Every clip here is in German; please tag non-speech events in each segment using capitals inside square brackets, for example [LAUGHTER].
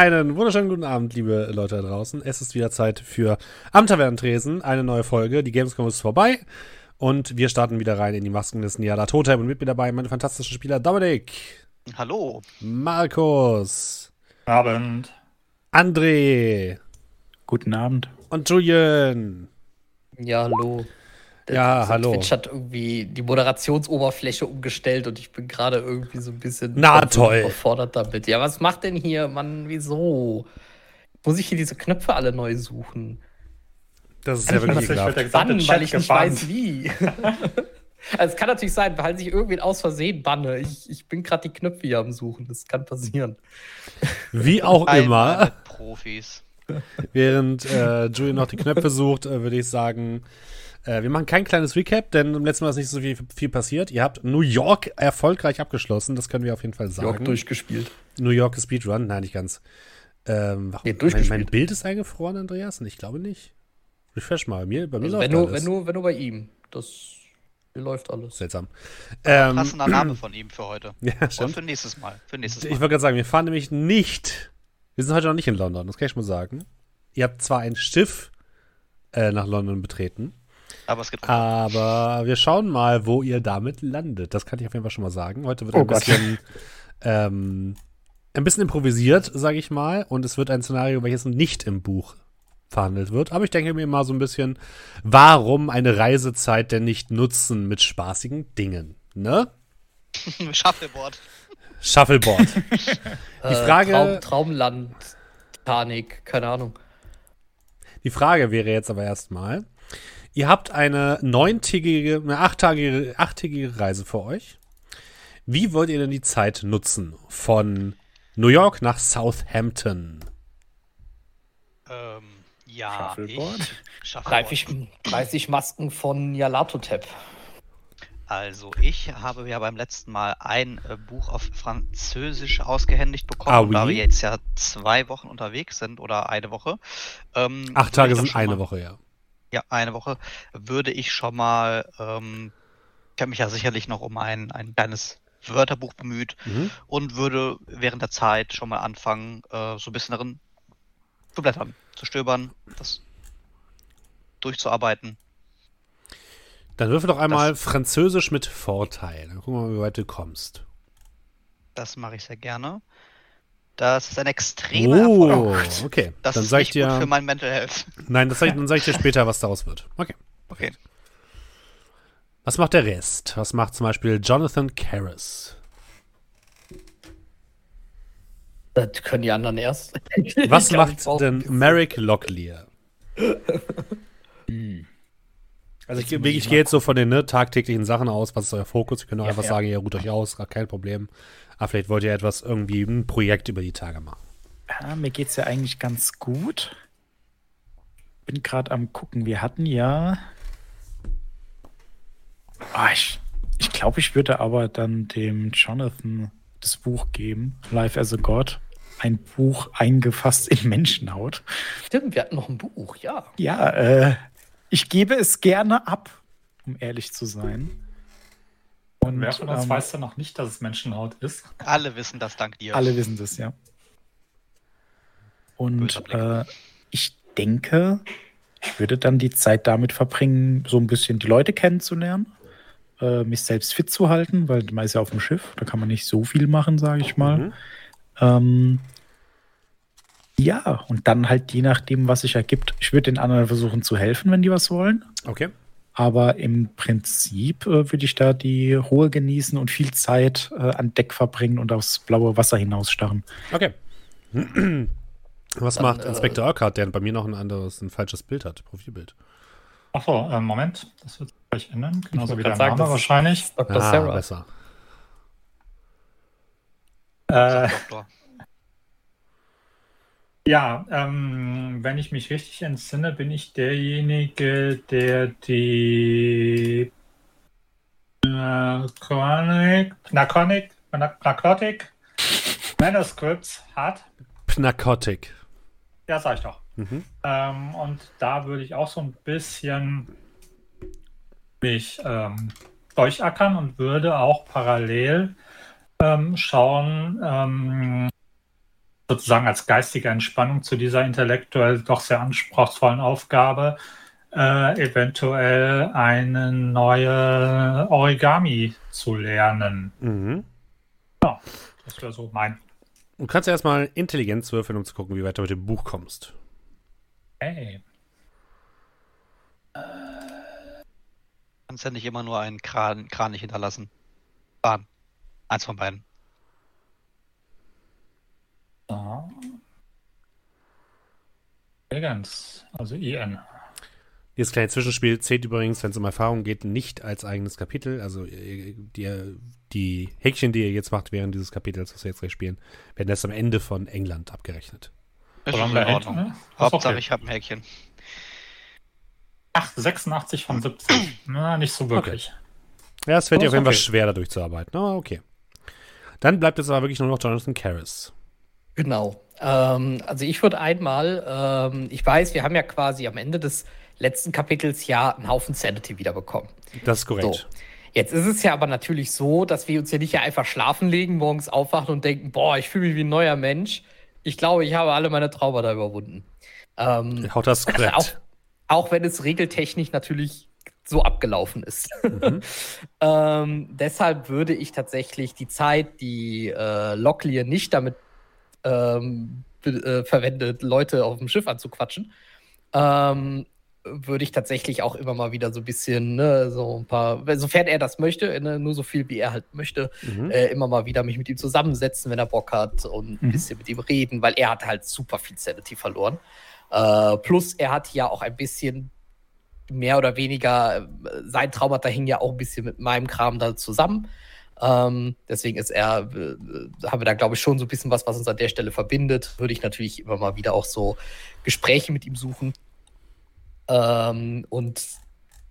Einen wunderschönen guten Abend, liebe Leute da draußen. Es ist wieder Zeit für Am Tavernentresen, eine neue Folge. Die Gamescom ist vorbei und wir starten wieder rein in die Masken des Niala Totem und mit mir dabei meine fantastischen Spieler Dominik. Hallo. Markus. Abend. André. Guten Abend. Und Julian. Ja, hallo. Ja, hallo. Twitch hat irgendwie die Moderationsoberfläche umgestellt und ich bin gerade irgendwie so ein bisschen Na, toll. überfordert damit. Ja, was macht denn hier, Mann? Wieso? Muss ich hier diese Knöpfe alle neu suchen? Das ist ja wirklich ekelhaft. Bannen, weil ich nicht gebannt. weiß, wie. [LAUGHS] also es kann natürlich sein, weil sich irgendwen aus Versehen banne. Ich, ich bin gerade die Knöpfe hier am Suchen. Das kann passieren. Wie auch immer, Profis. während äh, Julian noch die Knöpfe sucht, äh, würde ich sagen, äh, wir machen kein kleines Recap, denn im letzten Mal ist nicht so viel, viel passiert. Ihr habt New York erfolgreich abgeschlossen, das können wir auf jeden Fall sagen. York durchgespielt. New York Speedrun, nein, nicht ganz. Ähm, warum- Nee, mein, durchgespielt. mein Bild ist eingefroren, Andreas? Ich glaube nicht. Refresh mal. Mir, bei mir Also läuft wenn, nur, alles. wenn, nur, wenn nur bei ihm. Das läuft alles. Seltsam. Ähm, Passender Name von ihm für heute. [LAUGHS] ja, Oder stimmt. für nächstes Mal. Für nächstes Ich Mal. wollte gerade sagen, wir fahren nämlich nicht. Wir sind heute noch nicht in London, das kann ich schon mal sagen. Ihr habt zwar ein Schiff äh, nach London betreten, Aber es gibt aber wir schauen mal, wo ihr damit landet. Das kann ich auf jeden Fall schon mal sagen. Heute wird Oh ein Gott. bisschen ähm, ein bisschen improvisiert, sage ich mal, und es wird ein Szenario, welches nicht im Buch verhandelt wird. Aber ich denke mir mal so ein bisschen, warum eine Reisezeit denn nicht nutzen mit spaßigen Dingen, ne? [LAUGHS] Shuffleboard. Shuffleboard. [LAUGHS] Die Frage- Traum, Traumland, Titanic, keine Ahnung. Die Frage wäre jetzt aber erstmal, ihr habt eine neuntägige, eine achttägige, achttägige Reise vor euch. Wie wollt ihr denn die Zeit nutzen? Von New York nach Southampton. Ähm, ja, Shuffleboard? ich. Shuffleboard. 30, 30 Masken von Yalatotep. Also, ich habe ja beim letzten Mal ein äh, Buch auf Französisch ausgehändigt bekommen. Ah, und da oui. wir jetzt ja zwei Wochen unterwegs sind oder eine Woche. Ähm, Acht Tage ich sind eine mal, Woche, ja. Ja, eine Woche. Würde ich schon mal. Ähm, ich habe mich ja sicherlich noch um ein, ein kleines Wörterbuch bemüht. Mhm. und würde während der Zeit schon mal anfangen, äh, so ein bisschen darin zu blättern, zu stöbern, das durchzuarbeiten. Dann würfel doch einmal Französisch mit Vorteil. Dann gucken wir mal, wie weit du kommst. Das mache ich sehr gerne. Das ist ein extremer Erfolg. Oh, okay. Das dann ist sag ich nicht gut dir, für mein Mental Health. nein, das sag ich, [LAUGHS] dann sage ich dir später, was daraus wird. Okay. Okay. Was macht der Rest? Was macht zum Beispiel Jonathan Karras? Das können die anderen erst. [LAUGHS] Was Ich glaub, ich macht denn Merrick Locklear? [LAUGHS] Also ich, ich, gehe jetzt so von den ne, tagtäglichen Sachen aus, was ist euer Fokus? Ihr könnt auch Ja, einfach ja. sagen, ihr ruht euch aus, gar kein Problem. Aber vielleicht wollt ihr etwas irgendwie, ein Projekt über die Tage machen. Ja, mir geht's ja eigentlich ganz gut. Bin gerade am gucken. Wir hatten ja. Ah, ich ich glaube, ich würde aber dann dem Jonathan das Buch geben, Life as a God. Ein Buch eingefasst in Menschenhaut. Stimmt, wir hatten noch ein Buch, ja. Ja, äh, ich gebe es gerne ab, um ehrlich zu sein. Und Wer von uns ähm, weiß denn noch nicht, dass es Menschenhaut ist? Alle wissen das dank dir. Alle wissen das, ja. Und äh, ich denke, ich würde dann die Zeit damit verbringen, so ein bisschen die Leute kennenzulernen, äh, mich selbst fit zu halten, weil man ist ja auf dem Schiff, da kann man nicht so viel machen, sage ich mal. Mhm. Ähm, ja, und dann halt je nachdem, was sich ergibt. Ich würde den anderen versuchen zu helfen, wenn die was wollen. Okay. Aber im Prinzip äh, würde ich da die Ruhe genießen und viel Zeit äh, an Deck verbringen und aufs blaue Wasser hinausstarren. Okay. Was Dann, macht äh, Inspector Urquhart, der bei mir noch ein anderes, ein falsches Bild hat, Profilbild? Achso, äh, Moment, das wird sich gleich ändern. Genauso wie der sagen, Name wahrscheinlich. Dr. Ah, Sarah. besser. Äh. Ja, ähm, wenn ich mich richtig entsinne, bin ich derjenige, der die Narcotic, Narcotic, Narcotic Manuscripts hat. Pnakotic. Ja, sag ich doch. Mhm. Ähm, und da würde ich auch so ein bisschen mich ähm, durchackern und würde auch parallel ähm, schauen, ähm, sozusagen als geistige Entspannung zu dieser intellektuell doch sehr anspruchsvollen Aufgabe äh, eventuell eine neue Origami zu lernen. Mhm. Das wäre so mein. Du kannst ja erstmal Intelligenz würfeln, um zu gucken, wie weit du mit dem Buch kommst. Hey. Kannst ja nicht immer nur einen Kran, Kranich hinterlassen. Kran. Eins von beiden. So. Intelligenz, also IN. Dieses kleine Zwischenspiel zählt übrigens, wenn es um Erfahrung geht, nicht als eigenes Kapitel. Also äh, die, die Häkchen, die ihr jetzt macht während dieses Kapitels, was wir jetzt gleich spielen, werden erst am Ende von England abgerechnet. Ist in Ordnung. ne? Ach, Hauptsache, okay. ich habe ein Häkchen. Ach, 86 von 70. Na, nicht so wirklich. Ja, es fällt Oh, dir auf jeden Fall okay. schwer, da durchzuarbeiten. Aber okay. Dann bleibt jetzt aber wirklich nur noch Jonathan Karras. Genau. Ähm, also ich würde einmal, ähm, ich weiß, wir haben ja quasi am Ende des letzten Kapitels ja einen Haufen Sanity wiederbekommen. Das ist korrekt. So. Jetzt ist es ja aber natürlich so, dass wir uns ja nicht einfach schlafen legen, morgens aufwachen und denken, boah, ich fühle mich wie ein neuer Mensch. Ich glaube, ich habe alle meine Traumata überwunden. Ähm, Haut das auch, Skript. auch wenn es regeltechnisch natürlich so abgelaufen ist. [LAUGHS] Mhm. ähm, deshalb würde ich tatsächlich die Zeit, die äh, Locklear nicht damit ähm, äh, verwendet, Leute auf dem Schiff anzuquatschen, ähm, würde ich tatsächlich auch immer mal wieder so ein bisschen, ne, so ein paar, sofern er das möchte, ne, nur so viel wie er halt möchte, Mhm. äh, immer mal wieder mich mit ihm zusammensetzen, wenn er Bock hat und ein Mhm. bisschen mit ihm reden, weil er hat halt super viel Sanity verloren. Äh, plus er hat ja auch ein bisschen mehr oder weniger, äh, sein Traumata hing ja auch ein bisschen mit meinem Kram da zusammen. Ähm, deswegen ist er, äh, haben wir da, glaube ich, schon so ein bisschen was, was uns an der Stelle verbindet. Würde ich natürlich immer mal wieder auch so Gespräche mit ihm suchen. Ähm, und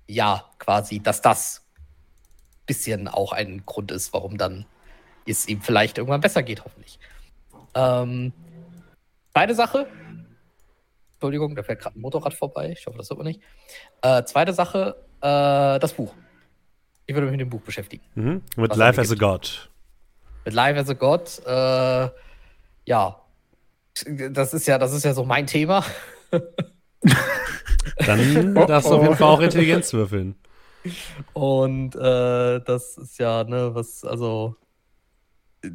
ja, quasi, dass das bisschen auch ein Grund ist, warum dann es ihm vielleicht irgendwann besser geht, hoffentlich. Ähm, zweite Sache. Entschuldigung, da fährt gerade ein Motorrad vorbei. Ich hoffe, das hört man nicht. Äh, zweite Sache, äh, das Buch. Ich würde mich mit dem Buch beschäftigen. Mhm. Mit Life as a. God. Mit Live as a God, äh, ja. Das ist ja, das ist ja so mein Thema. [LAUGHS] Dann Oh, [LAUGHS] darfst du auf oh. jeden Fall auch Intelligenz würfeln. Und äh, das ist ja, ne, was, also,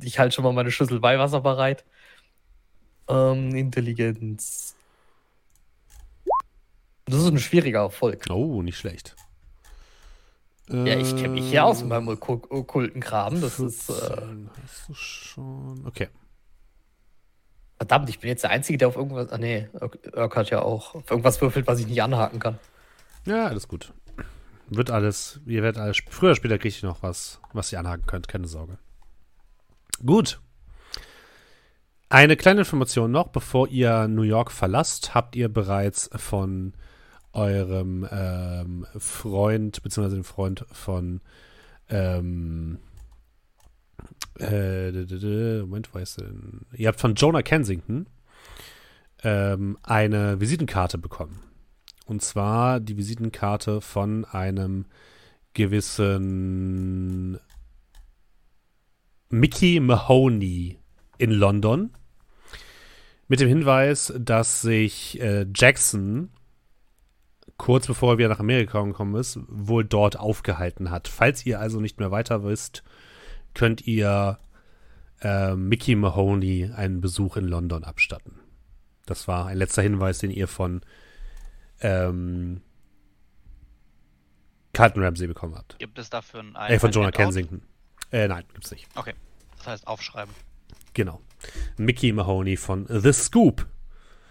ich halte schon mal meine Schüssel Weihwasser bereit. Ähm, Intelligenz. Das ist ein schwieriger Erfolg. Oh, nicht schlecht. Ja, ich kenne mich hier aus mit meinem okku- okkulten Kram. Das ist, äh, 14 hast du schon. Okay. verdammt, ich bin jetzt der Einzige, der auf irgendwas, ah nee, Irk hat ja auch, auf irgendwas würfelt, was ich nicht anhaken kann. Ja, alles gut. Wird alles, ihr werdet alles, früher oder später kriege ich noch was, was ihr anhaken könnt, keine Sorge. Gut. Eine kleine Information noch, bevor ihr New York verlasst, habt ihr bereits von eurem ähm, Freund, beziehungsweise dem Freund von ähm, äh, Moment, wo ist denn? Ihr habt von Jonah Kensington ähm, eine Visitenkarte bekommen. Und zwar die Visitenkarte von einem gewissen Mickey Mahoney in London. Mit dem Hinweis, dass sich äh, Jackson kurz bevor er wieder nach Amerika gekommen ist, wohl dort aufgehalten hat. Falls ihr also nicht mehr weiter wisst, könnt ihr äh, Mickey Mahoney einen Besuch in London abstatten. Das war ein letzter Hinweis, den ihr von ähm, Carlton Ramsey bekommen habt. Gibt es dafür ein Äh, von Jonah? Kensington. Äh, nein, gibt's nicht. Okay. Das heißt aufschreiben. Genau. Mickey Mahoney von The Scoop,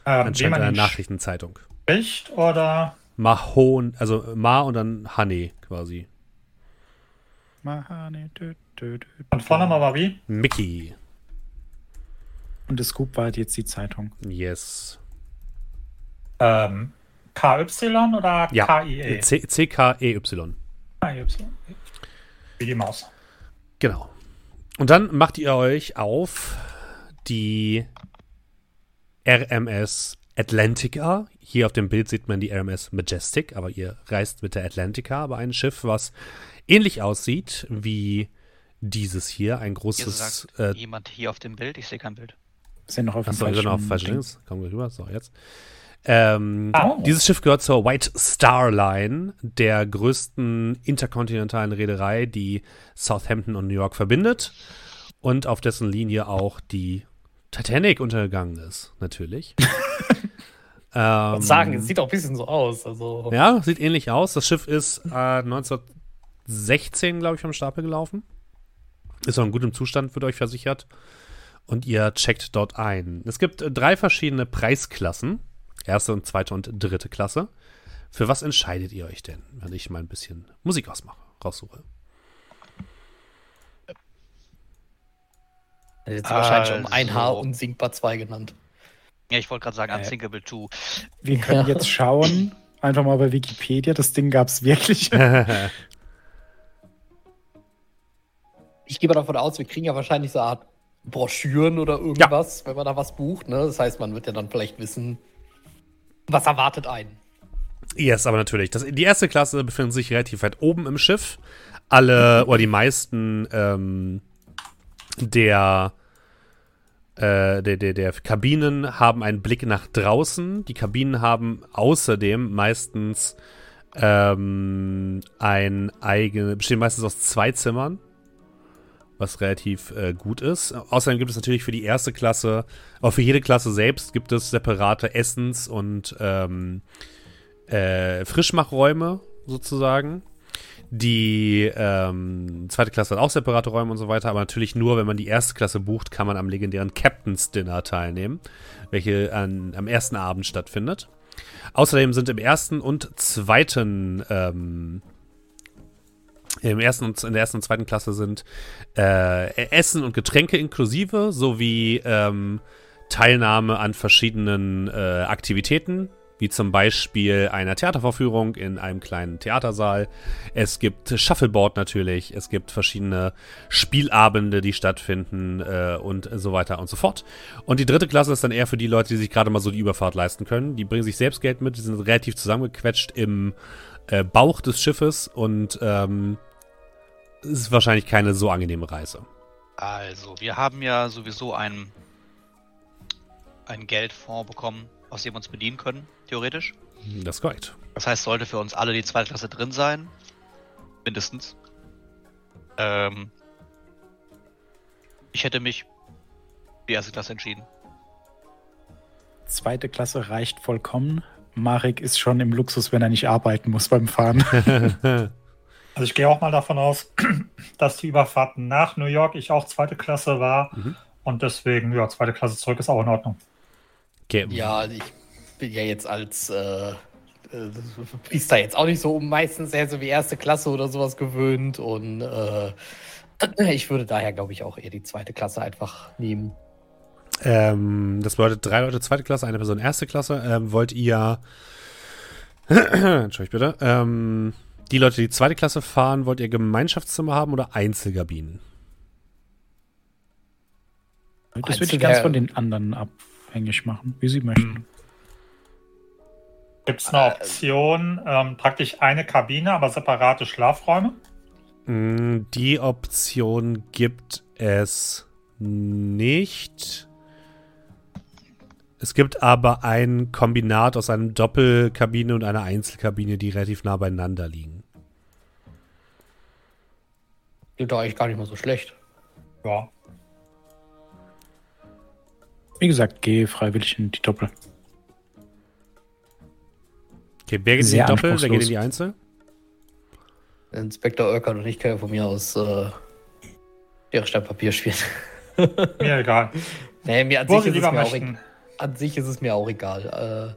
Ähm, anscheinend einer Nachrichtenzeitung. spricht oder Mahon, also Ma und dann Honey quasi. Mahane, dö, dö, dö, von vorne mal war wie? Mickey. Und das Scoop war halt jetzt die Zeitung. Yes. Ähm, KY oder Ja. KIE? C- C-K-E-Y. KY. Wie die Maus. Genau. Und dann macht ihr euch auf die RMS Atlantica. Hier auf dem Bild sieht man die RMS Majestic, aber ihr reist mit der Atlantica, aber ein Schiff, was ähnlich aussieht wie dieses hier, ein großes sagt äh, jemand hier auf dem Bild, ich sehe kein Bild. Sind noch auf dem Achso, wir sind auf falschen. Links. Kommen wir rüber. So, jetzt. Ähm, Oh. Dieses Schiff gehört zur White Star Line, der größten interkontinentalen Reederei, die Southampton und New York verbindet. Und auf dessen Linie auch die Titanic untergegangen ist, natürlich. [LAUGHS] ähm, Und sagen, es sieht auch ein bisschen so aus. Also, Ja, sieht ähnlich aus. Das Schiff ist äh, 1916, glaube ich, vom Stapel gelaufen. Ist auch in gutem Zustand, wird euch versichert. Und ihr checkt dort ein. Es gibt äh, drei verschiedene Preisklassen. Erste und zweite und dritte Klasse. Für was entscheidet ihr euch denn, wenn ich mal ein bisschen Musik ausmache, raussuche? jetzt wahrscheinlich um ein Haar unsinkbar 2 genannt. Ja, ich wollte gerade sagen, Äh. Unsinkable 2. Wir können Ja. jetzt schauen, einfach mal bei Wikipedia, das Ding gab es wirklich. [LAUGHS] Ich gehe mal davon aus, wir kriegen ja wahrscheinlich so eine Art Broschüren oder irgendwas, wenn man da was bucht. Ne? Das heißt, man wird ja dann vielleicht wissen, was erwartet einen. Yes, aber natürlich. Das, die erste Klasse befindet sich relativ weit oben im Schiff. Alle oder die meisten ähm, der, äh, der, der, der Kabinen haben einen Blick nach draußen. Die Kabinen haben außerdem meistens ähm, ein eigene, bestehen meistens aus zwei Zimmern, was relativ äh, gut ist. Außerdem gibt es natürlich für die erste Klasse, auch für jede Klasse selbst gibt es separate Essens- und ähm, äh, Frischmachräume sozusagen. Die ähm, zweite Klasse hat auch separate Räume und so weiter, aber natürlich nur, wenn man die erste Klasse bucht, kann man am legendären Captain's Dinner teilnehmen, welche an, am ersten Abend stattfindet. Außerdem sind im ersten und zweiten ähm, im ersten und, in der ersten und zweiten Klasse sind äh, Essen und Getränke inklusive, sowie ähm, Teilnahme an verschiedenen äh, Aktivitäten, wie zum Beispiel einer Theatervorführung in einem kleinen Theatersaal. Es gibt Shuffleboard natürlich, es gibt verschiedene Spielabende, die stattfinden äh, und so weiter und so fort. Und die dritte Klasse ist dann eher für die Leute, die sich gerade mal so die Überfahrt leisten können. Die bringen sich selbst Geld mit, die sind relativ zusammengequetscht im äh, Bauch des Schiffes und ähm, ist wahrscheinlich keine so angenehme Reise. Also, wir haben ja sowieso einen, einen Geldfonds bekommen, aus dem wir uns bedienen können, theoretisch. Das ist korrekt. Das heißt, sollte für uns alle die zweite Klasse drin sein. Mindestens. Ähm, ich hätte mich für die erste Klasse entschieden. Zweite Klasse reicht vollkommen. Marek ist schon im Luxus, wenn er nicht arbeiten muss beim Fahren. [LAUGHS] [LAUGHS] Also ich gehe auch mal davon aus, [CLEARS THROAT] dass die Überfahrt nach New York ich auch zweite Klasse war. Mhm. Und deswegen, ja, zweite Klasse zurück ist auch in Ordnung. Okay. Ja, also ich bin ja jetzt als äh, äh, Priester jetzt auch nicht so meistens eher so wie erste Klasse oder sowas gewöhnt und äh, ich würde daher, glaube ich, auch eher die zweite Klasse einfach nehmen. Ähm, das bedeutet drei Leute zweite Klasse, eine Person erste Klasse. Ähm, wollt ihr. [CLEARS THROAT] Entschuldigung bitte. Ähm, die Leute, die zweite Klasse fahren, wollt ihr Gemeinschaftszimmer haben oder Einzelkabinen? Das würde ich ganz von den anderen abhängig machen, wie sie möchten. Gibt es eine Äh, Option, ähm, praktisch eine Kabine, aber separate Schlafräume? Mm, Die Option gibt es nicht. Es gibt aber ein Kombinat aus einer Doppelkabine und einer Einzelkabine, die relativ nah beieinander liegen. Klingt doch eigentlich gar nicht mal so schlecht. Ja. Wie gesagt, gehe freiwillig in die Doppel. Okay, wer geht in die Doppel, wer geht in die Einzel? Inspektor Oerkert und ich können ja von mir aus äh, Schere, Stein, Papier spielen. Mir [LAUGHS] egal. nee, mir an Wo sich, ist es mir auch egal. an sich ist es mir auch egal.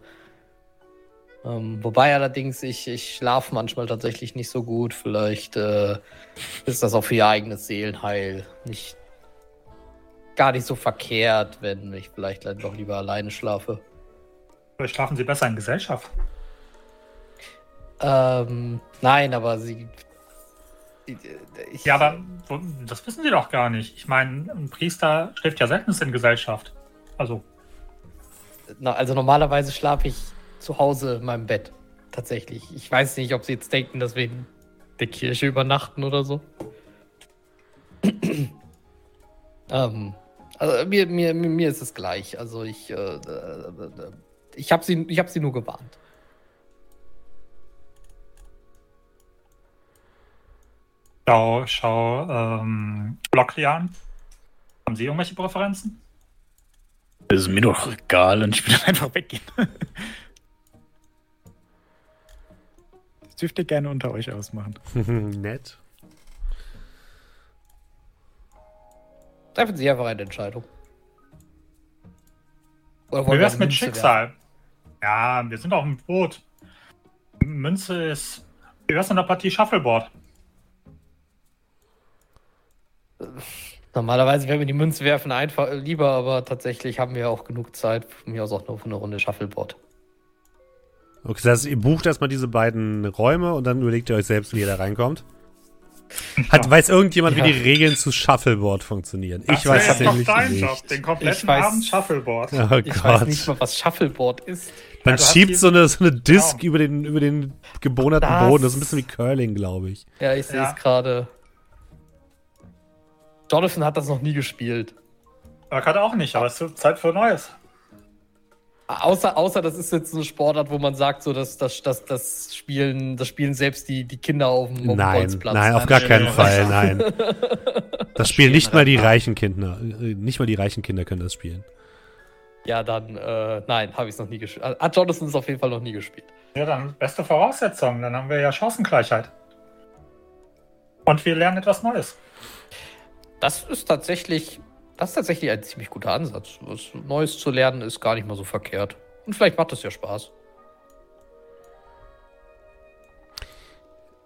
Äh, ähm, wobei allerdings ich, ich schlafe manchmal tatsächlich nicht so gut. Vielleicht äh, ist das auch für ihr eigenes Seelenheil nicht gar nicht so verkehrt, wenn ich vielleicht dann doch lieber alleine schlafe. Vielleicht schlafen sie besser in Gesellschaft. Ähm, nein, aber sie. Ich, Ja, aber das wissen sie doch gar nicht. Ich meine, ein Priester schläft ja selten in Gesellschaft. Also, Na, also normalerweise schlafe ich zu Hause in meinem Bett. Tatsächlich. Ich weiß nicht, ob sie jetzt denken, dass wir in der Kirche übernachten oder so. [CLEARS THROAT] ähm, Also mir, mir, mir mir ist es gleich. Also ich, äh, äh, äh, ich habe sie, ich hab sie nur gewarnt. Schau, schau ähm, Blockley an. Haben Sie irgendwelche Präferenzen? Das ist mir doch egal und ich will dann [LAUGHS] einfach weggehen. Das dürft ihr gerne unter euch ausmachen. [LAUGHS] Nett. Treffen Sie einfach eine Entscheidung. Oder Wie wollen wir wär's mit Schicksal? Ja, wir sind auf dem Boot. Münze ist. Wie wär's mit einer Partie Shuffleboard? Normalerweise wäre mir die Münze werfen einfach lieber, aber tatsächlich haben wir auch genug Zeit. Von mir aus auch nur für eine Runde Shuffleboard. Okay, das heißt, ihr bucht erstmal diese beiden Räume und dann überlegt ihr euch selbst, wie ihr da reinkommt. [LAUGHS] Hat, weiß irgendjemand, Ja. wie die Regeln zu Shuffleboard funktionieren? Ich wär weiß jetzt doch nämlich dein nicht. Job, den kompletten Ich weiß- Abend Shuffleboard. Oh Ich weiß Gott. nicht mal, was Shuffleboard ist. Man Ja, hast schiebt so eine, so eine Disc Genau. über den, über den gebohnerten Das- Boden. Das ist ein bisschen wie Curling, glaube ich. Ja, ich sehe Ja. es gerade. Jonathan hat das noch nie gespielt. Örk auch nicht, aber es ist Zeit für Neues. Außer, außer das ist jetzt eine Sportart, wo man sagt, so dass das, das, das spielen, das spielen selbst die, die Kinder auf dem, auf Nein, Bolzplatz. nein, auf gar keinen. Fall, nein. [LAUGHS] Das spielen nicht mal die reichen Kinder. Äh, Nicht mal die reichen Kinder können das spielen. Ja, dann, äh, nein, habe ich es noch nie gespielt. Hat Jonathan es auf jeden Fall noch nie gespielt. Ja, dann beste Voraussetzung. Dann haben wir ja Chancengleichheit. Und wir lernen etwas Neues. Das ist tatsächlich, das ist tatsächlich ein ziemlich guter Ansatz. Was Neues zu lernen ist gar nicht mal so verkehrt. Und vielleicht macht es ja Spaß.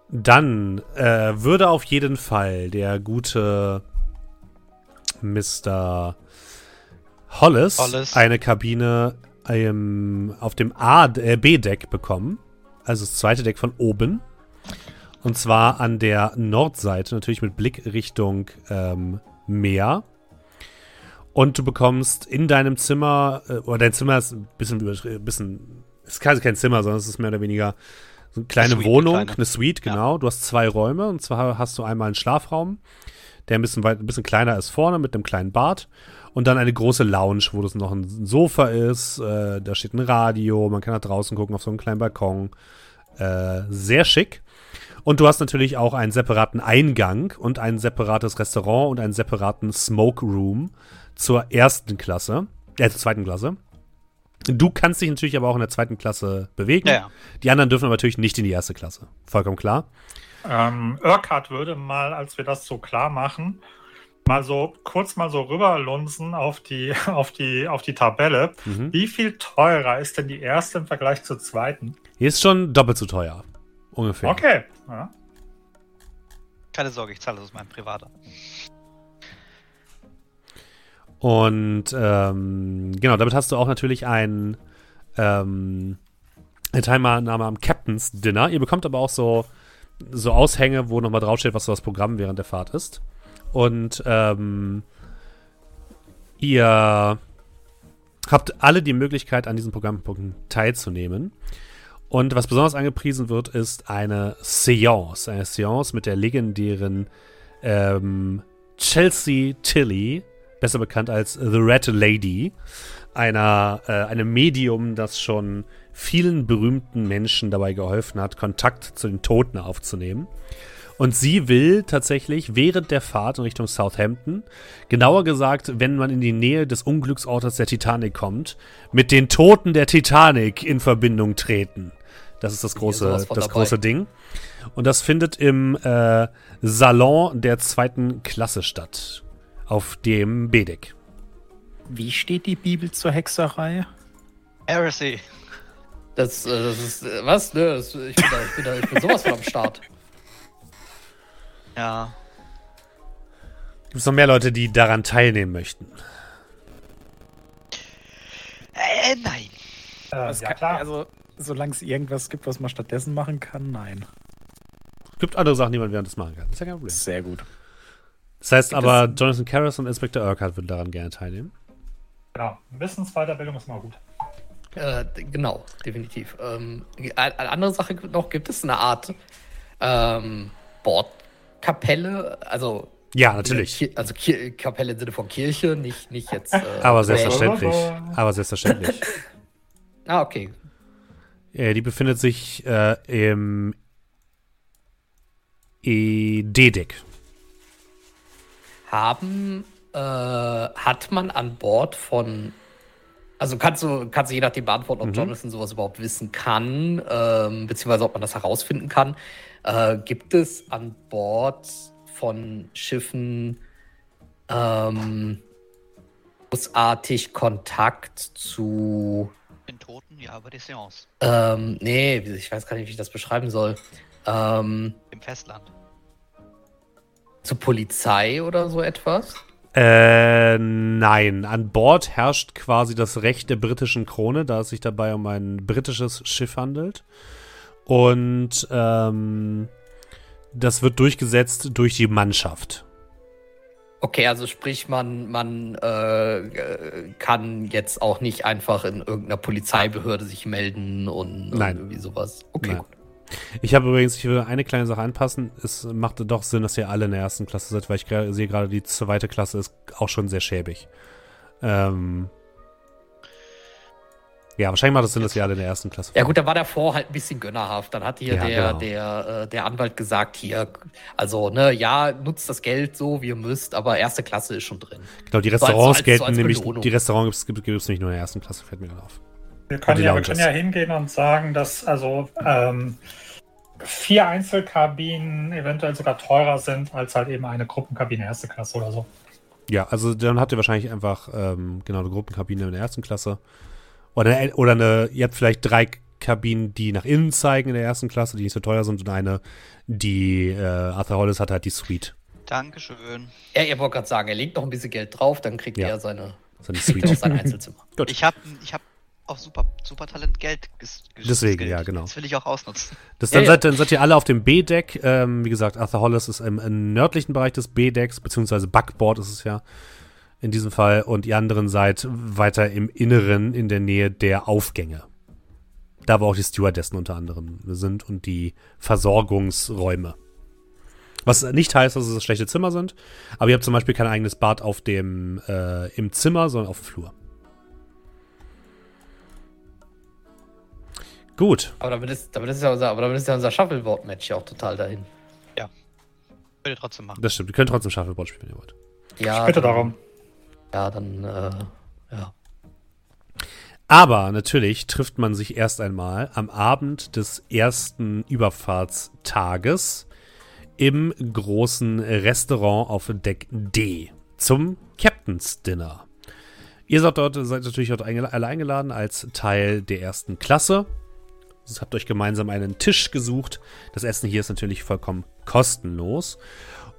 Dann äh, würde auf jeden Fall der gute Mr. Hollis, Hollis. eine Kabine ähm, auf dem A äh, B-Deck bekommen. Also das zweite Deck von oben. Und zwar an der Nordseite, natürlich mit Blick Richtung ähm, Meer. Und du bekommst in deinem Zimmer, äh, oder dein Zimmer ist ein bisschen, überschri- bisschen es ist kein kein Zimmer, sondern es ist mehr oder weniger so eine kleine Suite, eine Wohnung, kleine. eine Suite, Ja. genau. Du hast zwei Räume und zwar hast du einmal einen Schlafraum, der ein bisschen, weit, ein bisschen kleiner ist vorne mit einem kleinen Bad und dann eine große Lounge, wo das noch ein Sofa ist, äh, da steht ein Radio, man kann nach draußen gucken auf so einen kleinen Balkon. Äh, sehr schick. Und du hast natürlich auch einen separaten Eingang und ein separates Restaurant und einen separaten Smoke Room zur ersten Klasse, äh, zur zweiten Klasse. Du kannst dich natürlich aber auch in der zweiten Klasse bewegen. Ja, ja. Die anderen dürfen aber natürlich nicht in die erste Klasse. Vollkommen klar. Ähm, Urquhart würde mal, als wir das so klar machen, mal so kurz mal so rüberlunzen auf die, [LAUGHS] auf die, auf die Tabelle. Mhm. Wie viel teurer ist denn die erste im Vergleich zur zweiten? Hier ist schon doppelt so teuer. Ungefähr. Okay. Ja. Keine Sorge, ich zahle das aus meinem Privater. Und ähm, genau, damit hast du auch natürlich ein ähm, eine Teilnahme am Captain's Dinner. Ihr bekommt aber auch so, so Aushänge, wo nochmal draufsteht, was so das Programm während der Fahrt ist. Und ähm, ihr habt alle die Möglichkeit, an diesen Programmpunkten teilzunehmen. Und was besonders angepriesen wird, ist eine Seance. Eine Seance mit der legendären ähm, Chelsea Tilly, besser bekannt als The Red Lady, einer, äh, einem Medium, das schon vielen berühmten Menschen dabei geholfen hat, Kontakt zu den Toten aufzunehmen. Und sie will tatsächlich während der Fahrt in Richtung Southampton, genauer gesagt, wenn man in die Nähe des Unglücksortes der Titanic kommt, mit den Toten der Titanic in Verbindung treten. Das ist das große, das große Ding. Und das findet im äh, Salon der zweiten Klasse statt. Auf dem B-Deck. Wie steht die Bibel zur Hexerei? Heresy. Das, äh, das ist, äh, was? Das, ich, bin da, ich, bin da, ich bin sowas von am Start. Ja. Gibt es noch mehr Leute, die daran teilnehmen möchten? Äh, nein. Äh, ja, kann- klar. Also, solange es irgendwas gibt, was man stattdessen machen kann, nein. Es gibt andere Sachen, die man während des machen kann. Das ist ja kein Problem. Sehr gut. Das heißt Gibt aber, Jonathan Karras und Inspector Urquhart würden daran gerne teilnehmen. genau. Wissensweiterbildung ist mal gut. Äh, genau, definitiv. Ähm, eine andere Sache noch, gibt es eine Art ähm, Bordkapelle, also Ja, natürlich. Also Ki Kapelle im Sinne von Kirche, nicht, nicht jetzt. Äh, Aber selbstverständlich. [LAUGHS] Aber selbstverständlich. Ah, okay. Äh, die befindet sich äh, im E-D-Deck. Haben, äh, hat man an Bord von. Also kannst du, kannst du je nachdem beantworten, ob Mhm. Jonathan sowas überhaupt wissen kann, ähm, beziehungsweise ob man das herausfinden kann. Äh, gibt es an Bord von Schiffen ähm, großartig Kontakt zu Toten, ja, aber die Seance. Ähm, nee, ich weiß gar nicht, wie ich das beschreiben soll. Ähm, Im Festland. zur Polizei oder so etwas? Äh, nein. An Bord herrscht quasi das Recht der britischen Krone, da es sich dabei um ein britisches Schiff handelt. Und ähm, das wird durchgesetzt durch die Mannschaft. Okay, also sprich, man, man äh, kann jetzt auch nicht einfach in irgendeiner Polizeibehörde sich melden und Nein. irgendwie sowas. Okay, Nein. gut. Ich habe übrigens, ich will eine kleine Sache anpassen. Es machte doch Sinn, dass ihr alle in der ersten Klasse seid, weil ich sehe gerade, die zweite Klasse ist auch schon sehr schäbig. Ähm, ja, wahrscheinlich macht es Sinn, dass ihr alle in der ersten Klasse Ja gut, da war davor halt ein bisschen gönnerhaft. Dann hat hier Ja, der, genau. der, äh, der Anwalt gesagt, hier, also, ne, ja, nutzt das Geld so, wie ihr müsst, aber erste Klasse ist schon drin. Genau, die So als- Restaurants so als- gelten so als nämlich, die Restaurants gibt es nicht nur in der ersten Klasse, fällt mir gerade auf. Wir können, ja, wir können ja hingehen und sagen, dass also ähm, vier Einzelkabinen eventuell sogar teurer sind als halt eben eine Gruppenkabine erste Klasse oder so. Ja, also dann habt ihr wahrscheinlich einfach ähm, genau eine Gruppenkabine in der ersten Klasse. Oder, eine- oder eine, ihr habt vielleicht drei Kabinen, die nach innen zeigen in der ersten Klasse, die nicht so teuer sind, und eine, die äh, Arthur Hollis hat halt die Suite. Dankeschön. Er, er wollte gerade sagen, er legt noch ein bisschen Geld drauf, dann kriegt Ja. er seine, So eine kriegt auch Suite. [LAUGHS] sein Einzelzimmer. Gut. Ich habe ich hab auf super, super Talent Geld ges ges- Deswegen, ja, genau. Das will ich auch ausnutzen. Das, dann, Ja, ja. Seid, dann seid ihr alle auf dem B-Deck. Ähm, wie gesagt, Arthur Hollis ist im, im nördlichen Bereich des B-Decks, beziehungsweise Backboard ist es ja in diesem Fall. Und ihr anderen seid weiter im Inneren in der Nähe der Aufgänge. Da wo auch die Stewardessen unter anderem sind und die Versorgungsräume. Was nicht heißt, dass es das schlechte Zimmer sind, aber ihr habt zum Beispiel kein eigenes Bad auf dem, äh, im Zimmer, sondern auf dem Flur. Gut. Aber damit ist, damit ist ja unser, aber damit ist ja unser Shuffleboard-Match ja auch total dahin. Würde ich trotzdem machen. Das stimmt. Ihr könnt trotzdem Shuffleboard spielen, wenn ihr wollt. Ja, ich bitte dann, darum. Ja, dann, äh, ja. Aber natürlich trifft man sich erst einmal am Abend des ersten Überfahrtstages im großen Restaurant auf Deck D zum Captain's Dinner. Ihr seid dort seid natürlich dort alle eingeladen als Teil der ersten Klasse. Ihr habt euch gemeinsam einen Tisch gesucht. Das Essen hier ist natürlich vollkommen kostenlos.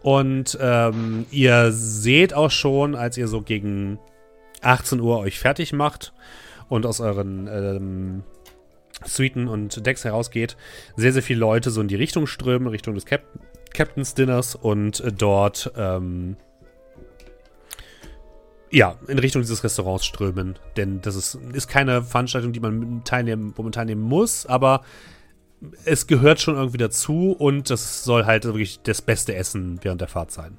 Und ähm, ihr seht auch schon, als ihr so gegen 18 Uhr euch fertig macht und aus euren ähm, Suiten und Decks herausgeht, sehr, sehr viele Leute so in die Richtung strömen, Richtung des Cap Captain's Dinners und äh, dort ähm, ja, in Richtung dieses Restaurants strömen. Denn das ist, ist keine Veranstaltung, die man teilnehmen, wo man teilnehmen muss, aber es gehört schon irgendwie dazu und das soll halt wirklich das beste Essen während der Fahrt sein.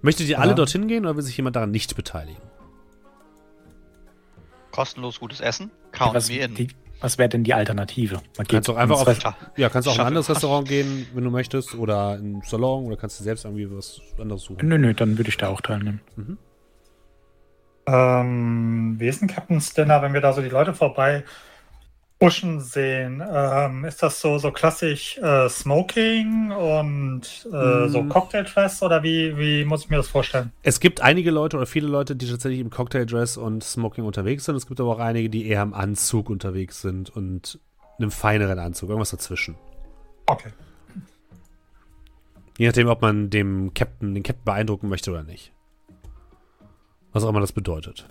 Möchtet ihr alle Ja. dorthin gehen oder will sich jemand daran nicht beteiligen? Kostenlos gutes Essen. Count was me in. die- was wäre denn die Alternative? Man Kannst auch einfach auf, ja, kannst auch in ein anderes. Restaurant gehen, wenn du möchtest, oder in einen Salon, oder kannst du selbst irgendwie was anderes suchen. Nö, nö, dann würde ich da auch teilnehmen. Ähm, wie ist ein Captain's Dinner, wenn wir da so die Leute vorbei huschen sehen? Ähm, ist das so, so klassisch äh, Smoking und äh, so Mm. Cocktail-Dress oder wie, wie muss ich mir das vorstellen? Es gibt einige Leute oder viele Leute, die tatsächlich im Cocktaildress und Smoking unterwegs sind. Es gibt aber auch einige, die eher im Anzug unterwegs sind und einem feineren Anzug, irgendwas dazwischen. Okay. Je nachdem, ob man dem Captain, den Captain beeindrucken möchte oder nicht. Was auch immer das bedeutet.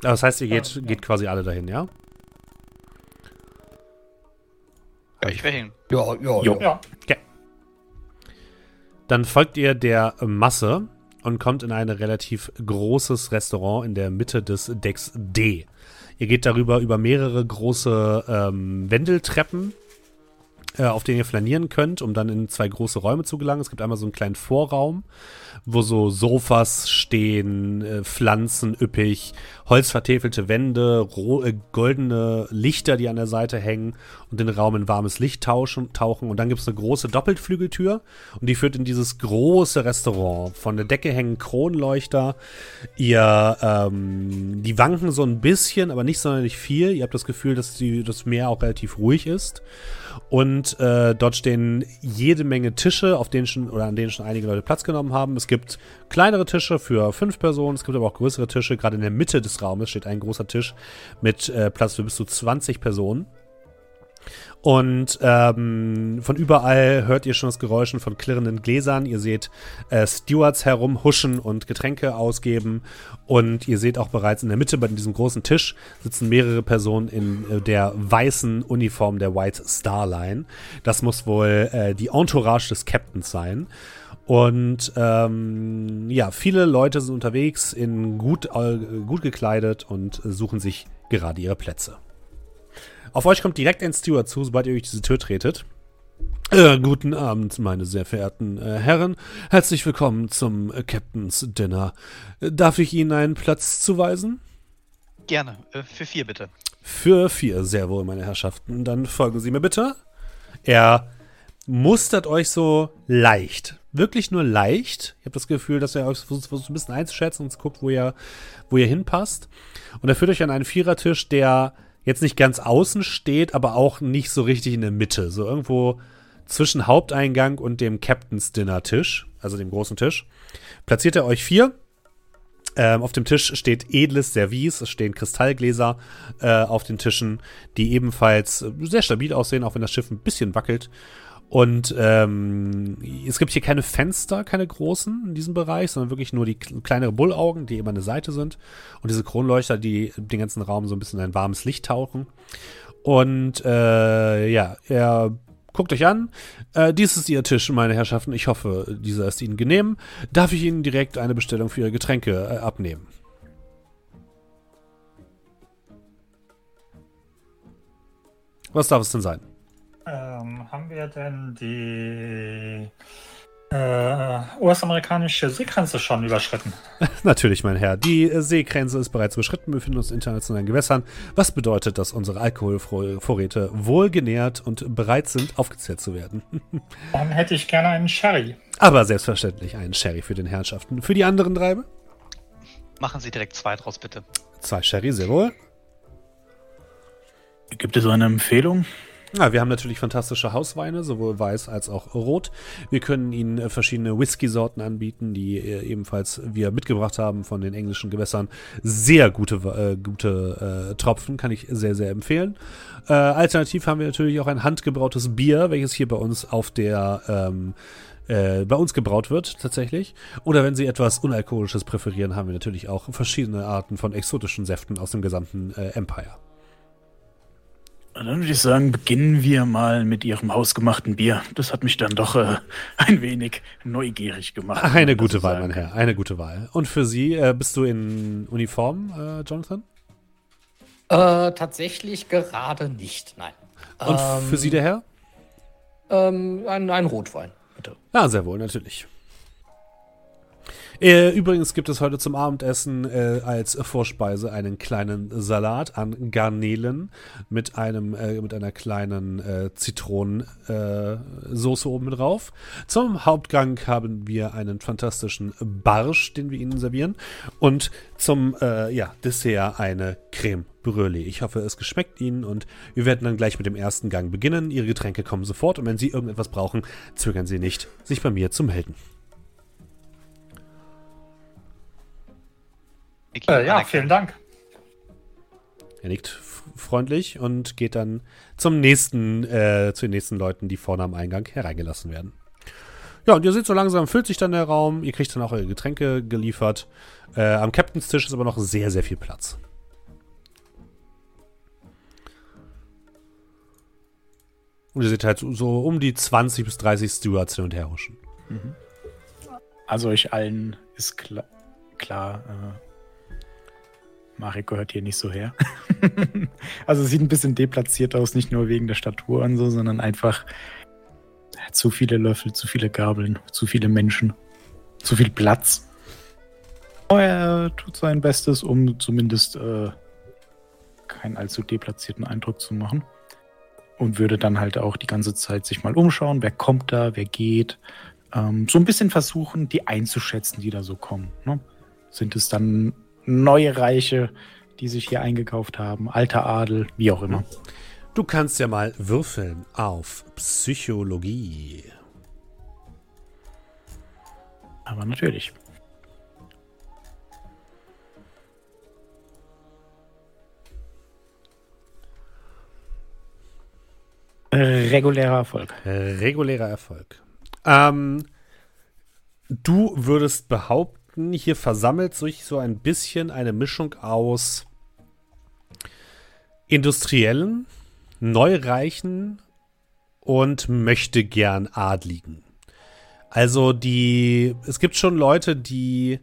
Das heißt, ihr geht, Ja, ja. geht quasi alle dahin, ja? Ja, ich will hin. Ja, ja, Jo. ja. Ja. Dann folgt ihr der Masse und kommt in ein relativ großes Restaurant in der Mitte des Decks D. Ihr geht darüber über mehrere große ähm, Wendeltreppen, auf denen ihr flanieren könnt, um dann in zwei große Räume zu gelangen. Es gibt einmal so einen kleinen Vorraum, wo so Sofas stehen, äh, Pflanzen üppig, holzvertäfelte Wände, ro- äh, goldene Lichter, die an der Seite hängen und den Raum in warmes Licht tauschen, tauchen. Und dann gibt es eine große Doppelflügeltür und die führt in dieses große Restaurant. Von der Decke hängen Kronleuchter. Ihr, ähm, die wanken so ein bisschen, aber nicht sonderlich viel. Ihr habt das Gefühl, dass die, das Meer auch relativ ruhig ist. Und äh, dort stehen jede Menge Tische, auf denen schon oder an denen schon einige Leute Platz genommen haben. Es gibt kleinere Tische für fünf Personen, es gibt aber auch größere Tische. Gerade in der Mitte des Raumes steht ein großer Tisch mit äh, Platz für bis zu 20 Personen. Und ähm, von überall hört ihr schon das Geräuschen von klirrenden Gläsern. Ihr seht äh, Stewards herumhuschen und Getränke ausgeben. Und ihr seht auch bereits in der Mitte bei diesem großen Tisch sitzen mehrere Personen in äh, der weißen Uniform der White Star Line. Das muss wohl äh, die Entourage des Captains sein. Und ähm, ja, viele Leute sind unterwegs, in gut, äh, gut gekleidet und suchen sich gerade ihre Plätze. Auf euch kommt direkt ein Steward zu, sobald ihr durch diese Tür tretet. Äh, guten Abend, meine sehr verehrten äh, Herren. Herzlich willkommen zum äh, Captain's Dinner. Darf ich Ihnen einen Platz zuweisen? Gerne. Äh, für vier bitte. Für vier, sehr wohl, meine Herrschaften. Dann folgen Sie mir bitte. Er mustert euch so leicht. Wirklich nur leicht. Ich habe das Gefühl, dass er euch versucht, versucht ein bisschen einzuschätzen und guckt, wo ihr, wo ihr hinpasst. Und er führt euch an einen Vierertisch, der jetzt nicht ganz außen steht, aber auch nicht so richtig in der Mitte. So irgendwo zwischen Haupteingang und dem Captain's Dinner Tisch, also dem großen Tisch. Platziert er euch vier. Ähm, auf dem Tisch steht edles Service, es stehen Kristallgläser äh, auf den Tischen, die ebenfalls sehr stabil aussehen, auch wenn das Schiff ein bisschen wackelt. Und ähm, es gibt hier keine Fenster, keine großen in diesem Bereich, sondern wirklich nur die kle- kleinere Bullaugen, die immer der Seite sind. Und diese Kronleuchter, die den ganzen Raum so ein bisschen in ein warmes Licht tauchen. Und äh, ja, er guckt euch an. Äh, dies ist Ihr Tisch, meine Herrschaften. Ich hoffe, dieser ist Ihnen genehm. Darf ich Ihnen direkt eine Bestellung für Ihre Getränke äh, abnehmen? Was darf es denn sein? Ähm, haben wir denn die äh, US-amerikanische Seegrenze schon überschritten? [LAUGHS] Natürlich, mein Herr. Die äh, Seegrenze ist bereits überschritten. Wir befinden uns in internationalen Gewässern. Was bedeutet, dass unsere Alkoholvorräte wohl genährt und bereit sind, aufgezählt zu werden. [LAUGHS] Dann hätte ich gerne einen Sherry. Aber selbstverständlich einen Sherry für den Herrschaften. Für die anderen drei? Machen Sie direkt zwei draus, bitte. Zwei Sherry, sehr wohl. Gibt es eine Empfehlung? Ja, wir haben natürlich fantastische Hausweine, sowohl weiß als auch rot. Wir können Ihnen äh, verschiedene Whisky-Sorten anbieten, die äh, ebenfalls wir mitgebracht haben von den englischen Gewässern. Sehr gute, äh, gute äh, Tropfen, kann ich sehr, sehr empfehlen. Äh, alternativ haben wir natürlich auch ein handgebrautes Bier, welches hier bei uns auf der ähm, äh, bei uns gebraut wird, tatsächlich. Oder wenn Sie etwas Unalkoholisches präferieren, haben wir natürlich auch verschiedene Arten von exotischen Säften aus dem gesamten äh, Empire. Dann würde ich sagen, beginnen wir mal mit Ihrem hausgemachten Bier. Das hat mich dann doch äh, [LAUGHS] ein wenig neugierig gemacht. Eine gute Wahl, sagen mein Herr, eine gute Wahl. Und für Sie, äh, bist du in Uniform, äh, Jonathan? Äh, tatsächlich gerade nicht, nein. Und Ähm, für Sie, der Herr? Ähm, ein, ein Rotwein, bitte. Ja, sehr wohl, natürlich. Äh, übrigens gibt es heute zum Abendessen äh, als Vorspeise einen kleinen Salat an Garnelen mit einem äh, mit einer kleinen äh, Zitronensoße äh, oben drauf. Zum Hauptgang haben wir einen fantastischen Barsch, den wir Ihnen servieren und zum äh, ja, Dessert eine Creme Brûlée. Ich hoffe, es geschmeckt Ihnen und wir werden dann gleich mit dem ersten Gang beginnen. Ihre Getränke kommen sofort und wenn Sie irgendetwas brauchen, zögern Sie nicht, sich bei mir zu melden. Niki, Äh, ja, vielen Dank. Er nickt freundlich und geht dann zum nächsten, äh, zu den nächsten Leuten, die vorne am Eingang hereingelassen werden. Ja, und ihr seht so langsam, füllt sich dann der Raum. Ihr kriegt dann auch eure Getränke geliefert. Äh, am Captain's Tisch ist aber noch sehr, sehr viel Platz. Und ihr seht halt so, so um die 20 bis 30 Stewards hin und her huschen. Also euch allen ist klar, klar äh, Marek gehört hier nicht so her. [LAUGHS] also sieht ein bisschen deplatziert aus, nicht nur wegen der Statur und so, sondern einfach zu viele Löffel, zu viele Gabeln, zu viele Menschen, zu viel Platz. Aber er tut sein Bestes, um zumindest äh, keinen allzu deplatzierten Eindruck zu machen. Und würde dann halt auch die ganze Zeit sich mal umschauen, wer kommt da, wer geht. Ähm, so ein bisschen versuchen, die einzuschätzen, die da so kommen. Ne? Sind es dann neue Reiche, die sich hier eingekauft haben, alter Adel, wie auch immer. Du kannst ja mal würfeln auf Psychologie. Aber natürlich. Regulärer Erfolg. Regulärer Erfolg. Ähm, du würdest behaupten, hier versammelt sich so ein bisschen eine Mischung aus Industriellen, Neureichen und möchte gern Adligen. Also die, es gibt schon Leute, die,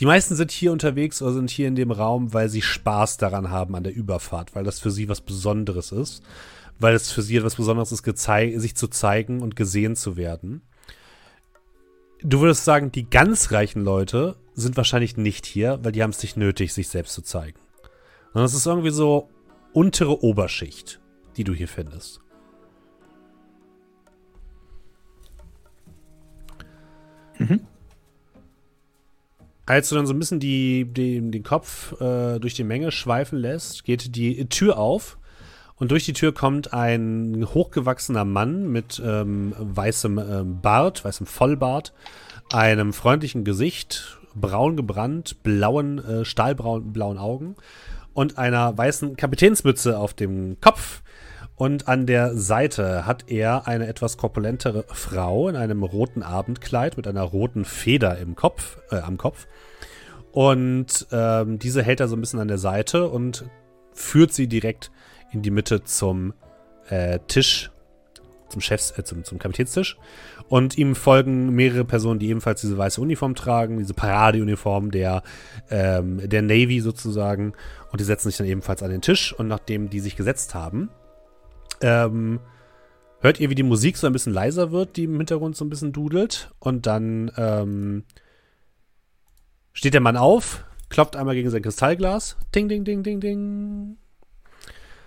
die meisten sind hier unterwegs oder sind hier in dem Raum, weil sie Spaß daran haben an der Überfahrt, weil das für sie was Besonderes ist weil es für sie etwas Besonderes ist, sich zu zeigen und gesehen zu werden. Du würdest sagen, die ganz reichen Leute sind wahrscheinlich nicht hier, weil die haben es nicht nötig, sich selbst zu zeigen. Und das ist irgendwie so untere Oberschicht, die du hier findest. Mhm. Als du dann so ein bisschen die, die den Kopf äh, durch die Menge schweifen lässt, geht die Tür auf und durch die Tür kommt ein hochgewachsener Mann mit ähm, weißem ähm, Bart, weißem Vollbart, einem freundlichen Gesicht, braun gebrannt, blauen, äh, stahlbraun blauen Augen und einer weißen Kapitänsmütze auf dem Kopf. Und an der Seite hat er eine etwas korpulentere Frau in einem roten Abendkleid mit einer roten Feder im Kopf, äh, am Kopf. Und ähm, diese hält er so ein bisschen an der Seite und führt sie direkt in die Mitte zum äh, Tisch, zum Chefs, äh, zum, zum Kapitänstisch. Und ihm folgen mehrere Personen, die ebenfalls diese weiße Uniform tragen, diese Paradeuniform der, ähm, der Navy sozusagen. Und die setzen sich dann ebenfalls an den Tisch. Und nachdem die sich gesetzt haben, ähm, hört ihr, wie die Musik so ein bisschen leiser wird, die im Hintergrund so ein bisschen dudelt. Und dann ähm, steht der Mann auf, klopft einmal gegen sein Kristallglas. Ding, ding, ding, ding, ding.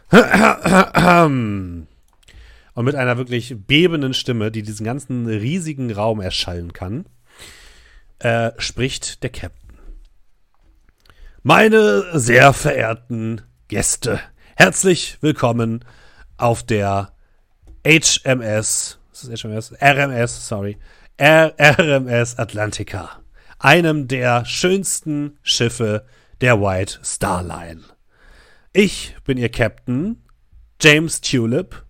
Und mit einer wirklich bebenden Stimme, die diesen ganzen riesigen Raum erschallen kann, äh, spricht der Captain. Meine sehr verehrten Gäste, herzlich willkommen auf der HMS, ist HMS? RMS, sorry, R RMS Atlantica, einem der schönsten Schiffe der White Star Line. Ich bin Ihr Captain, James Tulip,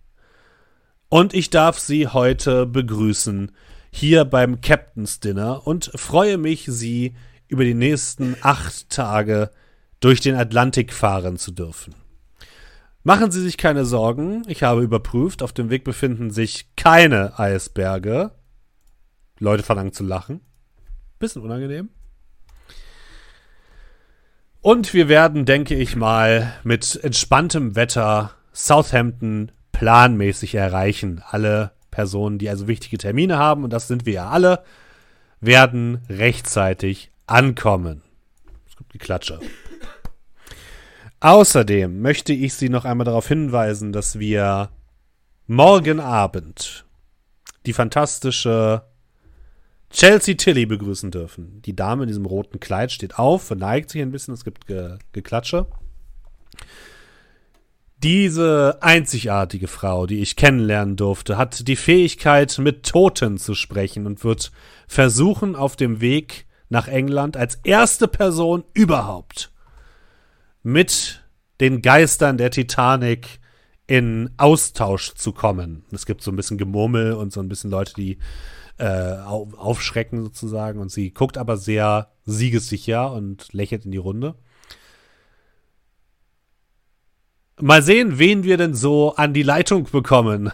und ich darf Sie heute begrüßen hier beim Captain's Dinner und freue mich, Sie über die nächsten acht Tage durch den Atlantik fahren zu dürfen. Machen Sie sich keine Sorgen, ich habe überprüft, auf dem Weg befinden sich keine Eisberge. Leute verlangen zu lachen. Bisschen unangenehm. Und wir werden, denke ich mal, mit entspanntem Wetter Southampton planmäßig erreichen. Alle Personen, die also wichtige Termine haben, und das sind wir ja alle, werden rechtzeitig ankommen. Es gibt Geklatsche. Außerdem möchte ich Sie noch einmal darauf hinweisen, dass wir morgen Abend die fantastische Chelsea Tilly begrüßen dürfen. Die Dame in diesem roten Kleid steht auf, verneigt sich ein bisschen, es gibt Ge Geklatsche. Diese einzigartige Frau, die ich kennenlernen durfte, hat die Fähigkeit, mit Toten zu sprechen und wird versuchen, auf dem Weg nach England als erste Person überhaupt mit den Geistern der Titanic in Austausch zu kommen. Es gibt so ein bisschen Gemurmel und so ein bisschen Leute, die äh, auf, aufschrecken sozusagen. Und sie guckt aber sehr siegessicher und lächelt in die Runde. Mal sehen, wen wir denn so an die Leitung bekommen.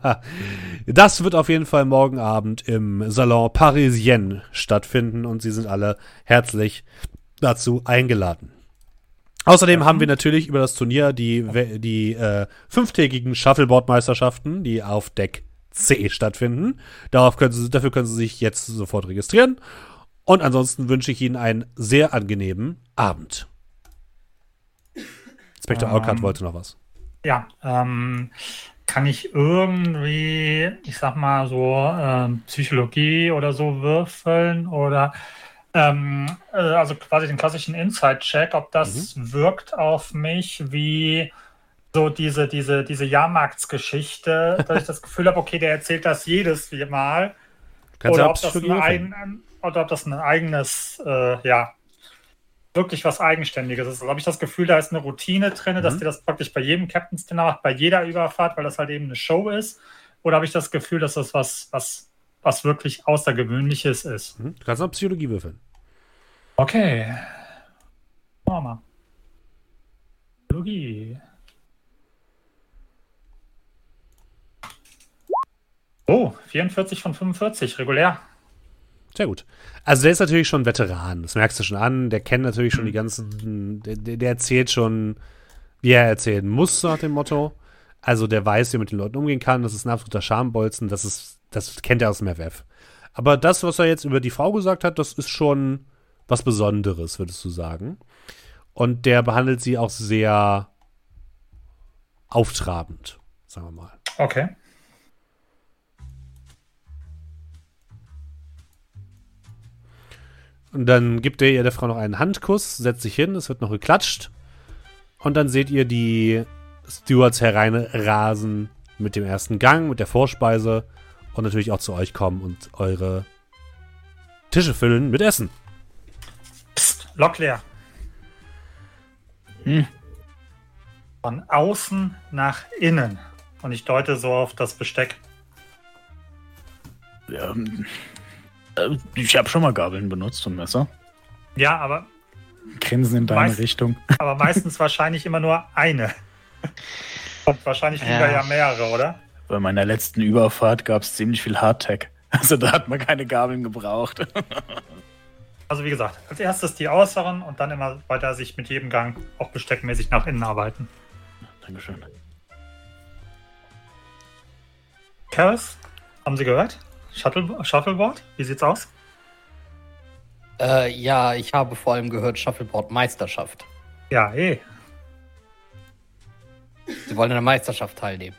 [LAUGHS] das wird auf jeden Fall morgen Abend im Salon Parisien stattfinden und Sie sind alle herzlich dazu eingeladen. Außerdem haben wir natürlich über das Turnier die, die äh, fünftägigen Shuffleboard-Meisterschaften, die auf Deck C stattfinden. Darauf können Sie, dafür können Sie sich jetzt sofort registrieren. Und ansonsten wünsche ich Ihnen einen sehr angenehmen Abend. Inspektor Ähm. Orkard wollte noch was. Ja, ähm, kann ich irgendwie, ich sag mal so, ähm, Psychologie oder so würfeln oder ähm, äh, also quasi den klassischen Inside-Check, ob das wirkt auf mich wie so diese, diese, diese Jahrmarktsgeschichte, dass ich das Gefühl habe, okay, der erzählt das jedes Mal. Oder, ob das ein eigen, oder ob das ein eigenes, äh, ja, wirklich was Eigenständiges ist. Also habe ich das Gefühl, da ist eine Routine drin, dass Mhm. die das praktisch bei jedem Captain's Dinner macht, bei jeder Überfahrt, weil das halt eben eine Show ist. Oder habe ich das Gefühl, dass das was, was, was wirklich Außergewöhnliches ist? Mhm. Du kannst auch Psychologie würfeln. Okay. Machen wir mal. Psychologie. Oh, 44 von 45, regulär. Sehr gut. Also der ist natürlich schon Veteran, das merkst du schon an. Der kennt natürlich schon die ganzen, der, der der erzählt schon, wie er erzählen muss, nach dem Motto. Also der weiß, wie er mit den Leuten umgehen kann. Das ist ein absoluter Schambolzen. Das ist, das kennt er aus dem FF. Aber das, was er jetzt über die Frau gesagt hat, das ist schon was Besonderes, würdest du sagen. Und der behandelt sie auch sehr auftrabend, sagen wir mal. Okay. Und dann gibt er ihr der Frau noch einen Handkuss, setzt sich hin, es wird noch geklatscht. Und dann seht ihr die Stewards hereinrasen mit dem ersten Gang, mit der Vorspeise und natürlich auch zu euch kommen und eure Tische füllen mit Essen. Psst, Lok leer. Hm. Von außen nach innen. Und ich deute so auf das Besteck. Ja, ähm, äh, ich habe schon mal Gabeln benutzt und Messer. Ja, aber, Grinsen in deine Richtung. [LAUGHS] aber meistens wahrscheinlich immer nur eine. Und wahrscheinlich lieber Ja. ja mehrere, oder? Bei meiner letzten Überfahrt gab es ziemlich viel Hardtech. Also da hat man keine Gabeln gebraucht. [LAUGHS] Also wie gesagt, als erstes die äußeren und dann immer weiter sich mit jedem Gang auch besteckmäßig nach innen arbeiten. Dankeschön. Karis, haben Sie gehört? Shuttle, Shuffleboard, wie sieht's aus? Äh, ja, ich habe vor allem gehört Shuffleboard Meisterschaft. Ja, eh. Sie wollen an der Meisterschaft teilnehmen.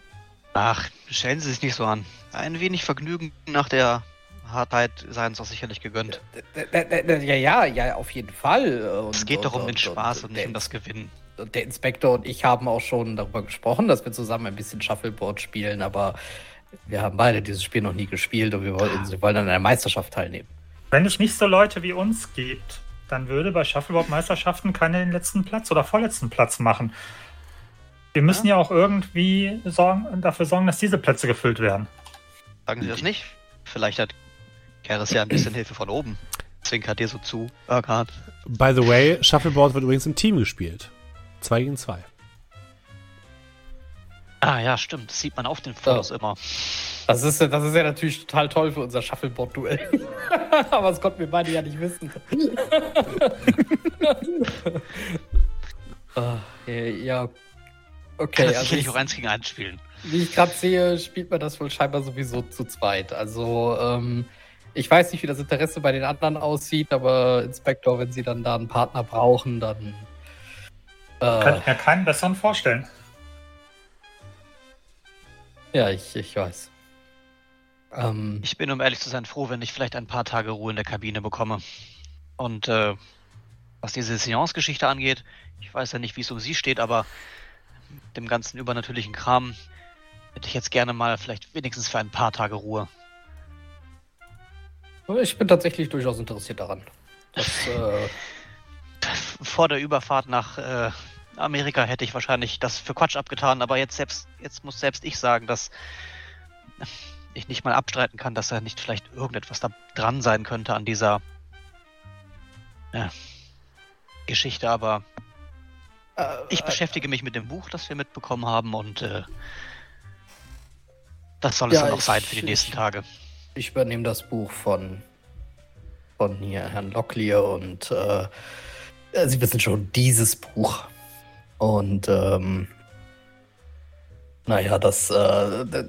Ach, stellen Sie sich nicht so an. Ein wenig Vergnügen nach der Hartheit sei uns doch sicherlich gegönnt. Ja, ja, ja, auf jeden Fall. Und, Es geht doch um und- den Spaß und nicht der, um das Gewinnen. und der Inspektor und ich haben auch schon darüber gesprochen, dass wir zusammen ein bisschen Shuffleboard spielen, aber wir haben beide dieses Spiel noch nie gespielt und wir wollen, wir wollen an einer Meisterschaft teilnehmen. Wenn es nicht so Leute wie uns gibt, dann würde bei Shuffleboard-Meisterschaften keiner den letzten Platz oder vorletzten Platz machen. Wir müssen ja, auch irgendwie sorgen, dafür sorgen, dass diese Plätze gefüllt werden. Sagen Sie das nicht? Vielleicht hat Keres ja ein bisschen Hilfe von oben. Zwinkert dir so zu, Urquhart. By the way, Shuffleboard wird übrigens im Team gespielt. Zwei gegen zwei. Ah ja, stimmt. Das sieht man auf den Fotos immer. Das ist, ja- das ist ja natürlich total toll für unser Shuffleboard-Duell. [LAUGHS] aber das konnten wir beide ja nicht wissen. [LAUGHS] Ah, ja, okay. Kann das Also sicherlich ich, auch eins gegen eins spielen. wie ich gerade sehe, spielt man das wohl scheinbar sowieso zu zweit. Also, ähm, ich weiß nicht, wie das Interesse bei den anderen aussieht, aber Inspektor, wenn Sie dann da einen Partner brauchen, dann. Kann Äh, ich mir keinen besseren vorstellen. Ja, ich, ich weiß. Ähm, Ich bin, um ehrlich zu sein, froh, wenn ich vielleicht ein paar Tage Ruhe in der Kabine bekomme. Und äh, was diese Seance-Geschichte angeht, ich weiß ja nicht, wie es um sie steht, aber mit dem ganzen übernatürlichen Kram hätte ich jetzt gerne mal vielleicht wenigstens für ein paar Tage Ruhe. ich bin tatsächlich durchaus interessiert daran. Das, äh, [LAUGHS] Vor der Überfahrt nach äh, Amerika hätte ich wahrscheinlich das für Quatsch abgetan, aber jetzt selbst, jetzt muss selbst ich sagen, dass ich nicht mal abstreiten kann, dass da nicht vielleicht irgendetwas da dran sein könnte an dieser ja, Geschichte, aber äh, ich beschäftige mich mit dem Buch, das wir mitbekommen haben und äh, das soll es Ja, dann auch ich- sein für die ich- nächsten Tage. Ich übernehme das Buch von, von hier, Herrn Locklear und äh, äh, Sie wissen schon, dieses Buch. Und ähm, naja, das, äh,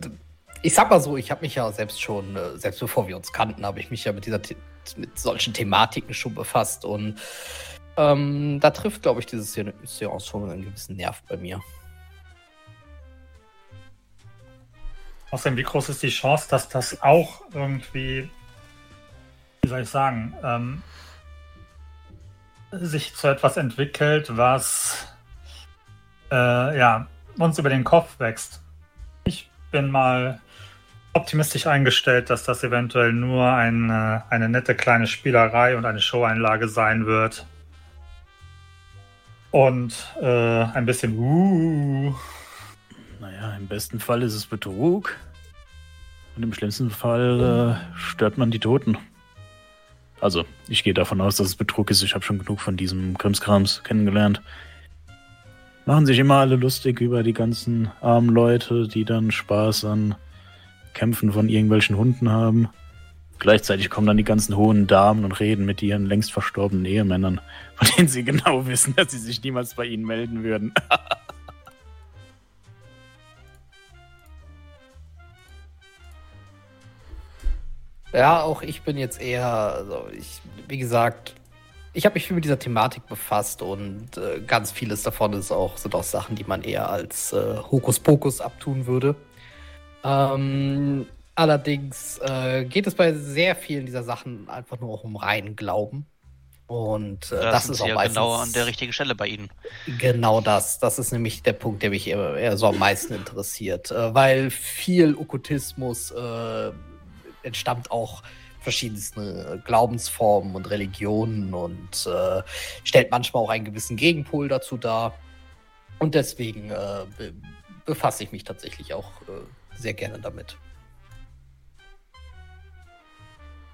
ich sag mal so, ich habe mich ja selbst schon, äh, selbst bevor wir uns kannten, habe ich mich ja mit dieser, mit solchen Thematiken schon befasst und ähm, da trifft, glaube ich, dieses Se- Seance schon einen gewissen Nerv bei mir. Außerdem, wie groß ist die Chance, dass das auch irgendwie, wie soll ich sagen, ähm, sich zu etwas entwickelt, was äh, ja, uns über den Kopf wächst. Ich bin mal optimistisch eingestellt, dass das eventuell nur eine, eine nette kleine Spielerei und eine Showeinlage sein wird. Und äh, ein bisschen uh, Naja, im besten Fall ist es Betrug. Und im schlimmsten Fall äh, stört man die Toten. Also, ich gehe davon aus, dass es Betrug ist. Ich habe schon genug von diesem Krimskrams kennengelernt. Machen sich immer alle lustig über die ganzen armen Leute, die dann Spaß an Kämpfen von irgendwelchen Hunden haben. Gleichzeitig kommen dann die ganzen hohen Damen und reden mit ihren längst verstorbenen Ehemännern, von denen sie genau [LAUGHS] wissen, dass sie sich niemals bei ihnen melden würden. [LAUGHS] Ja, auch ich bin jetzt eher, also ich, wie gesagt, ich habe mich viel mit dieser Thematik befasst und äh, ganz vieles davon ist auch, sind auch Sachen, die man eher als äh, Hokuspokus abtun würde. Ähm, allerdings äh, geht es bei sehr vielen dieser Sachen einfach nur auch um reinen Glauben. Und äh, Da das ist Sie auch ja meistens genau an der richtigen Stelle bei Ihnen. Genau das. Das ist nämlich der Punkt, der mich eher, eher so am meisten interessiert. Äh, weil viel Okkultismus äh, entstammt auch verschiedensten Glaubensformen und Religionen und äh, stellt manchmal auch einen gewissen Gegenpol dazu dar. Und deswegen äh, be befasse ich mich tatsächlich auch äh, sehr gerne damit.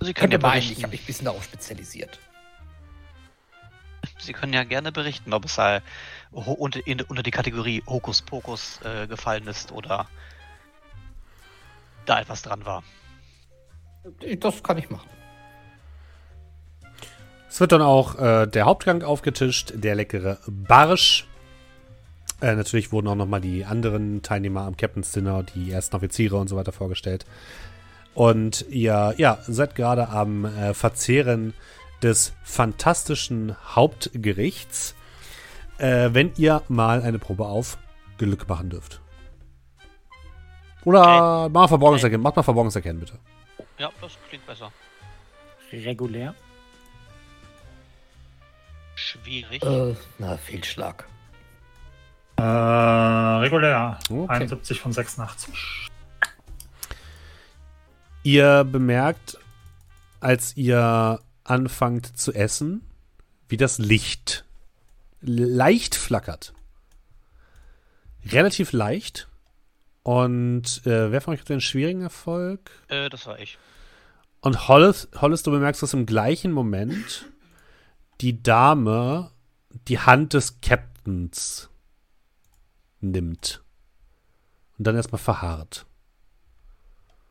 Sie können ja meinen, ich habe mich ein bisschen darauf spezialisiert. Sie können ja gerne berichten, ob es ho- unter, unter die Kategorie Hokuspokus äh, gefallen ist oder da etwas dran war. Das kann ich machen. Es wird dann auch äh, der Hauptgang aufgetischt, der leckere Barsch. Äh, natürlich wurden auch nochmal die anderen Teilnehmer am Captain's Dinner, die ersten Offiziere und so weiter vorgestellt. Und ihr ja, seid gerade am äh, Verzehren des fantastischen Hauptgerichts, äh, wenn ihr mal eine Probe auf Glück machen dürft. Oder Okay. mal Verborgenes Okay. erkennen. Macht mal Verborgenes erkennen, bitte. Ja, das klingt besser. Regulär? Schwierig. Äh, na, Fehlschlag. äh, regulär. Okay. 71 von 86. Ihr bemerkt, als ihr anfangt zu essen, wie das Licht leicht flackert. Relativ leicht. Und äh, wer von euch hat den schwierigen Erfolg? Äh, das war ich. Und Hollis, Hollis, du bemerkst, dass im gleichen Moment die Dame die Hand des Captains nimmt. Und dann erstmal verharrt.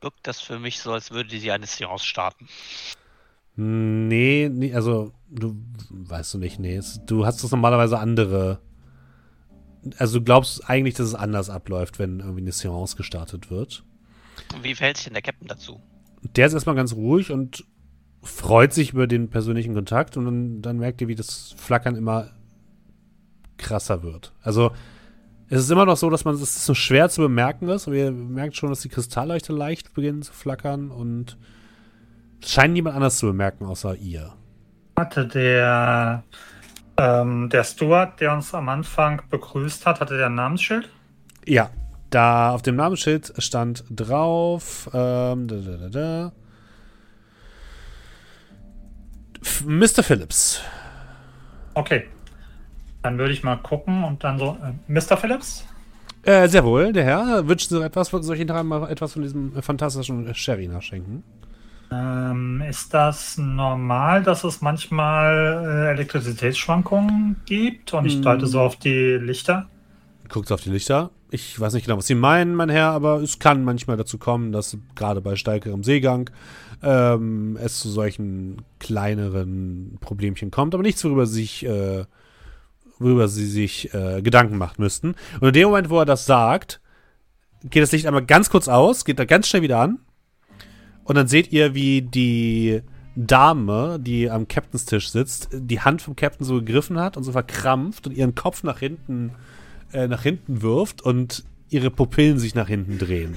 Wirkt das für mich so, als würde sie eine Seance starten. Nee, nee, also du weißt du nicht, nee. Es, du hast das normalerweise andere. Also du glaubst eigentlich, dass es anders abläuft, wenn irgendwie eine Seance gestartet wird. Wie verhält sich denn der Captain dazu? Der ist erstmal ganz ruhig und freut sich über den persönlichen Kontakt und dann, dann merkt ihr, wie das Flackern immer krasser wird. Also es ist immer noch so, dass man es so schwer zu bemerken ist, aber ihr merkt schon, dass die Kristallleuchte leicht beginnen zu flackern und es scheint niemand anders zu bemerken, außer ihr. Hatte der, ähm, der Steward, der uns am Anfang begrüßt hat, hatte der ein Namensschild? Ja, da auf dem Namensschild stand drauf, ähm, da, da, da, Mr. Phillips. Okay. Dann würde ich mal gucken und dann so, äh, Mr. Phillips? Äh, sehr wohl, der Herr. Wünschen Sie etwas? Soll ich Ihnen einmal etwas von diesem fantastischen Sherry nachschenken? Ähm, ist das normal, dass es manchmal äh, Elektrizitätsschwankungen gibt? Und ich Hm. deute so auf die Lichter. Guckt auf die Lichter. Ich weiß nicht genau, was Sie meinen, mein Herr, aber es kann manchmal dazu kommen, dass gerade bei stärkerem Seegang ähm, es zu solchen kleineren Problemchen kommt, aber nichts, worüber Sie sich äh, worüber sie sich äh, Gedanken machen müssten. Und in dem Moment, wo er das sagt, geht das Licht einmal ganz kurz aus, geht da ganz schnell wieder an. Und dann seht ihr, wie die Dame, die am Captains Tisch sitzt, die Hand vom Captain so gegriffen hat und so verkrampft und ihren Kopf nach hinten, äh, nach hinten wirft und ihre Pupillen sich nach hinten drehen.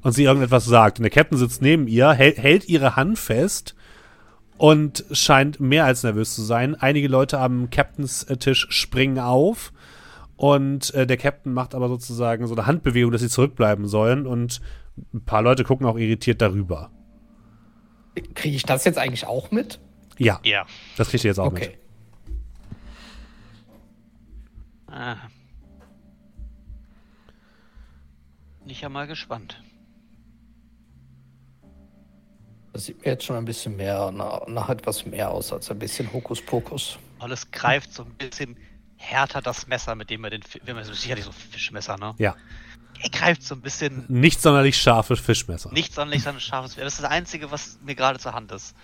Und sie irgendetwas sagt. Und der Captain sitzt neben ihr, hält, hält ihre Hand fest und scheint mehr als nervös zu sein. Einige Leute am Captains Tisch springen auf und äh, der Captain macht aber sozusagen so eine Handbewegung, dass sie zurückbleiben sollen und ein paar Leute gucken auch irritiert darüber. Kriege ich das jetzt eigentlich auch mit? Ja, Ja. das kriegt ihr jetzt auch Okay. Ah. Bin ich ja mal gespannt. Das sieht mir jetzt schon ein bisschen mehr nach, nach etwas mehr aus als ein bisschen Hokuspokus. Alles greift so ein bisschen härter das Messer, mit dem er den, wenn man so sicherlich so Fischmesser, ne? mit. Ja, Er [LAUGHS] greift so ein bisschen nicht sonderlich scharfe Fischmesser. nicht sonderlich scharfes Schwert. Das ist das Einzige, was mir gerade zur Hand ist.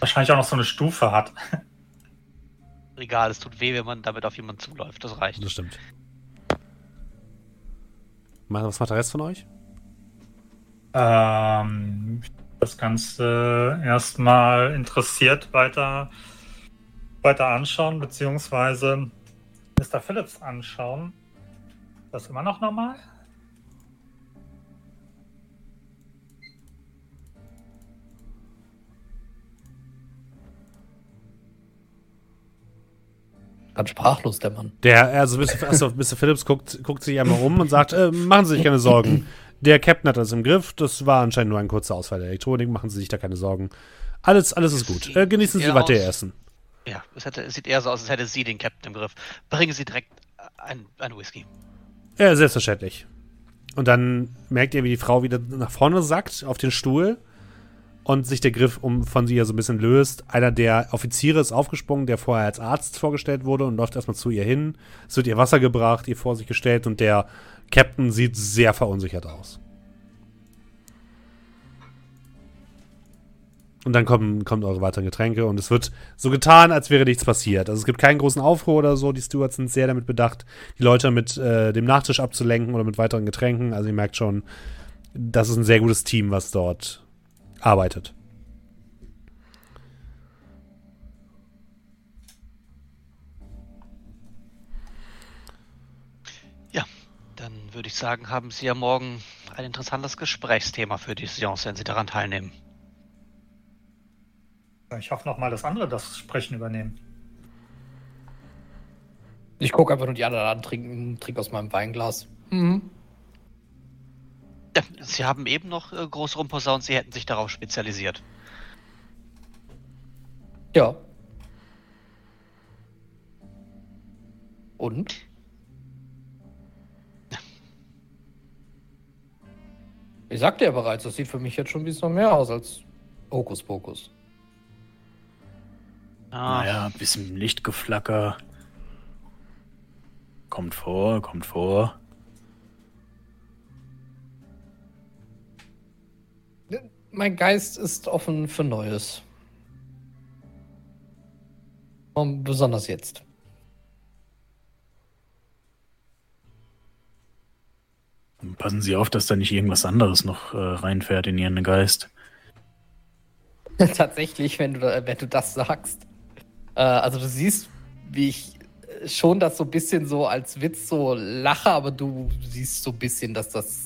Wahrscheinlich auch noch so eine Stufe hat. [LAUGHS] Egal, es tut weh, wenn man damit auf jemanden zuläuft. Das reicht. Das stimmt. Was macht der Rest von euch? Ähm, das Ganze erstmal interessiert weiter, weiter anschauen, beziehungsweise Mr. Phillips anschauen. Ist das immer noch normal? Ganz sprachlos, der Mann. Der, also Mr. Achso, Mr. Phillips guckt, guckt sich einmal um und sagt, äh, machen Sie sich keine Sorgen. Der Captain hat das im Griff. Das war anscheinend nur ein kurzer Ausfall der Elektronik. Machen Sie sich da keine Sorgen. Alles, alles ist gut. Äh, genießen Sie weiter Ihr Essen. Ja, es, hätte, es sieht eher so aus, als hätte sie den Captain im Griff. Bringen Sie direkt ein, ein Whisky. Ja, selbstverständlich. Und dann merkt ihr, wie die Frau wieder nach vorne sackt auf den Stuhl und sich der Griff um von sie ja so ein bisschen löst. Einer der Offiziere ist aufgesprungen, der vorher als Arzt vorgestellt wurde und läuft erstmal zu ihr hin. Es wird ihr Wasser gebracht, ihr vor sich gestellt und der Captain sieht sehr verunsichert aus. Und dann kommen, kommen eure weiteren Getränke und es wird so getan, als wäre nichts passiert. Also es gibt keinen großen Aufruhr oder so. Die Stewards sind sehr damit bedacht, die Leute mit äh, dem Nachtisch abzulenken oder mit weiteren Getränken. Also ihr merkt schon, das ist ein sehr gutes Team, was dort arbeitet. Ja, dann würde ich sagen, haben Sie ja morgen ein interessantes Gesprächsthema für die Seance, wenn Sie daran teilnehmen. Ich hoffe noch mal, dass andere das Sprechen übernehmen. Ich gucke einfach nur die anderen an, trinken, trink aus meinem Weinglas. Mhm. Sie haben eben noch äh, groß rumposaunt, Sie hätten sich darauf spezialisiert. Ja. Und? Ich sagte ja bereits, das sieht für mich jetzt schon ein bisschen mehr aus als Hokuspokus. Ah, Naja, ein bisschen Lichtgeflacker. Kommt vor, kommt vor. Mein Geist ist offen für Neues. Und besonders jetzt. Passen Sie auf, dass da nicht irgendwas anderes noch äh, reinfährt in Ihren Geist. [LAUGHS] Tatsächlich, wenn du, wenn du das sagst. Äh, also du siehst, wie ich äh, schon das so ein bisschen so als Witz so lache, aber du siehst so ein bisschen, dass das,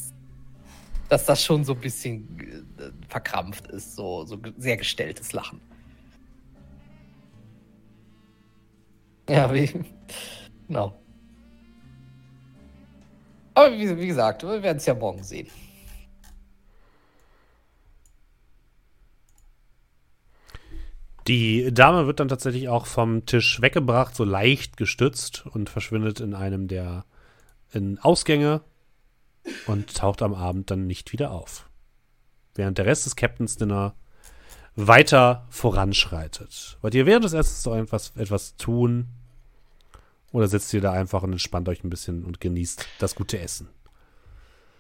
dass das schon so ein bisschen äh, verkrampft ist, so, so sehr gestelltes Lachen. Ja, wie. Genau. Aber wie, wie gesagt, wir werden es ja morgen sehen. Die Dame wird dann tatsächlich auch vom Tisch weggebracht, so leicht gestützt und verschwindet in einem der in Ausgänge und taucht am Abend dann nicht wieder auf. Während der Rest des Captains Dinner weiter voranschreitet. Wollt ihr während des Essens so etwas, etwas tun? Oder sitzt ihr da einfach und entspannt euch ein bisschen und genießt das gute Essen?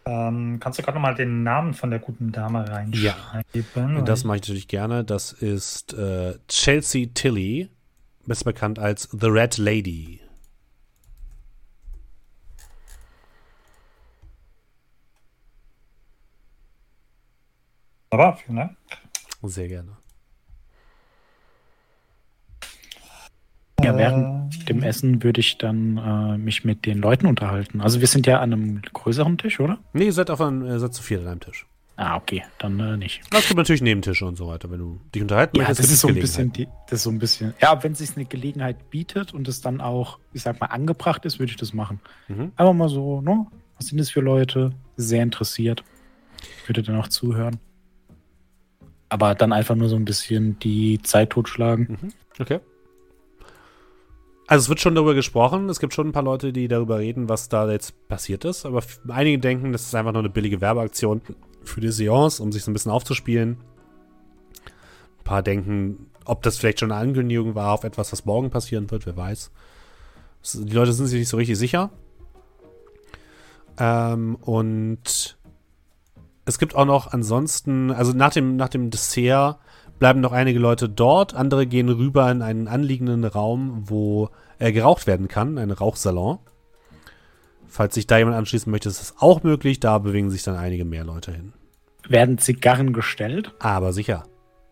Ähm, kannst du gerade noch mal den Namen von der guten Dame reinschreiben? Und das mache ich natürlich gerne. Das ist äh, Chelsea Tilly, besser bekannt als The Red Lady. Aber vielen Dank. Sehr gerne. Ja, während dem Essen würde ich dann äh, mich mit den Leuten unterhalten. Also wir sind ja an einem größeren Tisch, oder? Nee, ihr seid auf einem, ihr seid zu viert an einem Tisch. Ah, okay, dann äh, nicht. Es gibt natürlich Nebentische und so weiter, wenn du dich unterhalten Ja, das gibt ist es so ein bisschen, die, das ist so ein bisschen. Ja, wenn sich eine Gelegenheit bietet und es dann auch, ich sag mal, angebracht ist, würde ich das machen. Mhm. Einfach mal so, ne? Was sind das für Leute? Sehr interessiert. Würde dann auch zuhören. Aber dann einfach nur so ein bisschen die Zeit totschlagen. Mhm. Okay. Also es wird schon darüber gesprochen. Es gibt schon ein paar Leute, die darüber reden, was da jetzt passiert ist. Aber einige denken, das ist einfach nur eine billige Werbeaktion für die Seance, um sich so ein bisschen aufzuspielen. Ein paar denken, ob das vielleicht schon eine Ankündigung war auf etwas, was morgen passieren wird, wer weiß. Die Leute sind sich nicht so richtig sicher. Ähm, und es gibt auch noch ansonsten, also nach dem, nach dem Dessert bleiben noch einige Leute dort, andere gehen rüber in einen anliegenden Raum, wo äh, geraucht werden kann, einen Rauchsalon. Falls sich da jemand anschließen möchte, ist das auch möglich. Da bewegen sich dann einige mehr Leute hin. Werden Zigarren gestellt? Aber sicher.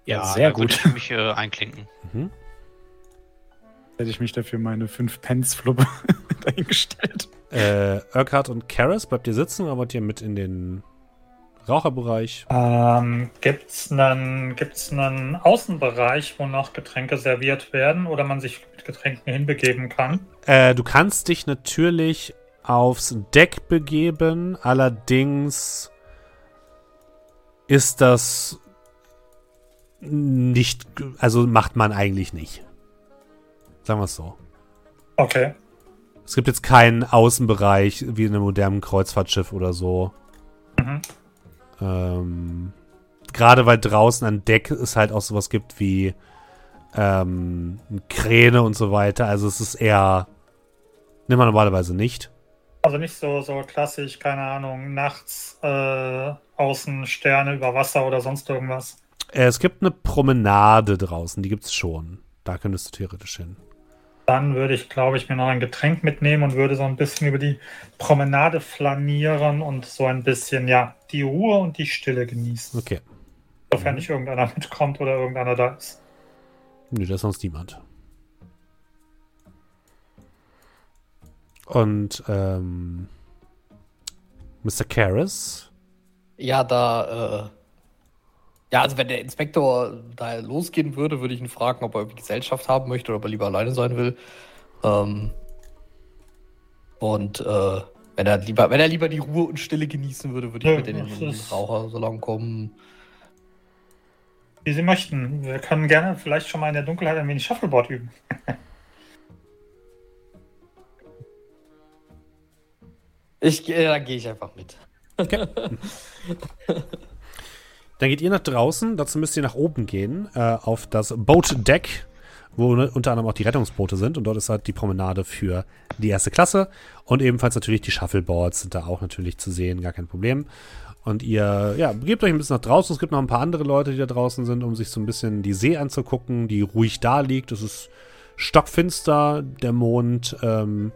Ja, sehr da würde gut. ich mich äh, einklinken. Mhm. Hätte ich mich dafür meine 5 Pence Fluppe [LAUGHS] dahingestellt. Äh, Urquhart und Karis, bleibt ihr sitzen oder wollt ihr mit in den Raucherbereich? Ähm, Gibt es einen, gibt's einen Außenbereich, wo noch Getränke serviert werden oder man sich mit Getränken hinbegeben kann? Äh, du kannst dich natürlich aufs Deck begeben, allerdings ist das nicht, also macht man eigentlich nicht. Sagen wir es so. Okay. Es gibt jetzt keinen Außenbereich wie in einem modernen Kreuzfahrtschiff oder so. Mhm. Ähm, Gerade weil draußen an Deck es halt auch sowas gibt wie ähm, Kräne und so weiter. Also es ist eher. Nimmt man normalerweise nicht. Also nicht so, so klassisch, keine Ahnung, nachts äh, außen Sterne über Wasser oder sonst irgendwas. Äh, Es gibt eine Promenade draußen, die gibt's schon. Da könntest du theoretisch hin. Dann würde ich, glaube ich, mir noch ein Getränk mitnehmen und würde so ein bisschen über die Promenade flanieren und so ein bisschen, ja, die Ruhe und die Stille genießen. Okay. Sofern nicht irgendeiner [LAUGHS] mitkommt oder irgendeiner da ist. Nö, da ist sonst niemand. Und ähm, Mr. Karras. Ja, da, äh, ja, also wenn der Inspektor da losgehen würde, würde ich ihn fragen, ob er irgendwie Gesellschaft haben möchte oder ob er lieber alleine sein will. Ähm, und äh, wenn er lieber, wenn er lieber die Ruhe und Stille genießen würde, würde ich Ja, mit den, den Rauchersalon kommen. Wie Sie möchten. Wir können gerne vielleicht schon mal in der Dunkelheit ein wenig Shuffleboard üben. Ich, äh, dann gehe ich einfach mit. [LAUGHS] Dann geht ihr nach draußen, dazu müsst ihr nach oben gehen, äh, auf das Boat Deck, wo ne, unter anderem auch die Rettungsboote sind. Und dort ist halt die Promenade für die erste Klasse. Und ebenfalls natürlich die Shuffleboards sind da auch natürlich zu sehen, gar kein Problem. Und ihr, ja, gebt euch ein bisschen nach draußen. Es gibt noch ein paar andere Leute, die da draußen sind, um sich so ein bisschen die See anzugucken, die ruhig da liegt. Es ist stockfinster, der Mond ähm,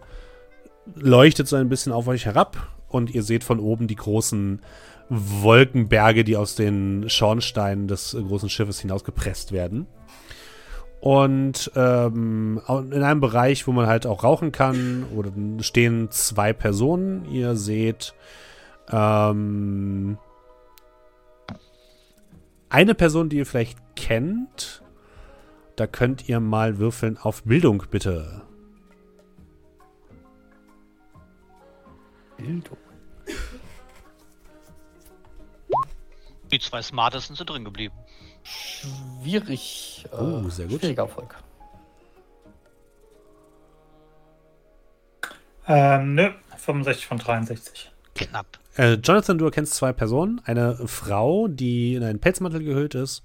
leuchtet so ein bisschen auf euch herab. Und ihr seht von oben die großen Wolkenberge, die aus den Schornsteinen des großen Schiffes hinausgepresst werden. Und ähm, in einem Bereich, wo man halt auch rauchen kann, oder stehen zwei Personen. Ihr seht ähm, eine Person, die ihr vielleicht kennt. Da könnt ihr mal würfeln auf Bildung, bitte. Bildung. Die zwei Smartesten sind drin geblieben. Schwierig. äh, Oh, sehr gut. Schwieriger Erfolg. Ähm, nö, 65 von 63. Knapp. Äh, Jonathan, du erkennst zwei Personen. Eine Frau, die in einen Pelzmantel gehüllt ist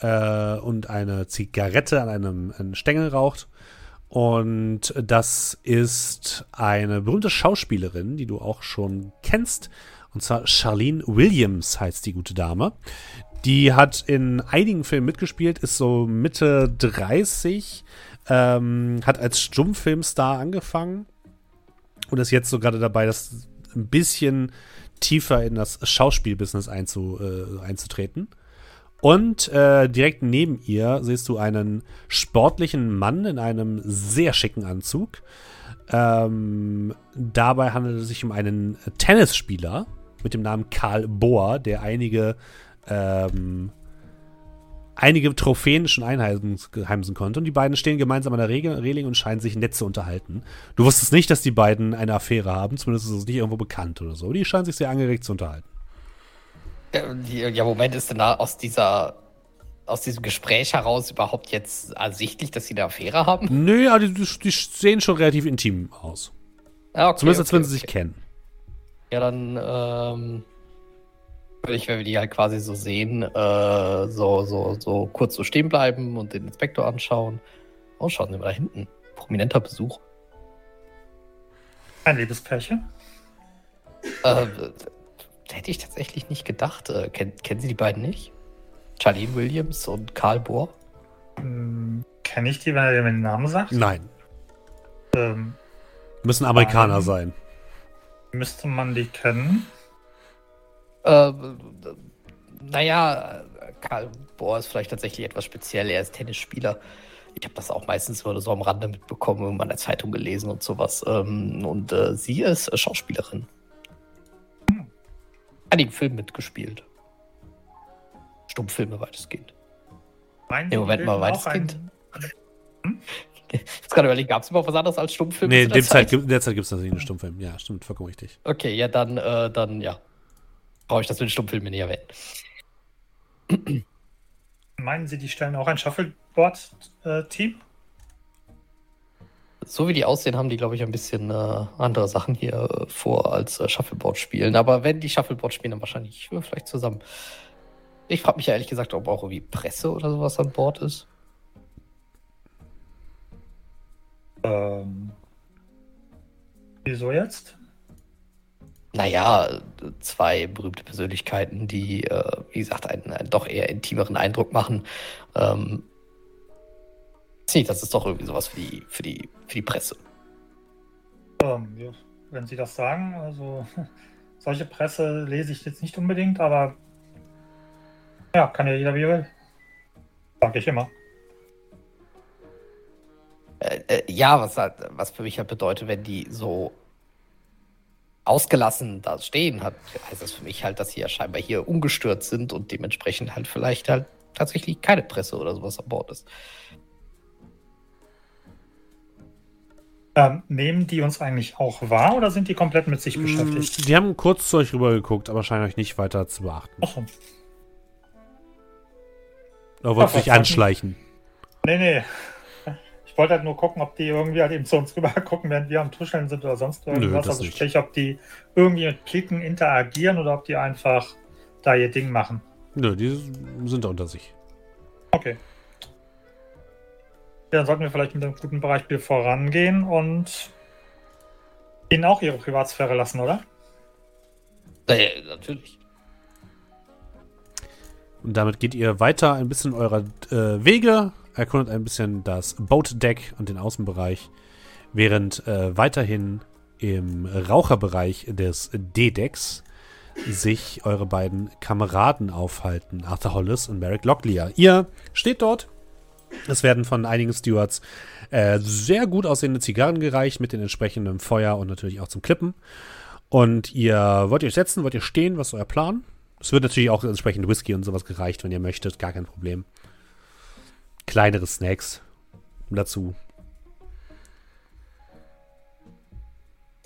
äh, und eine Zigarette an einem, einem Stängel raucht. Und das ist eine berühmte Schauspielerin, die du auch schon kennst. Und zwar Charlene Williams heißt die gute Dame. Die hat in einigen Filmen mitgespielt, ist so Mitte 30, ähm, hat als Stummfilmstar angefangen und ist jetzt so gerade dabei, das ein bisschen tiefer in das Schauspielbusiness einzu, äh, einzutreten. Und äh, direkt neben ihr siehst du einen sportlichen Mann in einem sehr schicken Anzug. Ähm, dabei handelt es sich um einen Tennisspieler mit dem Namen Karl Bohr, der einige ähm, einige Trophäen schon einheimsen konnte. Und die beiden stehen gemeinsam an der Reling und scheinen sich nett zu unterhalten. Du wusstest nicht, dass die beiden eine Affäre haben, zumindest ist es nicht irgendwo bekannt oder so. Die scheinen sich sehr angeregt zu unterhalten. Ja, ja Moment, ist denn da aus dieser aus diesem Gespräch heraus überhaupt jetzt ersichtlich, dass sie eine Affäre haben? Nö, aber die, die sehen schon relativ intim aus. Ja, okay, Zumindest okay, als wenn sie okay. sich kennen. Ja, dann ähm, würde ich, wenn wir die halt quasi so sehen, äh, so, so, so kurz so stehen bleiben und den Inspektor anschauen. Oh, schauen Sie mal da hinten. Prominenter Besuch. Ein Liebespärchen. Äh, hätte ich tatsächlich nicht gedacht. Äh, kenn, kennen Sie die beiden nicht? Charlene Williams und Karl Bohr? Hm, Kenne ich die, wenn er mir den Namen sagt? Nein, Ähm, müssen Amerikaner Nein. sein. Müsste man die kennen? Äh, naja, Karl Bohr ist vielleicht tatsächlich etwas speziell. Er ist Tennisspieler. Ich habe das auch meistens nur so am Rande mitbekommen, in meiner Zeitung gelesen und sowas. Ähm, und äh, sie ist Schauspielerin. Einigen Filmen mitgespielt. Stummfilme weitestgehend. Meinen Nee, Moment mal, bilden auch weitestgehend? Einen- Jetzt gerade überlegen, gab es überhaupt was anderes als Stummfilme? Nee, in, der dem Zeit, in der Zeit gibt es natürlich einen Stummfilm. Ja, stimmt, vollkommen richtig. Okay, ja, dann, äh, dann, ja. Brauche ich das mit den Stummfilmen nicht erwähnen. Meinen Sie, die stellen auch ein Shuffleboard-Team? So wie die aussehen, haben die, glaube ich, ein bisschen äh, andere Sachen hier äh, vor als äh, Shuffleboard spielen. Aber wenn die Shuffleboard spielen, dann wahrscheinlich äh, vielleicht zusammen. Ich frage mich ja ehrlich gesagt, ob auch irgendwie Presse oder sowas an Bord ist. Ähm, wieso jetzt? Naja, zwei berühmte Persönlichkeiten, die, äh, wie gesagt, einen, einen doch eher intimeren Eindruck machen. Ähm, nicht, das ist doch irgendwie sowas für die, für die, für die Presse. Ähm, ja, wenn Sie das sagen, also [LAUGHS] solche Presse lese ich jetzt nicht unbedingt, aber ja, kann ja jeder wie er will. Sag ich immer. Äh, äh, ja, was, halt, was für mich halt bedeutet, wenn die so ausgelassen da stehen, hat, heißt das für mich halt, dass sie ja scheinbar hier ungestört sind und dementsprechend halt vielleicht halt tatsächlich keine Presse oder sowas an Bord ist. Ähm, nehmen die uns eigentlich auch wahr oder sind die komplett mit sich beschäftigt? Mm, Die haben kurz zu euch rübergeguckt, aber scheinen euch nicht weiter zu beachten. Achso. Oder wollt Ach, ihr sich was anschleichen? Nee, nee. Ich wollte halt nur gucken, ob die irgendwie halt eben zu uns rüber gucken, während wir am Tuscheln sind oder sonst irgendwas. das also nicht. sprich, ob die irgendwie mit Klicken interagieren oder ob die einfach da ihr Ding machen. Nö, die sind da unter sich. Okay. Ja, dann sollten wir vielleicht mit einem guten Beispiel vorangehen und ihnen auch ihre Privatsphäre lassen, oder? Äh, natürlich. Und damit geht ihr weiter ein bisschen eurer äh, Wege, erkundet ein bisschen das Boatdeck und den Außenbereich, während äh, weiterhin im Raucherbereich des D-Decks sich eure beiden Kameraden aufhalten, Arthur Hollis und Merrick Locklear. Ihr steht dort. Es werden von einigen Stewards äh, sehr gut aussehende Zigarren gereicht mit den entsprechenden Feuer und natürlich auch zum Klippen. Und ihr wollt euch setzen, wollt ihr stehen, was ist euer Plan? Es wird natürlich auch entsprechend Whisky und sowas gereicht, wenn ihr möchtet, gar kein Problem. Kleinere Snacks dazu.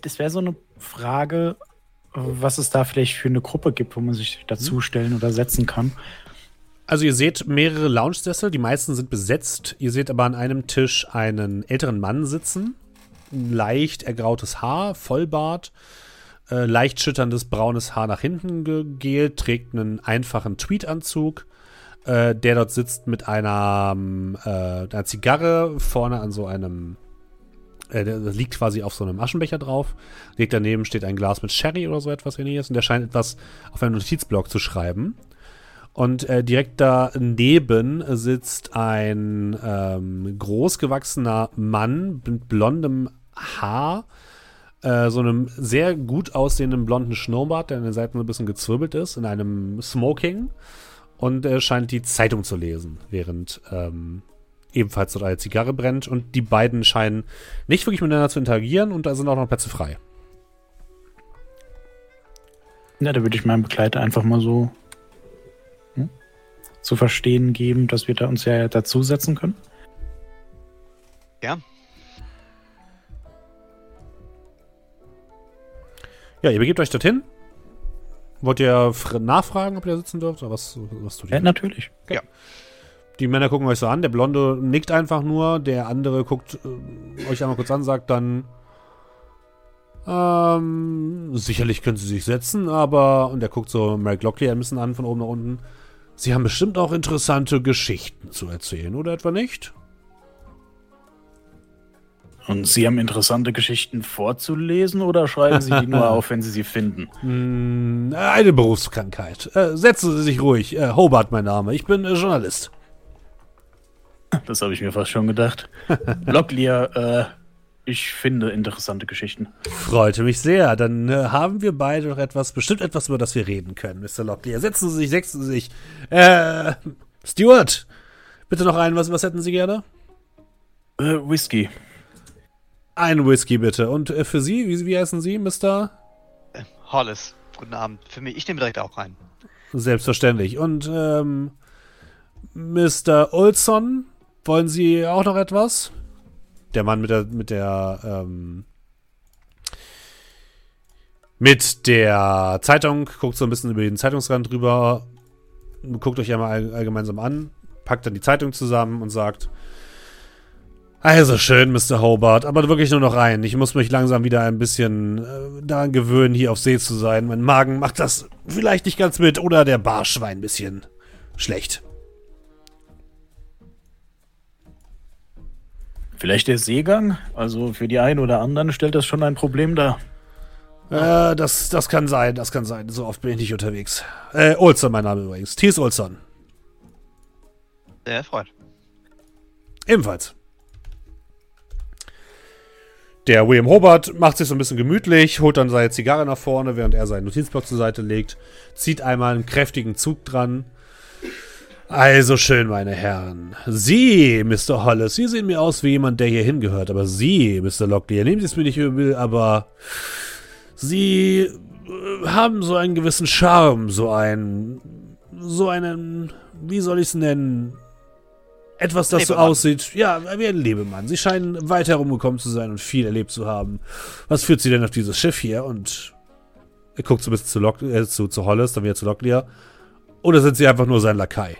Das wäre so eine Frage, was es da vielleicht für eine Gruppe gibt, wo man sich dazustellen oder setzen kann. Also ihr seht mehrere Lounge-Sessel, die meisten sind besetzt. Ihr seht aber an einem Tisch einen älteren Mann sitzen. Leicht ergrautes Haar, Vollbart, äh, leicht schütterndes braunes Haar nach hinten gegelt, trägt einen einfachen Tweedanzug, äh, der dort sitzt mit einer, ähm, äh, einer Zigarre vorne an so einem, äh, das liegt quasi auf so einem Aschenbecher drauf. Liegt daneben steht ein Glas mit Sherry oder so etwas ähnliches und der scheint etwas auf einem Notizblock zu schreiben. Und äh, direkt daneben sitzt ein ähm, großgewachsener Mann mit blondem Haar, äh, so einem sehr gut aussehenden blonden Schnurrbart, der an den Seiten so ein bisschen gezwirbelt ist, in einem Smoking und er scheint die Zeitung zu lesen, während ähm, ebenfalls dort eine Zigarre brennt. Und die beiden scheinen nicht wirklich miteinander zu interagieren und da sind auch noch Plätze frei. Ja, da würde ich meinem Begleiter einfach mal so hm, zu verstehen geben, dass wir da uns ja dazusetzen können. Ja. Ja, ihr begebt euch dorthin. Wollt ihr fr- nachfragen, ob ihr sitzen dürft? Oder was, was tut ihr? Ja, natürlich. Die Männer gucken euch so an. Der Blonde nickt einfach nur. Der andere guckt äh, euch einmal kurz an, sagt dann: ähm, Sicherlich können Sie sich setzen, aber. Und er guckt so Mary Locklear ein bisschen an, von oben nach unten. Sie haben bestimmt auch interessante Geschichten zu erzählen, oder etwa nicht? Und Sie haben interessante Geschichten vorzulesen oder schreiben Sie die nur [LAUGHS] auf, wenn Sie sie finden? Hm, eine Berufskrankheit. Äh, setzen Sie sich ruhig. Äh, Hobart, mein Name. Ich bin äh, Journalist. Das habe ich mir fast schon gedacht. [LAUGHS] Locklear, äh, ich finde interessante Geschichten. Freute mich sehr. Dann haben wir beide noch etwas, bestimmt etwas, über das wir reden können, Mr. Locklear. Setzen Sie sich, setzen Sie sich. Äh, Stuart, bitte noch einen. Was, was hätten Sie gerne? Äh, Whisky. Ein Whisky bitte. Und äh, für Sie, wie, wie heißen Sie, Mr.? Äh, Hollis, guten Abend. Für mich, ich nehme direkt auch rein. Selbstverständlich. Und ähm, Mr. Olson, wollen Sie auch noch etwas? Der Mann mit der mit der ähm, mit der Zeitung guckt so ein bisschen über den Zeitungsrand drüber, guckt euch einmal all, allgemeinsam an, packt dann die Zeitung zusammen und sagt: Also schön, Mr. Hobart, aber wirklich nur noch rein. Ich muss mich langsam wieder ein bisschen äh, daran gewöhnen, hier auf See zu sein. Mein Magen macht das vielleicht nicht ganz mit oder der Barsch war ein bisschen schlecht. Vielleicht der Seegang? Also für die einen oder anderen stellt das schon ein Problem dar. Äh, das, das kann sein, das kann sein. So oft bin ich nicht unterwegs. Äh, Olson, mein Name übrigens. Thies Olson. Sehr erfreut. Ebenfalls. Der William Hobart macht sich so ein bisschen gemütlich, holt dann seine Zigarre nach vorne, während er seinen Notizblock zur Seite legt, zieht einmal einen kräftigen Zug dran. Also schön, meine Herren. Sie, Mr. Hollis, Sie sehen mir aus wie jemand, der hier hingehört, aber Sie, Mr. Locklear, nehmen Sie es mir nicht übel, aber Sie äh, haben so einen gewissen Charme, so einen, so einen, wie soll ich es nennen? Etwas, das so Lebemann. aussieht, ja, wie ein Lebemann. Sie scheinen weit herumgekommen zu sein und viel erlebt zu haben. Was führt Sie denn auf dieses Schiff hier? Und er guckt so ein bisschen zu, Lock, äh, zu, zu Hollis, dann wieder zu Locklear. Oder sind Sie einfach nur sein Lakai?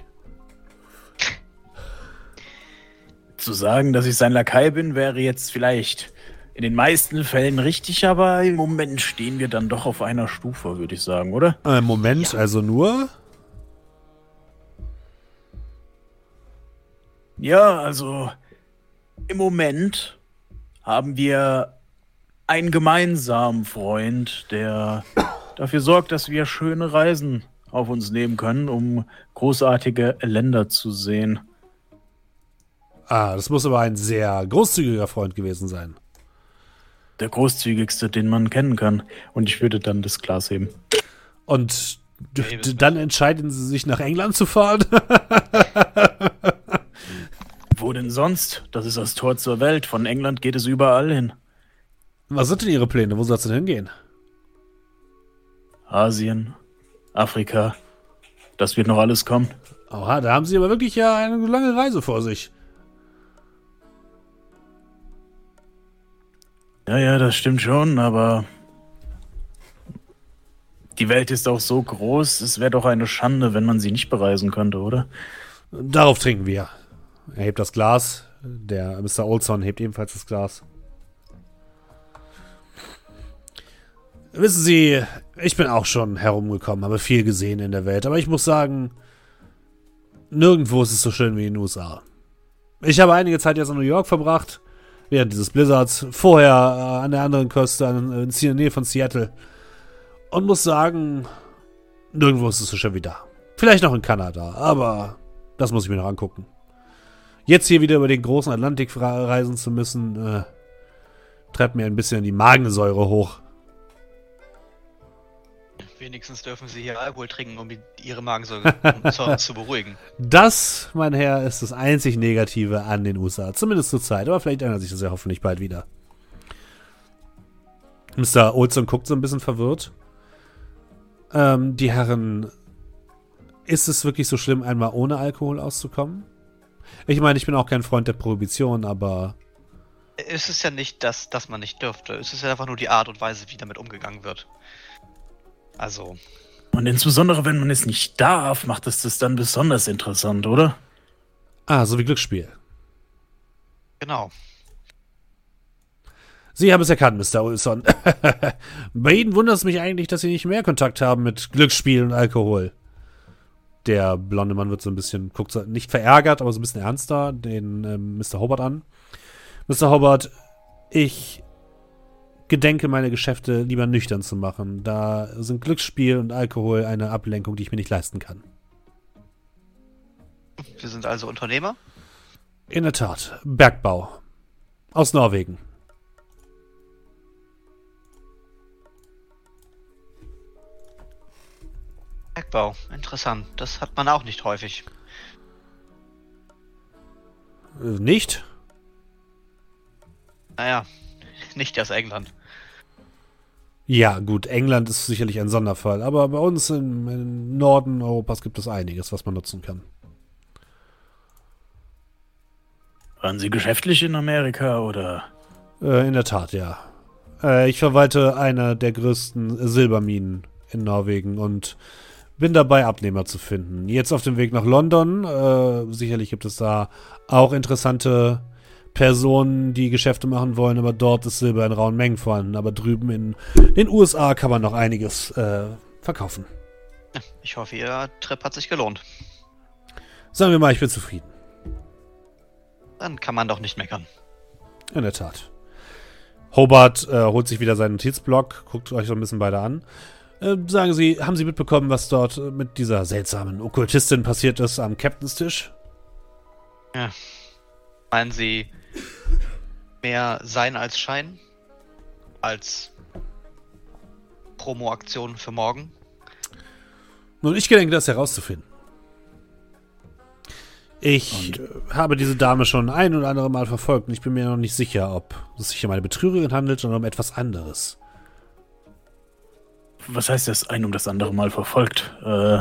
Zu sagen, dass ich sein Lakai bin, wäre jetzt vielleicht in den meisten Fällen richtig, aber im Moment stehen wir dann doch auf einer Stufe, würde ich sagen, oder? Äh, Moment, also nur? Ja, also im Moment haben wir einen gemeinsamen Freund, der dafür sorgt, dass wir schöne Reisen auf uns nehmen können, um großartige Länder zu sehen. Ah, das muss aber ein sehr großzügiger Freund gewesen sein. Der großzügigste, den man kennen kann. Und ich würde dann das Glas heben. Und dann entscheiden Sie sich nach England zu fahren? [LAUGHS] Wo denn sonst? Das ist das Tor zur Welt. Von England geht es überall hin. Was sind denn Ihre Pläne? Wo soll es denn hingehen? Asien, Afrika. Das wird noch alles kommen. Oha, da haben Sie aber wirklich ja eine lange Reise vor sich. Ja, ja, das stimmt schon, aber die Welt ist auch so groß, es wäre doch eine Schande, wenn man sie nicht bereisen könnte, oder? Darauf trinken wir. Er hebt das Glas. Der Mr. Olson hebt ebenfalls das Glas. Wissen Sie, ich bin auch schon herumgekommen, habe viel gesehen in der Welt, aber ich muss sagen, nirgendwo ist es so schön wie in den USA. Ich habe einige Zeit jetzt in New York verbracht, während dieses Blizzards, vorher äh, an der anderen Küste, in der Nähe von Seattle. Und muss sagen, nirgendwo ist es so schön wie da. Vielleicht noch in Kanada, aber das muss ich mir noch angucken. Jetzt hier wieder über den großen Atlantik reisen zu müssen, äh, treibt mir ein bisschen die Magensäure hoch. Wenigstens dürfen sie hier Alkohol trinken, um ihre Magensäure zu, [LAUGHS] zu beruhigen. Das, mein Herr, ist das einzig Negative an den USA. Zumindest zur Zeit. Aber vielleicht ändert sich das ja hoffentlich bald wieder. Mr. Olson guckt so ein bisschen verwirrt. Ähm, die Herren, ist es wirklich so schlimm, einmal ohne Alkohol auszukommen? Ich meine, ich bin auch kein Freund der Prohibition, aber Es ist ja nicht das, dass man nicht dürfte. Es ist ja einfach nur die Art und Weise, wie damit umgegangen wird. Also, Und insbesondere, wenn man es nicht darf, macht es das dann besonders interessant, oder? ah, so wie Glücksspiel. genau. Sie haben es erkannt, Mr. Olson. [LAUGHS] Bei Ihnen wundert es mich eigentlich, dass Sie nicht mehr Kontakt haben mit Glücksspiel und Alkohol. Der blonde Mann wird so ein bisschen, guckt so, nicht verärgert, aber so ein bisschen ernster, den ähm, Mr. Hobart an. Mr. Hobart, ich gedenke, meine Geschäfte lieber nüchtern zu machen. Da sind Glücksspiel und Alkohol eine Ablenkung, die ich mir nicht leisten kann. Wir sind also Unternehmer. In der Tat, Bergbau. Aus Norwegen. Bergbau. Interessant. Das hat man auch nicht häufig. Äh, nicht? Naja, nicht aus England. Ja, gut, England ist sicherlich ein Sonderfall, aber bei uns im, im Norden Europas gibt es einiges, was man nutzen kann. Waren Sie geschäftlich in Amerika oder? Äh, in der Tat, ja. Äh, ich verwalte eine der größten Silberminen in Norwegen und bin dabei, Abnehmer zu finden. Jetzt auf dem Weg nach London. Äh, sicherlich gibt es da auch interessante Personen, die Geschäfte machen wollen, aber dort ist Silber in rauen Mengen vorhanden. Aber drüben in den USA kann man noch einiges äh, verkaufen. Ich hoffe, Ihr Trip hat sich gelohnt. Sagen wir mal, ich bin zufrieden. Dann kann man doch nicht meckern. In der Tat. Hobart äh, holt sich wieder seinen Notizblock, guckt euch so ein bisschen beide an. Äh, sagen Sie, haben Sie mitbekommen, was dort äh, mit dieser seltsamen Okkultistin passiert ist am Captain's Tisch? Meinen Sie mehr Sein als Schein? Als Promo-Aktion für morgen? Nun, ich gedenke, das herauszufinden. Ich äh, habe diese Dame schon ein oder andere Mal verfolgt und ich bin mir noch nicht sicher, ob es sich um eine Betrügerin handelt oder um etwas anderes. Was heißt das ein um das andere Mal verfolgt? Äh,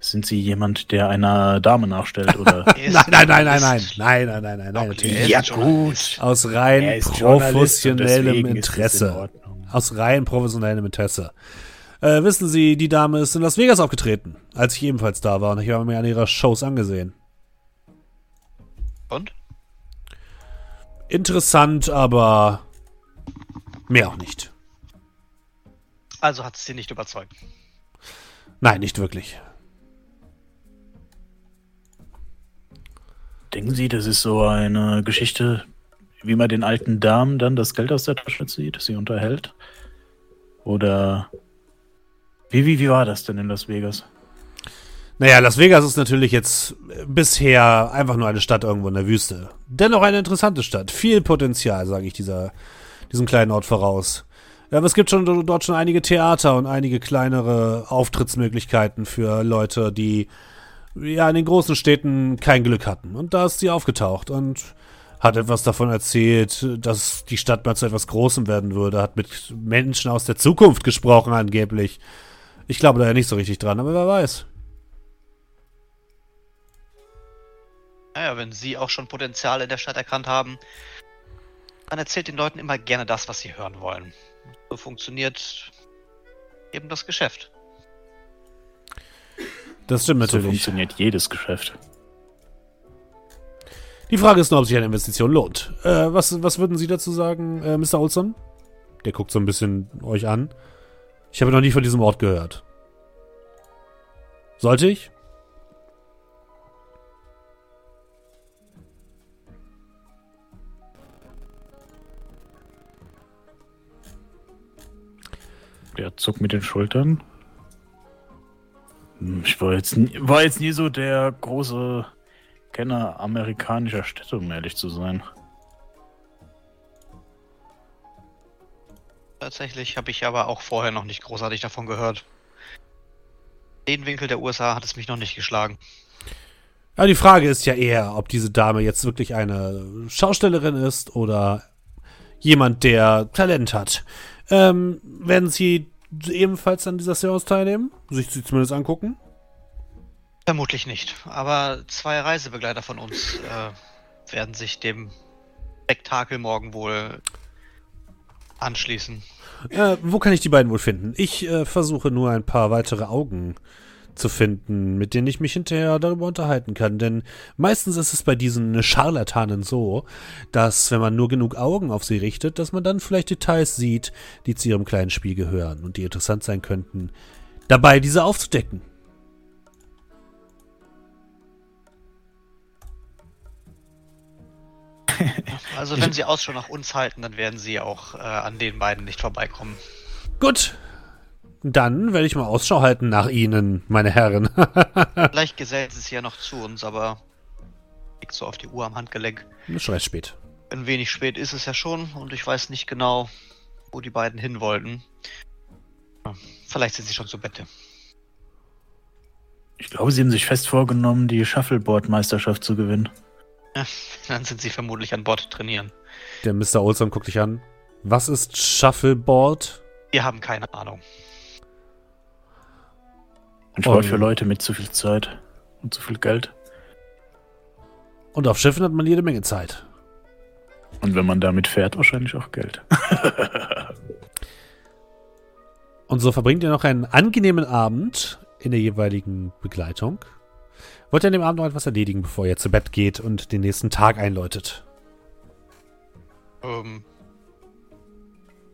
sind Sie jemand, der einer Dame nachstellt oder? [LAUGHS] Er Nein, nein, nein, nein, nein, nein, nein, nein, nein, nein, Okay. natürlich. Ja, gut. Aus rein professionellem in Interesse. Ordnung. Aus rein professionellem Interesse. Äh, wissen Sie, die Dame ist in Las Vegas aufgetreten, als ich ebenfalls da war und ich habe mir eine ihrer Shows angesehen. Und? Interessant, aber mehr auch nicht. Also hat es Sie nicht überzeugt. Nein, nicht wirklich. Denken Sie, das ist so eine Geschichte, wie man den alten Damen dann das Geld aus der Tasche zieht, sie unterhält? Oder wie, wie, wie war das denn in Las Vegas? Naja, Las Vegas ist natürlich jetzt bisher einfach nur eine Stadt irgendwo in der Wüste. Dennoch eine interessante Stadt. Viel Potenzial, sage ich dieser, diesem kleinen Ort voraus. Ja, aber es gibt schon dort schon einige Theater und einige kleinere Auftrittsmöglichkeiten für Leute, die ja in den großen Städten kein Glück hatten. Und da ist sie aufgetaucht und hat etwas davon erzählt, dass die Stadt mal zu etwas Großem werden würde, hat mit Menschen aus der Zukunft gesprochen angeblich. Ich glaube da ja nicht so richtig dran, aber wer weiß. Naja, wenn Sie auch schon Potenzial in der Stadt erkannt haben, dann erzählt den Leuten immer gerne das, was sie hören wollen. So funktioniert eben das Geschäft. Das stimmt So natürlich. funktioniert jedes Geschäft. Die Frage ist nur, ob sich eine Investition lohnt. Äh, was, was würden Sie dazu sagen, äh, Mr. Olson? Der guckt so ein bisschen euch an. Ich habe noch nie von diesem Ort gehört. Sollte ich? Der zuckt mit den Schultern. Hm, Ich war jetzt, nie, war jetzt nie so der große Kenner amerikanischer Städte, um ehrlich zu sein. Tatsächlich habe ich aber auch vorher noch nicht großartig davon gehört. Den Winkel der USA hat es mich noch nicht geschlagen. Aber die Frage ist ja eher, ob diese Dame jetzt wirklich eine Schaustellerin ist oder jemand, der Talent hat. Ähm, werden Sie ebenfalls an dieser Seance teilnehmen? Sich sie zumindest angucken? Vermutlich nicht. Aber zwei Reisebegleiter von uns äh, werden sich dem Spektakel morgen wohl anschließen. Äh, wo kann ich die beiden wohl finden? Ich äh, versuche nur ein paar weitere Augen zu finden, mit denen ich mich hinterher darüber unterhalten kann. Denn meistens ist es bei diesen Scharlatanen so, dass wenn man nur genug Augen auf sie richtet, dass man dann vielleicht Details sieht, die zu ihrem kleinen Spiel gehören und die interessant sein könnten, dabei diese aufzudecken. Also wenn sie Ausschau nach uns halten, dann werden sie auch äh, an den beiden nicht vorbeikommen. Gut. Dann werde ich mal Ausschau halten nach Ihnen, meine Herren. [LAUGHS] Vielleicht gesellt sie sich ja noch zu uns, aber liegt so auf die Uhr am Handgelenk. Ist schon recht spät. Ein wenig spät ist es ja schon und ich weiß nicht genau, wo die beiden hin wollten. Vielleicht sind sie schon zu Bette. Ich glaube, sie haben sich fest vorgenommen, die Shuffleboard-Meisterschaft zu gewinnen. Ja, dann sind sie vermutlich an Bord trainieren. Der Mr. Olson guckt dich an. Was ist Shuffleboard? Wir haben keine Ahnung. Ein Sport Und- für Leute mit zu viel Zeit und zu viel Geld. Und auf Schiffen hat man jede Menge Zeit. Und wenn man damit fährt, wahrscheinlich auch Geld. [LAUGHS] Und so verbringt ihr noch einen angenehmen Abend in der jeweiligen Begleitung. Wollt ihr an dem Abend noch etwas erledigen, bevor ihr zu Bett geht und den nächsten Tag einläutet? Ähm.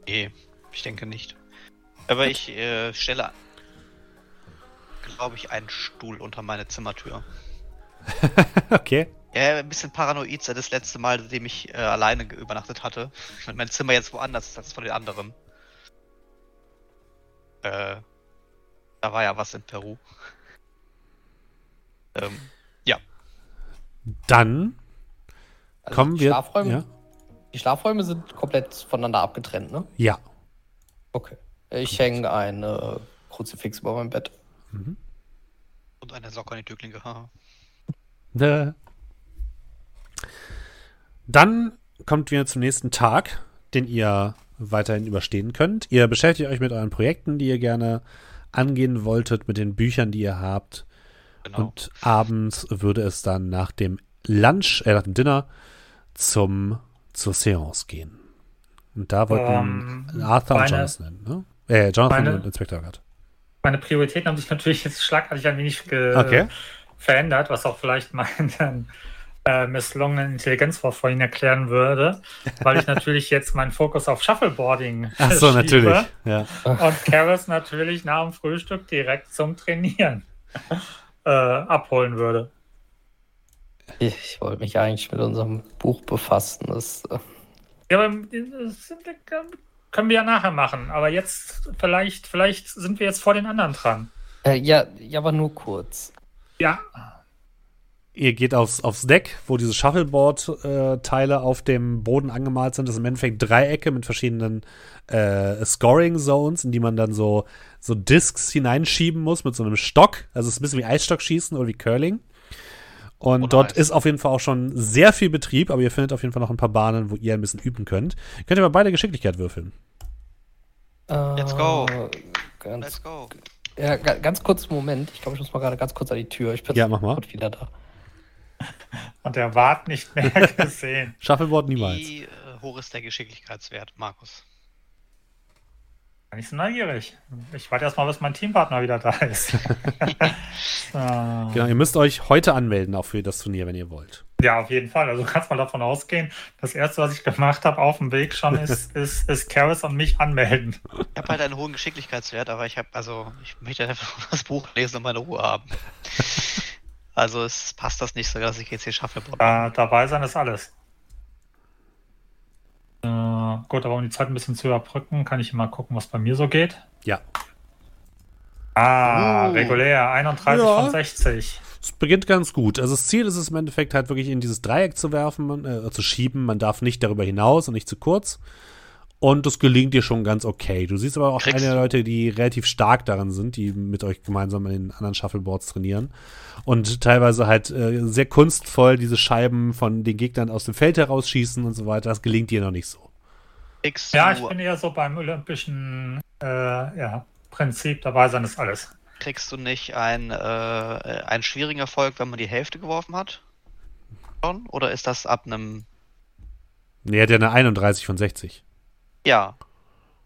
Nee, ich denke nicht. Aber ich äh, stelle, glaube ich, einen Stuhl unter meine Zimmertür. [LAUGHS] okay. Ja, ein bisschen paranoid seit das letzte Mal, seitdem ich äh, alleine übernachtet hatte. Und mein Zimmer jetzt woanders ist als von den anderen. Äh, da war ja was in Peru. [LAUGHS] Ähm, Dann Also kommen die wir. Schlafräume, Ja. Die Schlafräume sind komplett voneinander abgetrennt, ne? ja. Okay. Ich hänge ein äh, Kruzifix über meinem Bett. Und eine Socke an die Türklinke. haha. Dann kommt wir zum nächsten Tag, den ihr weiterhin überstehen könnt. Ihr beschäftigt euch mit euren Projekten, die ihr gerne angehen wolltet, mit den Büchern, die ihr habt. genau. Und abends würde es dann nach dem Lunch, äh, nach dem Dinner zum, zur Seance gehen. Und da wollten Ähm, Arthur und Jonathan, ne? Äh, Jonathan meine- und Inspektor Gard. Meine Prioritäten haben sich natürlich jetzt schlagartig ein wenig ge Okay. verändert, was auch vielleicht meinen äh, misslungenen Intelligenzwurf vorhin erklären würde, weil ich natürlich jetzt meinen Fokus auf Shuffleboarding Ach so, natürlich. Ja. Und Karis natürlich nach dem Frühstück direkt zum Trainieren [LAUGHS] äh, abholen würde. Ich, ich wollte mich eigentlich mit unserem Buch befassen. Das, äh, Ja, aber das sind- können wir ja nachher machen. Aber jetzt, vielleicht, vielleicht sind wir jetzt vor den anderen dran. äh, ja, ja, aber nur kurz. Ja, Ihr geht aufs, aufs Deck, wo diese Shuffleboard-Teile auf dem Boden angemalt sind. Das sind im Endeffekt Dreiecke mit verschiedenen äh, Scoring-Zones, in die man dann so, so Discs hineinschieben muss mit so einem Stock. Also es ist ein bisschen wie Eisstockschießen oder wie Curling. Und Oh, dort ist auf jeden Fall auch schon sehr viel Betrieb, aber ihr findet auf jeden Fall noch ein paar Bahnen, wo ihr ein bisschen üben könnt. Könnt ihr mal beide Geschicklichkeit würfeln. Let's go. Äh, Ganz, Let's go. ja, ga- ganz kurz, Moment. Ich glaube, ich muss mal gerade ganz kurz an die Tür. Ich bin Ja, mach mal. wieder da. [LAUGHS] und der Wart nicht mehr [LAUGHS] gesehen. Shuffleboard niemals. Wie äh, hoch ist der Geschicklichkeitswert, Markus? Bin ich so neugierig. Ich warte erst mal, bis mein Teampartner wieder da ist. so. [LAUGHS] Genau, ihr müsst euch heute anmelden, auch für das Turnier, wenn ihr wollt. Ja, auf jeden Fall. Also du kannst mal davon ausgehen, das erste, was ich gemacht habe auf dem Weg schon, ist, [LAUGHS] ist, ist Karis und mich anmelden. Ich habe halt einen hohen Geschicklichkeitswert, aber ich habe, also, ich möchte einfach nur das Buch lesen und meine Ruhe haben. [LAUGHS] also, es passt das nicht so, dass ich jetzt hier schaffe. Da, dabei sein ist alles. Äh, gut, aber um die Zeit ein bisschen zu überbrücken, kann ich mal gucken, was bei mir so geht. Ja. Ah, Uh. regulär, 31 Ja. von 60. Es beginnt ganz gut. Also das Ziel ist es im Endeffekt halt wirklich in dieses Dreieck zu werfen, äh, zu schieben. Man darf nicht darüber hinaus und nicht zu kurz. Und das gelingt dir schon ganz okay. Du siehst aber auch Kriegst einige Leute, die relativ stark darin sind, die mit euch gemeinsam in den anderen Shuffleboards trainieren. Und teilweise halt äh, sehr kunstvoll diese Scheiben von den Gegnern aus dem Feld herausschießen und so weiter. Das gelingt dir noch nicht so. Kriegst Ja, ich bin eher so beim olympischen äh, ja, Prinzip dabei sein ist alles. kriegst du nicht ein, äh, einen schwierigen Erfolg, wenn man die Hälfte geworfen hat? Oder ist das ab einem. Nee, er hat ja eine 31 von 60. Ja.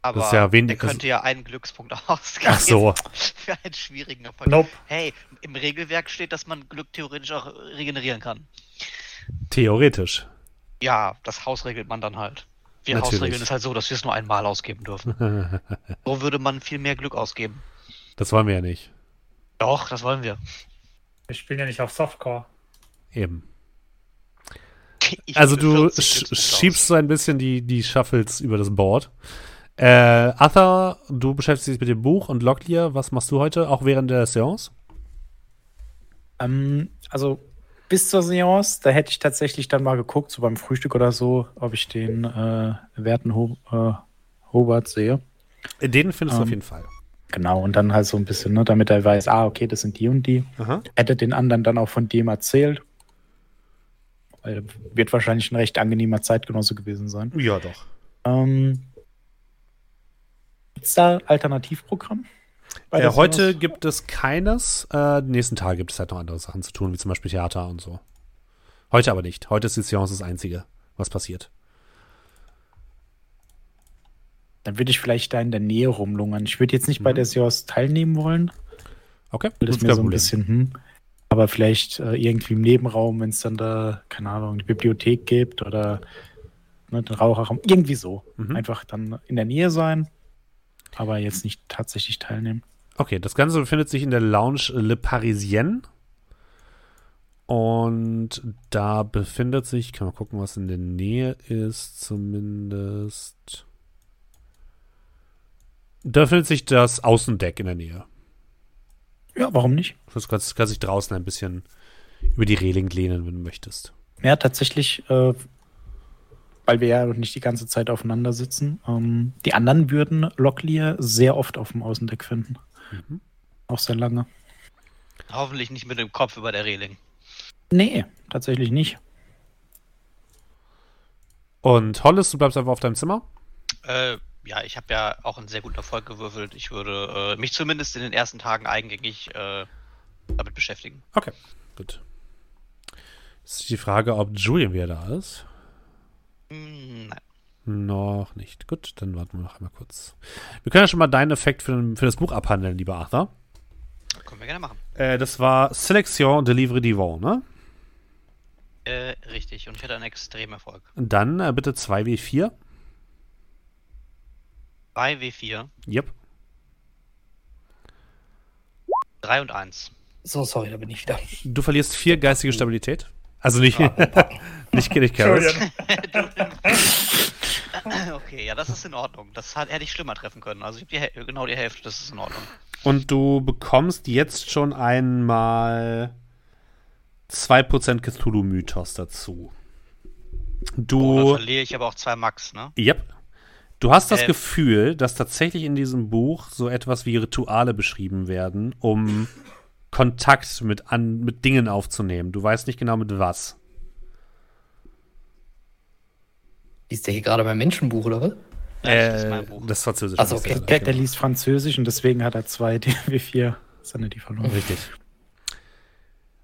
Aber ist ja wenig- der das- könnte ja einen Glückspunkt [LAUGHS] ausgeben. Ach so. [LAUGHS] Für einen schwierigen Erfolg. Nope. Hey, im Regelwerk steht, dass man Glück theoretisch auch regenerieren kann. Theoretisch. Ja, das Haus regelt man dann halt. Wir Natürlich. Hausregeln ist halt so, dass wir es nur einmal ausgeben dürfen. [LAUGHS] so würde man viel mehr Glück ausgeben. Das wollen wir ja nicht. Doch, das wollen wir. Wir spielen ja nicht auf Softcore. Eben. [LAUGHS] Ich Also du 40 sch Glückspunkte schiebst so ein bisschen die, die Shuffles über das Board. Äh, Arthur, du beschäftigst dich mit dem Buch und Locklear, was machst du heute, auch während der Seance? Ähm, also bis zur Seance, da hätte ich tatsächlich dann mal geguckt, so beim Frühstück oder so, ob ich den äh, werten Ho äh, Hobart sehe. Den findest du auf Ähm. jeden Fall. Genau, und dann halt so ein bisschen, ne, damit er weiß, ah, okay, das sind die und die. Aha. Hätte den anderen dann auch von dem erzählt. Wird wahrscheinlich ein recht angenehmer Zeitgenosse gewesen sein. Ja, doch. Ähm, Gibt es da Alternativprogramm? Bei Äh, heute Seance? gibt es keines. Äh, die nächsten Tage gibt es halt noch andere Sachen zu tun, wie zum Beispiel Theater und so. Heute aber nicht. Heute ist die Seance das Einzige, was passiert. Dann würde ich vielleicht da in der Nähe rumlungern. Ich würde jetzt nicht bei Mhm. der Seance teilnehmen wollen. Okay, Das ist mir so ein bisschen, hm. Aber vielleicht äh, irgendwie im Nebenraum, wenn es dann da, keine Ahnung, eine Bibliothek gibt oder ne, den Raucherraum. Irgendwie so. Mhm. Einfach dann in der Nähe sein, aber jetzt nicht tatsächlich teilnehmen. Okay, das Ganze befindet sich in der Lounge Le Parisienne. Und da befindet sich, kann man gucken, was in der Nähe ist, zumindest. Da befindet sich das Außendeck in der Nähe. Ja, warum nicht? Du kannst, kannst dich draußen ein bisschen über die Reling lehnen, wenn du möchtest. Ja, tatsächlich, äh, weil wir ja nicht die ganze Zeit aufeinander sitzen. Ähm, die anderen würden Locklear sehr oft auf dem Außendeck finden. Mhm. Auch sehr lange. Hoffentlich nicht mit dem Kopf über der Reling. Nee, tatsächlich nicht. Und Hollis, du bleibst einfach auf deinem Zimmer? Äh, ja, ich habe ja auch einen sehr guten Erfolg gewürfelt. Ich würde äh, mich zumindest in den ersten Tagen eingängig äh, damit beschäftigen. Okay, gut. Jetzt ist die Frage, ob Julian wieder da ist. Hm, nein. Noch nicht. Gut, dann warten wir noch einmal kurz. Wir können ja schon mal deinen Effekt für, für das Buch abhandeln, lieber Arthur. Können wir gerne machen. Äh, das war Selection de Livre Divon, ne? Äh, richtig. Und ich hatte einen extremen Erfolg. Und dann äh, bitte 2W4. 2W4, Yep. 3 und 1. So, sorry, da bin ich wieder. Du verlierst vier geistige Stabilität. Also nicht, [LAUGHS] nicht Kitty Carrots. [LAUGHS] Okay, ja, das ist in Ordnung. Das hat, hätte ich schlimmer treffen können. Also ich habe genau die Hälfte, das ist in Ordnung. Und du bekommst jetzt schon einmal 2% Cthulhu-Mythos dazu. Oh, dann Du. verliere ich aber auch zwei Max, ne? Yep. Du hast das Äh. Gefühl, dass tatsächlich in diesem Buch so etwas wie Rituale beschrieben werden, um Kontakt mit, an, mit Dingen aufzunehmen. Du weißt nicht genau mit was. Ist der hier gerade beim Menschenbuch, oder was? Ja, das ist mein Buch. Das Französisch. Ach so, okay. Der, der liest Französisch und deswegen hat er zwei [LAUGHS] DW4 Sanity verloren. Richtig.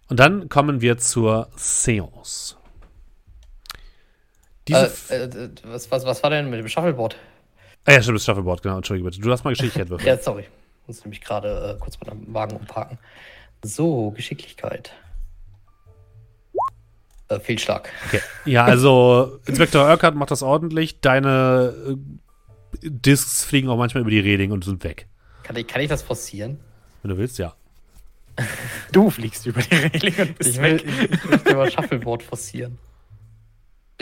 Und dann kommen wir zur Seance. Diese. Äh, äh, was, was, was war denn mit dem Shuffleboard? ah, ja, stimmt, das Staffelboard, genau. Entschuldige bitte. Du hast mal Geschicklichkeit würfeln. Ja, sorry. Muss nämlich gerade äh, kurz mal den Wagen umparken. So, Geschicklichkeit. Äh, Fehlschlag. Okay. Ja, also [LAUGHS] Inspektor Urquhart macht das ordentlich. Deine äh, Discs fliegen auch manchmal über die Reling und sind weg. Kann ich, kann ich das forcieren? Wenn du willst, ja. Du fliegst über die Reling und bist Ich, will, weg. ich, ich möchte mal Shuffleboard forcieren.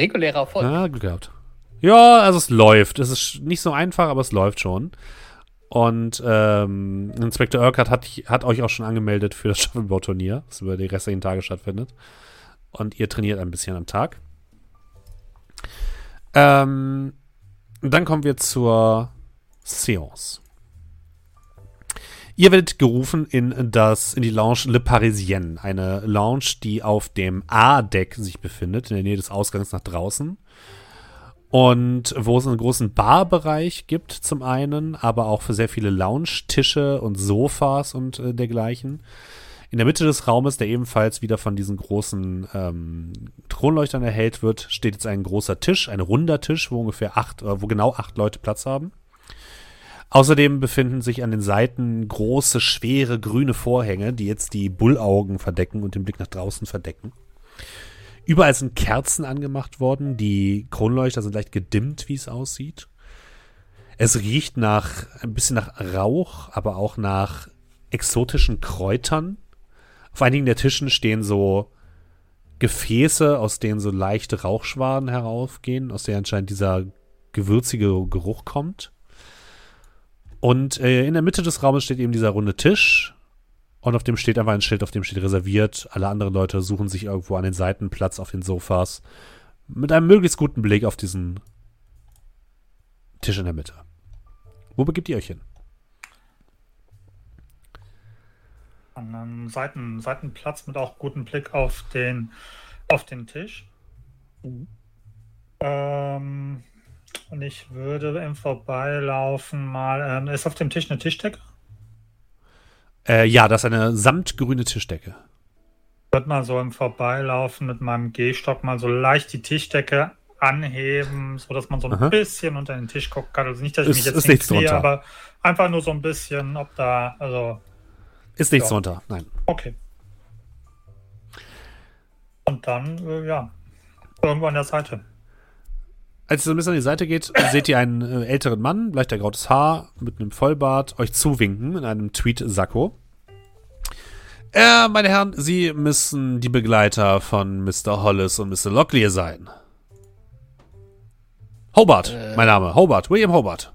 Regulärer Erfolg. Ah, Glück. Ja, also es läuft. Es ist nicht so einfach, aber es läuft schon. Und ähm, Inspektor Urquhart hat, hat euch auch schon angemeldet für das [LAUGHS] Shuffleboard-Turnier, das über die restlichen Tage stattfindet. Und ihr trainiert ein bisschen am Tag. Ähm, dann kommen wir zur Seance. Ihr werdet gerufen in das in die Lounge Le Parisien, eine Lounge, die auf dem A-Deck sich befindet, in der Nähe des Ausgangs nach draußen. Und wo es einen großen Barbereich gibt zum einen, aber auch für sehr viele Lounge-Tische und Sofas und äh, dergleichen. In der Mitte des Raumes, der ebenfalls wieder von diesen großen ähm, Kronleuchtern erhellt wird, steht jetzt ein großer Tisch, ein runder Tisch, wo ungefähr acht, äh, wo genau acht Leute Platz haben. Außerdem befinden sich an den Seiten große, schwere, grüne Vorhänge, die jetzt die Bullaugen verdecken und den Blick nach draußen verdecken. Überall sind Kerzen angemacht worden. Die Kronleuchter sind leicht gedimmt, wie es aussieht. Es riecht nach ein bisschen nach Rauch, aber auch nach exotischen Kräutern. Auf einigen der Tischen stehen so Gefäße, aus denen so leichte Rauchschwaden heraufgehen, aus denen anscheinend dieser gewürzige Geruch kommt. Und äh, in der Mitte des Raumes steht eben dieser runde Tisch und auf dem steht einfach ein Schild, auf dem steht reserviert. Alle anderen Leute suchen sich irgendwo an den Seiten Platz auf den Sofas. Mit einem möglichst guten Blick auf diesen Tisch in der Mitte. Wo begibt ihr euch hin? An einem Seiten, Seitenplatz mit auch gutem Blick auf den, auf den Tisch. Mhm. Ähm, und ich würde im Vorbeilaufen mal. Ähm, ist auf dem Tisch eine Tischdecke? Äh, ja, das ist eine samtgrüne Tischdecke. Ich würde mal so im Vorbeilaufen mit meinem Gehstock mal so leicht die Tischdecke anheben, sodass man so ein Aha. bisschen unter den Tisch gucken kann. Also nicht, dass ich Ist- mich jetzt drunter. aber einfach nur so ein bisschen, ob da, also, Ist nichts Ja. drunter, nein. okay. Und dann, äh, ja, irgendwo an der Seite. Als ihr so ein bisschen an die Seite geht, seht ihr einen äh, älteren Mann, leicht ergrautes Haar, mit einem Vollbart, euch zuwinken in einem Tweed-Sakko. Äh, meine Herren, Sie müssen die Begleiter von Mr. Hollis und Mr. Locklear sein. Hobart, Äh. mein Name. Hobart, William Hobart.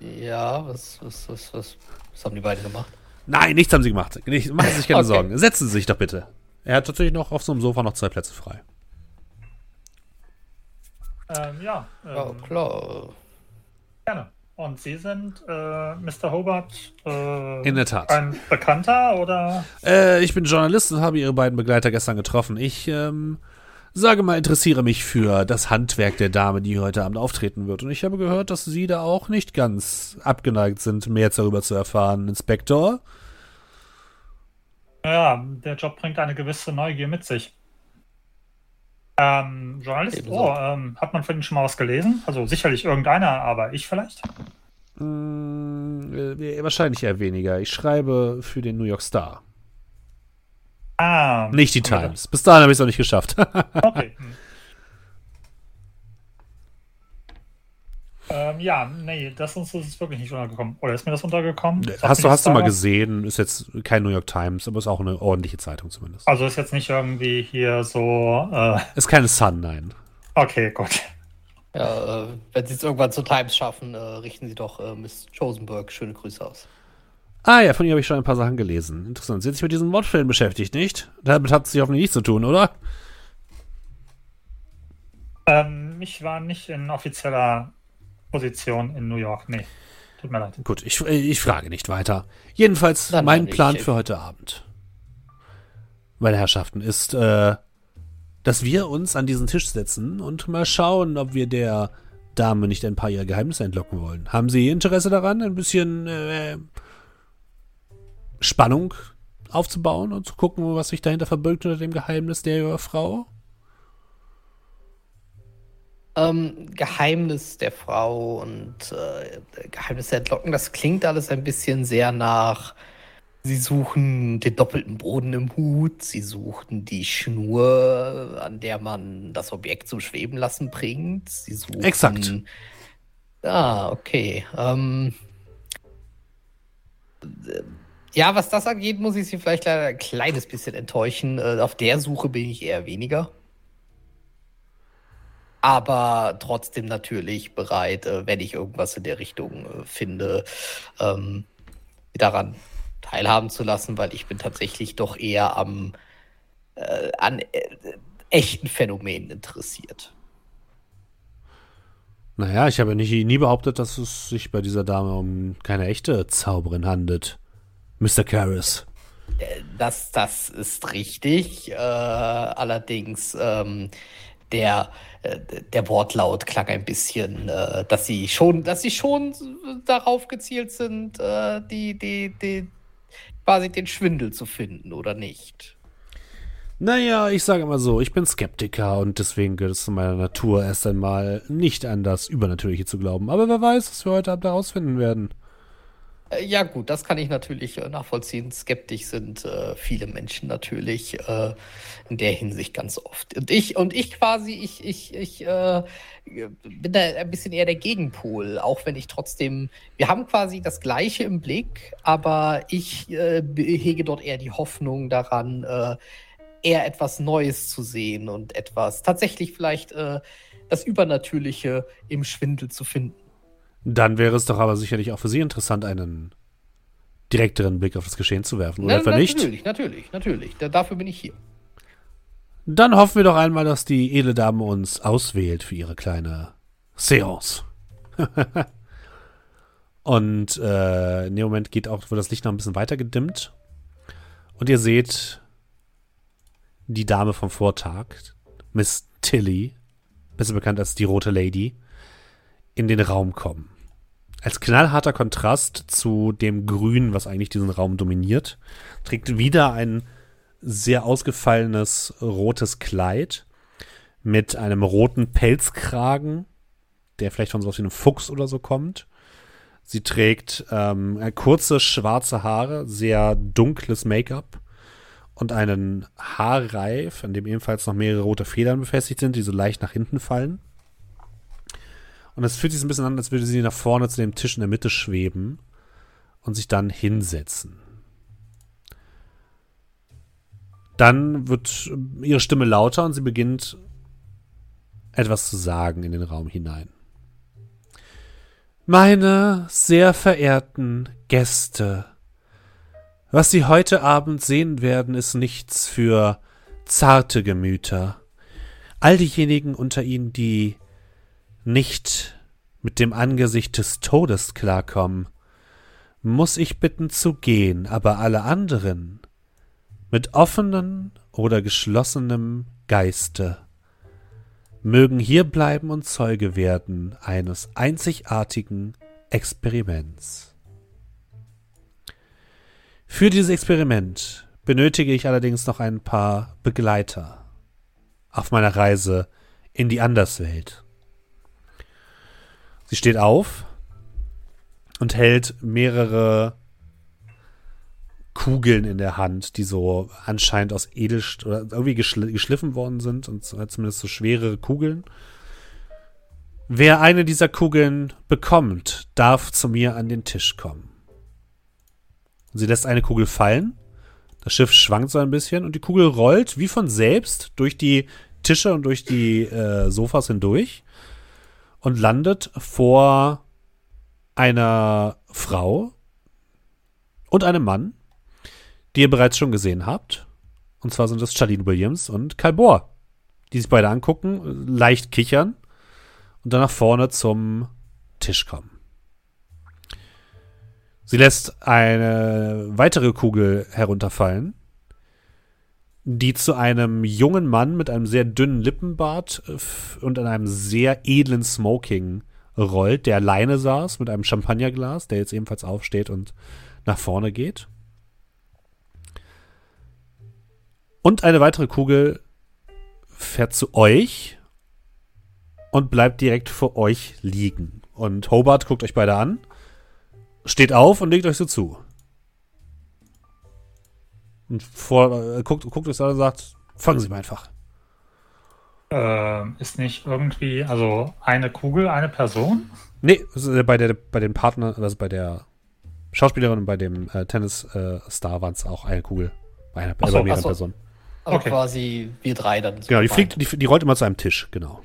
Ja, was, was, was, was, was haben die beiden gemacht? Nein, nichts haben Sie gemacht. Nicht, machen Sie sich keine [LAUGHS] Okay. Sorgen. Setzen Sie sich doch bitte. Er hat tatsächlich noch auf so einem Sofa noch zwei Plätze frei. Ähm, ja, ähm, Ja, klar. gerne. Und Sie sind äh, Mr. Hobart äh, In der Tat. ein Bekannter oder? Äh, ich bin Journalist und habe Ihre beiden Begleiter gestern getroffen. Ich, ähm, sage mal, interessiere mich für das Handwerk der Dame, die heute Abend auftreten wird. Und ich habe gehört, dass Sie da auch nicht ganz abgeneigt sind, mehr darüber zu erfahren, Inspektor. Ja, der Job bringt eine gewisse Neugier mit sich. Ähm, Journalist, Ebenso. oh, ähm, hat man von Ihnen schon mal was gelesen? Also sicherlich irgendeiner, aber ich vielleicht? Äh, wahrscheinlich eher weniger. Ich schreibe für den New York Star. Ah, Nicht die. Times. Bis dahin habe ich es noch nicht geschafft. [LAUGHS] Okay. Hm. Ähm, ja, nee, das ist uns wirklich nicht untergekommen. Oder ist mir das untergekommen? Sagt hast du, das hast du mal gesehen, ist jetzt kein New York Times, aber ist auch eine ordentliche Zeitung zumindest. Also ist jetzt nicht irgendwie hier so. Äh, Ist keine Sun, nein. okay, gut. Ja, äh, wenn sie es irgendwann zur Times schaffen, äh, richten sie doch äh, Miss Chosenberg schöne Grüße aus. Ah ja, von ihr habe ich schon ein paar Sachen gelesen. Interessant. Sie hat sich mit diesen Mordfällen beschäftigt, nicht? Damit hat sie hoffentlich nichts zu tun, oder? Ähm, ich war nicht in offizieller Position in New York. Nee, tut mir leid. Gut, ich, äh, ich frage nicht weiter. Jedenfalls Dann mein. Plan für heute Abend. Meine Herrschaften, ist, äh, dass wir uns an diesen Tisch setzen und mal schauen, ob wir der Dame nicht ein paar ihrer Geheimnisse entlocken wollen. Haben Sie Interesse daran, ein bisschen äh, Spannung aufzubauen und zu gucken, was sich dahinter verbirgt unter dem Geheimnis der Frau? Ähm, Geheimnis der Frau und äh, Geheimnis der Entlocken, das klingt alles ein bisschen sehr nach. Sie suchen den doppelten Boden im Hut, sie suchen die Schnur, an der man das Objekt zum Schweben lassen bringt. Sie suchen. Exakt. Ah, okay. Ähm, äh, ja, was das angeht, muss ich Sie vielleicht leider ein kleines bisschen enttäuschen. Äh, auf der Suche bin ich eher weniger. Aber trotzdem natürlich bereit, äh, wenn ich irgendwas in der Richtung äh, finde, ähm, daran teilhaben zu lassen, weil ich bin tatsächlich doch eher am äh, an äh, echten Phänomenen interessiert. Naja, ich habe nie, nie behauptet, dass es sich bei dieser Dame um keine echte Zauberin handelt. Mr. Karras. Das, das ist richtig. Äh, allerdings ähm, der, äh, der Wortlaut klang ein bisschen, äh, dass sie schon, dass sie schon darauf gezielt sind, äh, die, die, die quasi den Schwindel zu finden, oder nicht? Naja, ich sage mal so, ich bin Skeptiker und deswegen gehört es zu meiner Natur erst einmal nicht an das Übernatürliche zu glauben. Aber wer weiß, was wir heute Abend herausfinden werden. Äh, ja, gut, das kann ich natürlich äh, nachvollziehen. Skeptisch sind äh, viele Menschen natürlich äh, in der Hinsicht ganz oft. Und ich, und ich quasi, ich, ich, ich äh, bin da ein bisschen eher der Gegenpol, auch wenn ich trotzdem, wir haben quasi das Gleiche im Blick, aber ich äh, hege dort eher die Hoffnung daran, eher etwas Neues zu sehen und etwas tatsächlich vielleicht das Übernatürliche im Schwindel zu finden. Dann wäre es doch aber sicherlich auch für Sie interessant, einen direkteren Blick auf das Geschehen zu werfen, oder Na, nicht? Natürlich, natürlich, natürlich. Dafür bin ich hier. Dann hoffen wir doch einmal, dass die edle Dame uns auswählt für ihre kleine Seance. [LAUGHS] Und äh, in dem Moment geht auch, wird das Licht noch ein bisschen weiter gedimmt. Und ihr seht die Dame vom Vortag, Miss Tilly, besser bekannt als die Rote Lady, in den Raum kommen. Als knallharter Kontrast zu dem Grün, was eigentlich diesen Raum dominiert, trägt wieder ein sehr ausgefallenes rotes Kleid mit einem roten Pelzkragen, der vielleicht von so aus wie einem Fuchs oder so kommt. Sie trägt ähm, kurze schwarze Haare, sehr dunkles Make-up und einen Haarreif, an dem ebenfalls noch mehrere rote Federn befestigt sind, die so leicht nach hinten fallen. Und es fühlt sich ein bisschen an, als würde sie nach vorne zu dem Tisch in der Mitte schweben und sich dann hinsetzen. Dann wird ihre Stimme lauter und sie beginnt etwas zu sagen in den Raum hinein. Meine sehr verehrten Gäste, was Sie heute Abend sehen werden, ist nichts für zarte Gemüter. All diejenigen unter Ihnen, die nicht mit dem Angesicht des Todes klarkommen, muss ich bitten zu gehen, aber alle anderen mit offenen oder geschlossenem Geiste mögen hier bleiben und Zeuge werden eines einzigartigen Experiments. Für dieses Experiment benötige ich allerdings noch ein paar Begleiter auf meiner Reise in die Anderswelt. Sie steht auf und hält mehrere Kugeln in der Hand, die so anscheinend aus Edelst oder irgendwie geschl geschliffen worden sind und zumindest so schwere Kugeln. Wer eine dieser Kugeln bekommt, darf zu mir an den Tisch kommen. Sie lässt eine Kugel fallen. Das Schiff schwankt so ein bisschen und die Kugel rollt wie von selbst durch die Tische und durch die äh, Sofas hindurch und landet vor einer Frau und einem Mann, die ihr bereits schon gesehen habt. Und zwar sind das Charlene Williams und Kyle Bohr, die sich beide angucken, leicht kichern und dann nach vorne zum Tisch kommen. Sie lässt eine weitere Kugel herunterfallen die zu einem jungen Mann mit einem sehr dünnen Lippenbart äh, und in einem sehr edlen Smoking rollt, der alleine saß mit einem Champagnerglas, der jetzt ebenfalls aufsteht und nach vorne geht. Und eine weitere Kugel fährt zu euch und bleibt direkt vor euch liegen. Und Hobart guckt euch beide an, steht auf und legt euch so zu. Und vor, äh, guckt, guckt euch an und sagt, fangen Sie mal einfach. Äh, ist nicht irgendwie, also eine Kugel, eine Person? Nee, bei, der, bei den Partnern, also bei der Schauspielerin und bei dem äh, Tennis-Star äh, waren es auch eine Kugel. Bei, einer, so, bei mehreren so. Personen. Also okay. quasi wir drei dann. So genau, die, fliegt, die, die, rollt immer zu einem Tisch, genau.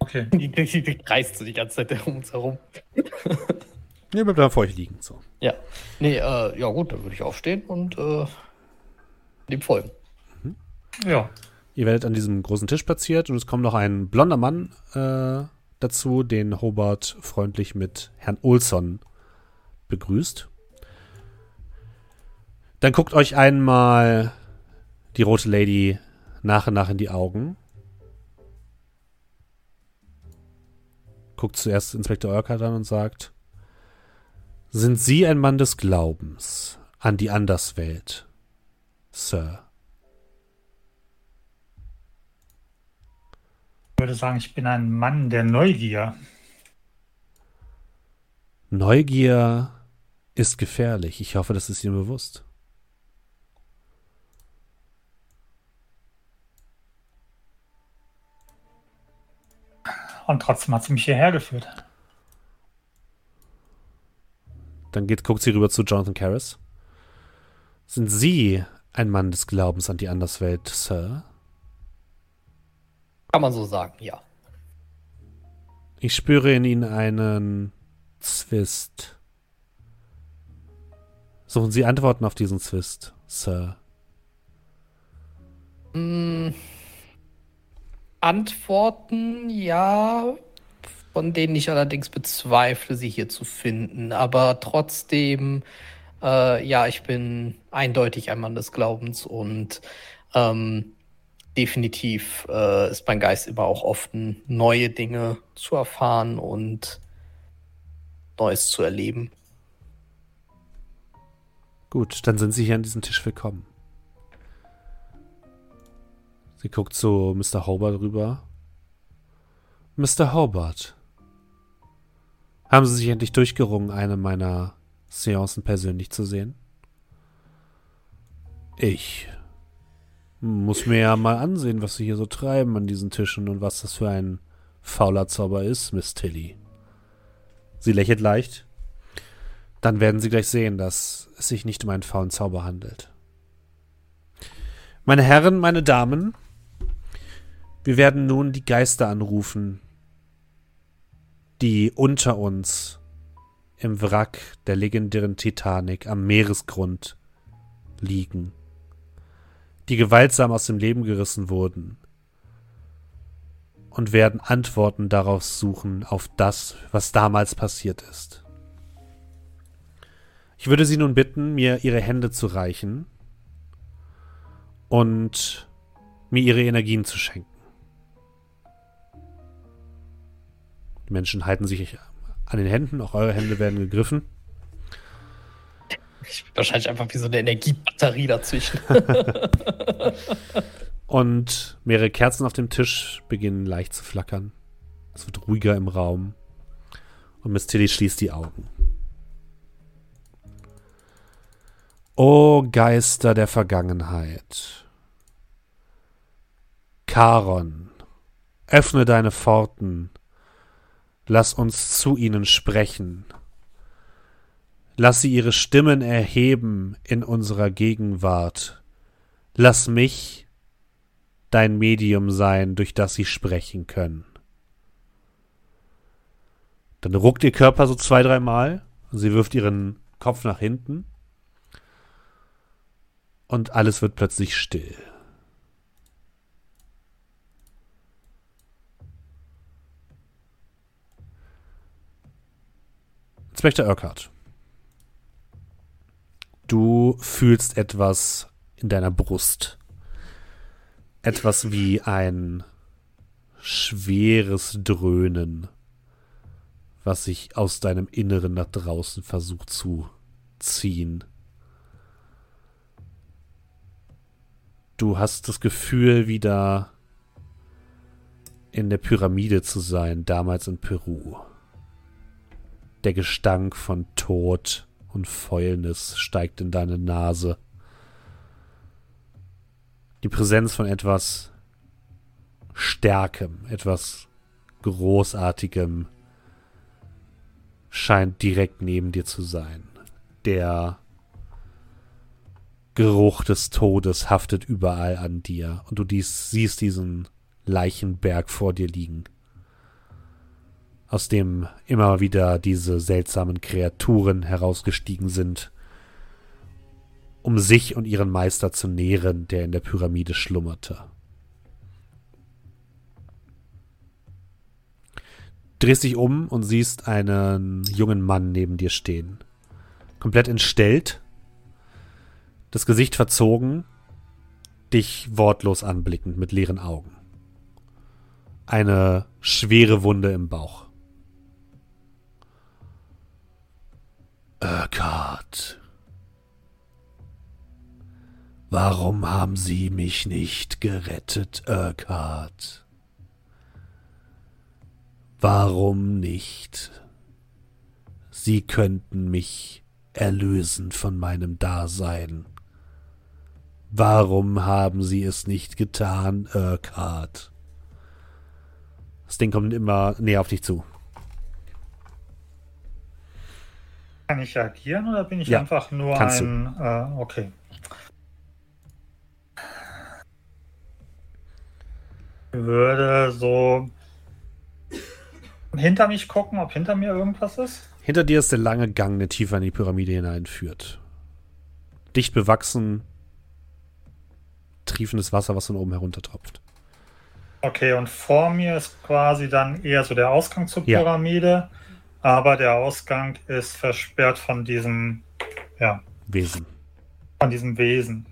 Okay. [LAUGHS] Die, die, die kreist so die ganze Zeit um uns herum. Nee, bleibt dann vor euch liegen. So. Ja. Nee, äh, ja gut, dann würde ich aufstehen und äh, dem folgen. Ja. Ihr werdet an diesem großen Tisch platziert und es kommt noch ein blonder Mann äh, dazu, den Hobart freundlich mit Herrn Olson begrüßt. Dann guckt euch einmal die rote Lady nach und nach in die Augen. Guckt zuerst Inspektor Urquhart an und sagt, sind Sie ein Mann des Glaubens an die Anderswelt, Sir? Ich würde sagen, ich bin ein Mann der Neugier. Neugier ist gefährlich. Ich hoffe, das ist Ihnen bewusst. Und trotzdem hat sie mich hierher geführt. Dann geht, guckt sie rüber zu Jonathan Karras. Sind Sie ein Mann des Glaubens an die Anderswelt, Sir? Kann man so sagen, ja. Ich spüre in Ihnen einen Zwist. Suchen Sie Antworten auf diesen Zwist, Sir. Mm, Antworten, ja, von denen ich allerdings bezweifle, sie hier zu finden. Aber trotzdem, äh, ja, ich bin eindeutig ein Mann des Glaubens und ähm, definitiv äh, ist mein Geist immer auch offen, neue Dinge zu erfahren und Neues zu erleben. Gut, dann sind Sie hier an diesem Tisch willkommen. Sie guckt zu Mr. Hobart rüber. Mr. Hobart, haben Sie sich endlich durchgerungen, eine meiner Seancen persönlich zu sehen? Ich muss mir ja mal ansehen, was Sie hier so treiben an diesen Tischen und was das für ein fauler Zauber ist, Miss Tilly. Sie lächelt leicht. Dann werden Sie gleich sehen, dass es sich nicht um einen faulen Zauber handelt. Meine Herren, meine Damen, wir werden nun die Geister anrufen, die unter uns im Wrack der legendären Titanic am Meeresgrund liegen, die gewaltsam aus dem Leben gerissen wurden und werden Antworten darauf suchen, auf das, was damals passiert ist. Ich würde Sie nun bitten, mir Ihre Hände zu reichen und mir Ihre Energien zu schenken. Die Menschen halten sich an den Händen, auch eure Hände werden gegriffen. Wahrscheinlich einfach wie so eine Energiebatterie dazwischen. [LAUGHS] Und mehrere Kerzen auf dem Tisch beginnen leicht zu flackern. Es wird ruhiger im Raum. Und Miss Tilly schließt die Augen. O Geister der Vergangenheit. Charon, öffne deine Pforten Lass uns zu ihnen sprechen. Lass sie ihre Stimmen erheben in unserer Gegenwart. Lass mich dein Medium sein, durch das sie sprechen können. Dann ruckt ihr Körper so zwei, dreimal. Sie wirft ihren Kopf nach hinten. Und alles wird plötzlich still. Inspektor Urquhart. Du fühlst etwas in deiner Brust. Etwas wie ein schweres Dröhnen, was sich aus deinem Inneren nach draußen versucht zu ziehen. Du hast das Gefühl, wieder in der Pyramide zu sein, damals in Peru. Der Gestank von Tod und Fäulnis steigt in deine Nase. Die Präsenz von etwas Stärkem, etwas Großartigem scheint direkt neben dir zu sein. Der Geruch des Todes haftet überall an dir und du dies, siehst diesen Leichenberg vor dir liegen aus dem immer wieder diese seltsamen Kreaturen herausgestiegen sind, um sich und ihren Meister zu nähren, der in der Pyramide schlummerte. drehst dich um und siehst einen jungen Mann neben dir stehen. Komplett entstellt, das Gesicht verzogen, dich wortlos anblickend mit leeren Augen. Eine schwere Wunde im Bauch. Urquhart. Warum haben Sie mich nicht gerettet, Urquhart? Warum nicht? Sie könnten mich erlösen von meinem Dasein. Warum haben Sie es nicht getan, Urquhart? Das Ding kommt immer näher auf dich zu. Kann ich agieren oder bin ich Ja, einfach nur ein. Äh, okay. Ich würde so hinter mich gucken, ob hinter mir irgendwas ist. Hinter dir ist der lange Gang, der tiefer in die Pyramide hineinführt. Dicht bewachsen, triefendes Wasser, was von oben heruntertropft. Okay, und vor mir ist quasi dann eher so der Ausgang zur Ja. Aber der Ausgang ist versperrt von diesem, ja, Wesen. von diesem Wesen.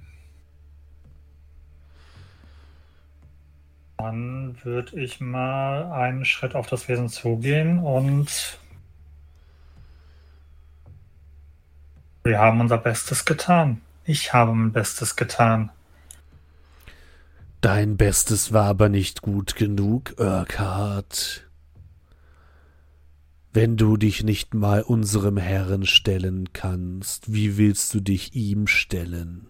Dann würde ich mal einen Schritt auf das Wesen zugehen und wir haben unser Bestes getan. Ich habe mein Bestes getan. Dein Bestes war aber nicht gut genug, Urquhart. Wenn du dich nicht mal unserem Herrn stellen kannst, wie willst du dich ihm stellen?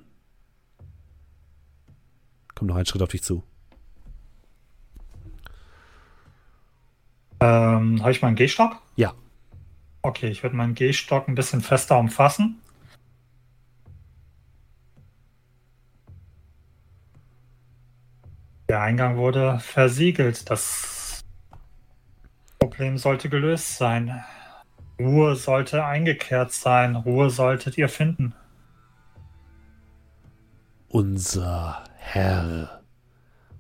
Komm noch einen Schritt auf dich zu. Ähm, habe ich meinen Gehstock? Ja. Okay, ich würde meinen Gehstock ein bisschen fester umfassen. Der Eingang wurde versiegelt. Das Problem sollte gelöst sein. Ruhe sollte eingekehrt sein. Ruhe solltet ihr finden. Unser Herr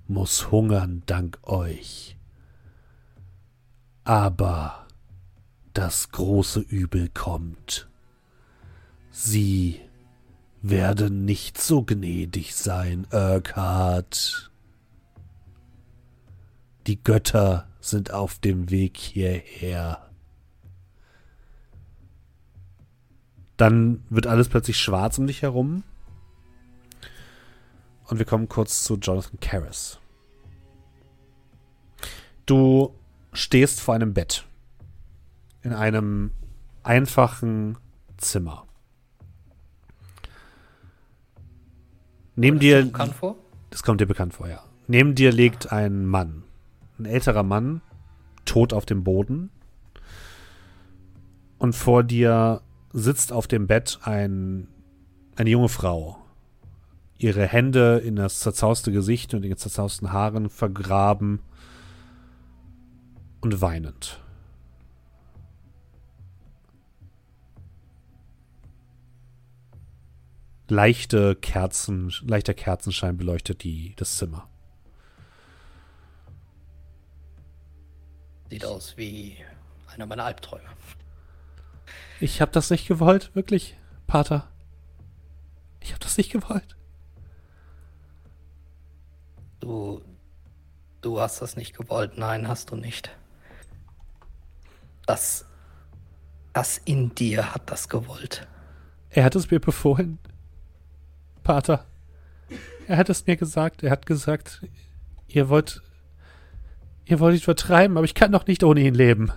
muss hungern dank euch. Aber das große Übel kommt. Sie werden nicht so gnädig sein, Urquhart. Die Götter sind auf dem Weg hierher. Dann wird alles plötzlich schwarz um dich herum. Und wir kommen kurz zu Jonathan Karras. Du stehst vor einem Bett. In einem einfachen Zimmer. Neben dir bekannt vor? Das kommt dir bekannt vor, ja. Neben dir liegt ein Mann. Ein älterer Mann, tot auf dem Boden. Und vor dir sitzt auf dem Bett ein, eine junge Frau. Ihre Hände in das zerzauste Gesicht und in den zerzausten Haaren vergraben und weinend. Leichte Kerzen, leichter Kerzenschein beleuchtet die, das Zimmer. Sieht aus wie einer meiner Albträume. Ich hab das nicht gewollt, wirklich, Pater. Ich hab das nicht gewollt. Du, du hast das nicht gewollt. Nein, hast du nicht. Das, das in dir hat das gewollt. Er hat es mir befohlen. Pater. Er hat es mir gesagt. Er hat gesagt, ihr wollt. Ihr wollt ihn vertreiben, aber ich kann doch nicht ohne ihn leben.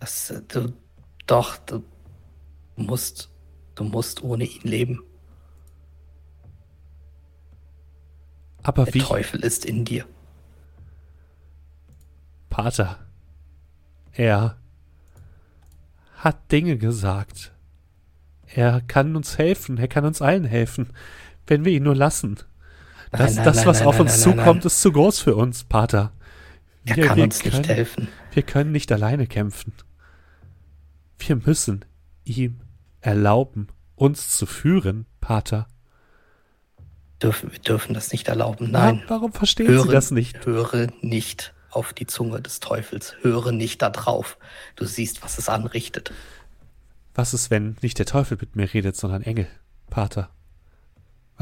Das, du, doch, du musst, du musst ohne ihn leben. Aber Der wie. Teufel ist in dir. Pater. Er hat Dinge gesagt. Er kann uns helfen. Er kann uns allen helfen, wenn wir ihn nur lassen. Das, Nein, das nein, was nein, auf uns zukommt, ist zu groß für uns, Pater. Er Wir- kann wir uns nicht können- helfen. Wir können nicht alleine kämpfen. Wir müssen ihm erlauben, uns zu führen, Pater. Dürfen, wir dürfen das nicht erlauben. Nein. Wa- Warum verstehen Sie das nicht? Höre nicht auf die Zunge des Teufels. Höre nicht da drauf. Du siehst, was es anrichtet. Was ist, wenn nicht der Teufel mit mir redet, sondern Engel, Pater?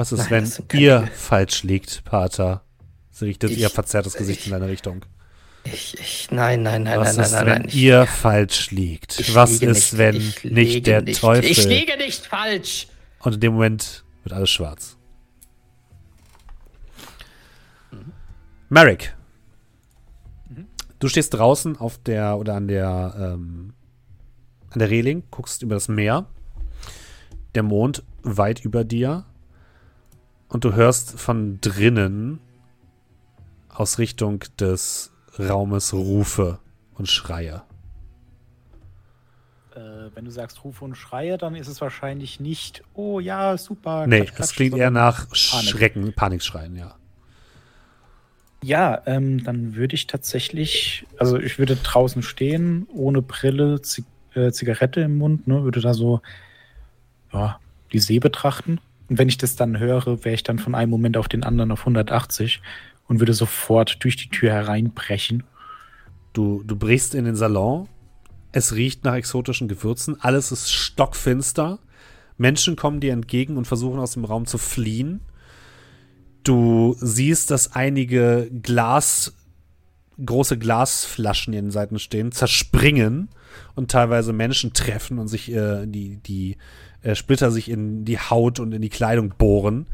Was ist, Nein, wenn ihr Engel. falsch liegt, Pater? Sie richtet Ich- ihr verzerrtes Gesicht ich- in deine Richtung. Ich, ich, nein, nein, nein, Was nein, ist, nein, wenn nein, nein. ihr falsch liegt? Ich Was ist, nicht, wenn ich nicht der nicht. Teufel? Ich liege nicht falsch. Und in dem Moment wird alles schwarz. Merrick. Du stehst draußen auf der oder an der ähm, an der Reling, guckst über das Meer. Der Mond weit über dir. Und du hörst von drinnen aus Richtung des Raumes Rufe und Schreie. Äh, wenn du sagst Rufe und Schreie, dann ist es wahrscheinlich nicht, oh ja, super. Nee, klatsch, es klatsch, klingt eher nach Schrecken, Panikschreien, ja. Ja, ähm, dann würde ich tatsächlich, also ich würde draußen stehen, ohne Brille, Zig äh, Zigarette im Mund, ne, würde da so, ja, die See betrachten. Und wenn ich das dann höre, wäre ich dann von einem Moment auf den anderen auf 180 und würde sofort durch die Tür hereinbrechen. Du, du brichst in den Salon. Es riecht nach exotischen Gewürzen. Alles ist stockfinster. Menschen kommen dir entgegen und versuchen aus dem Raum zu fliehen. Du siehst, dass einige Glas, große Glasflaschen in den Seiten stehen, zerspringen und teilweise Menschen treffen und sich äh, die, die äh, Splitter sich in die Haut und in die Kleidung bohren.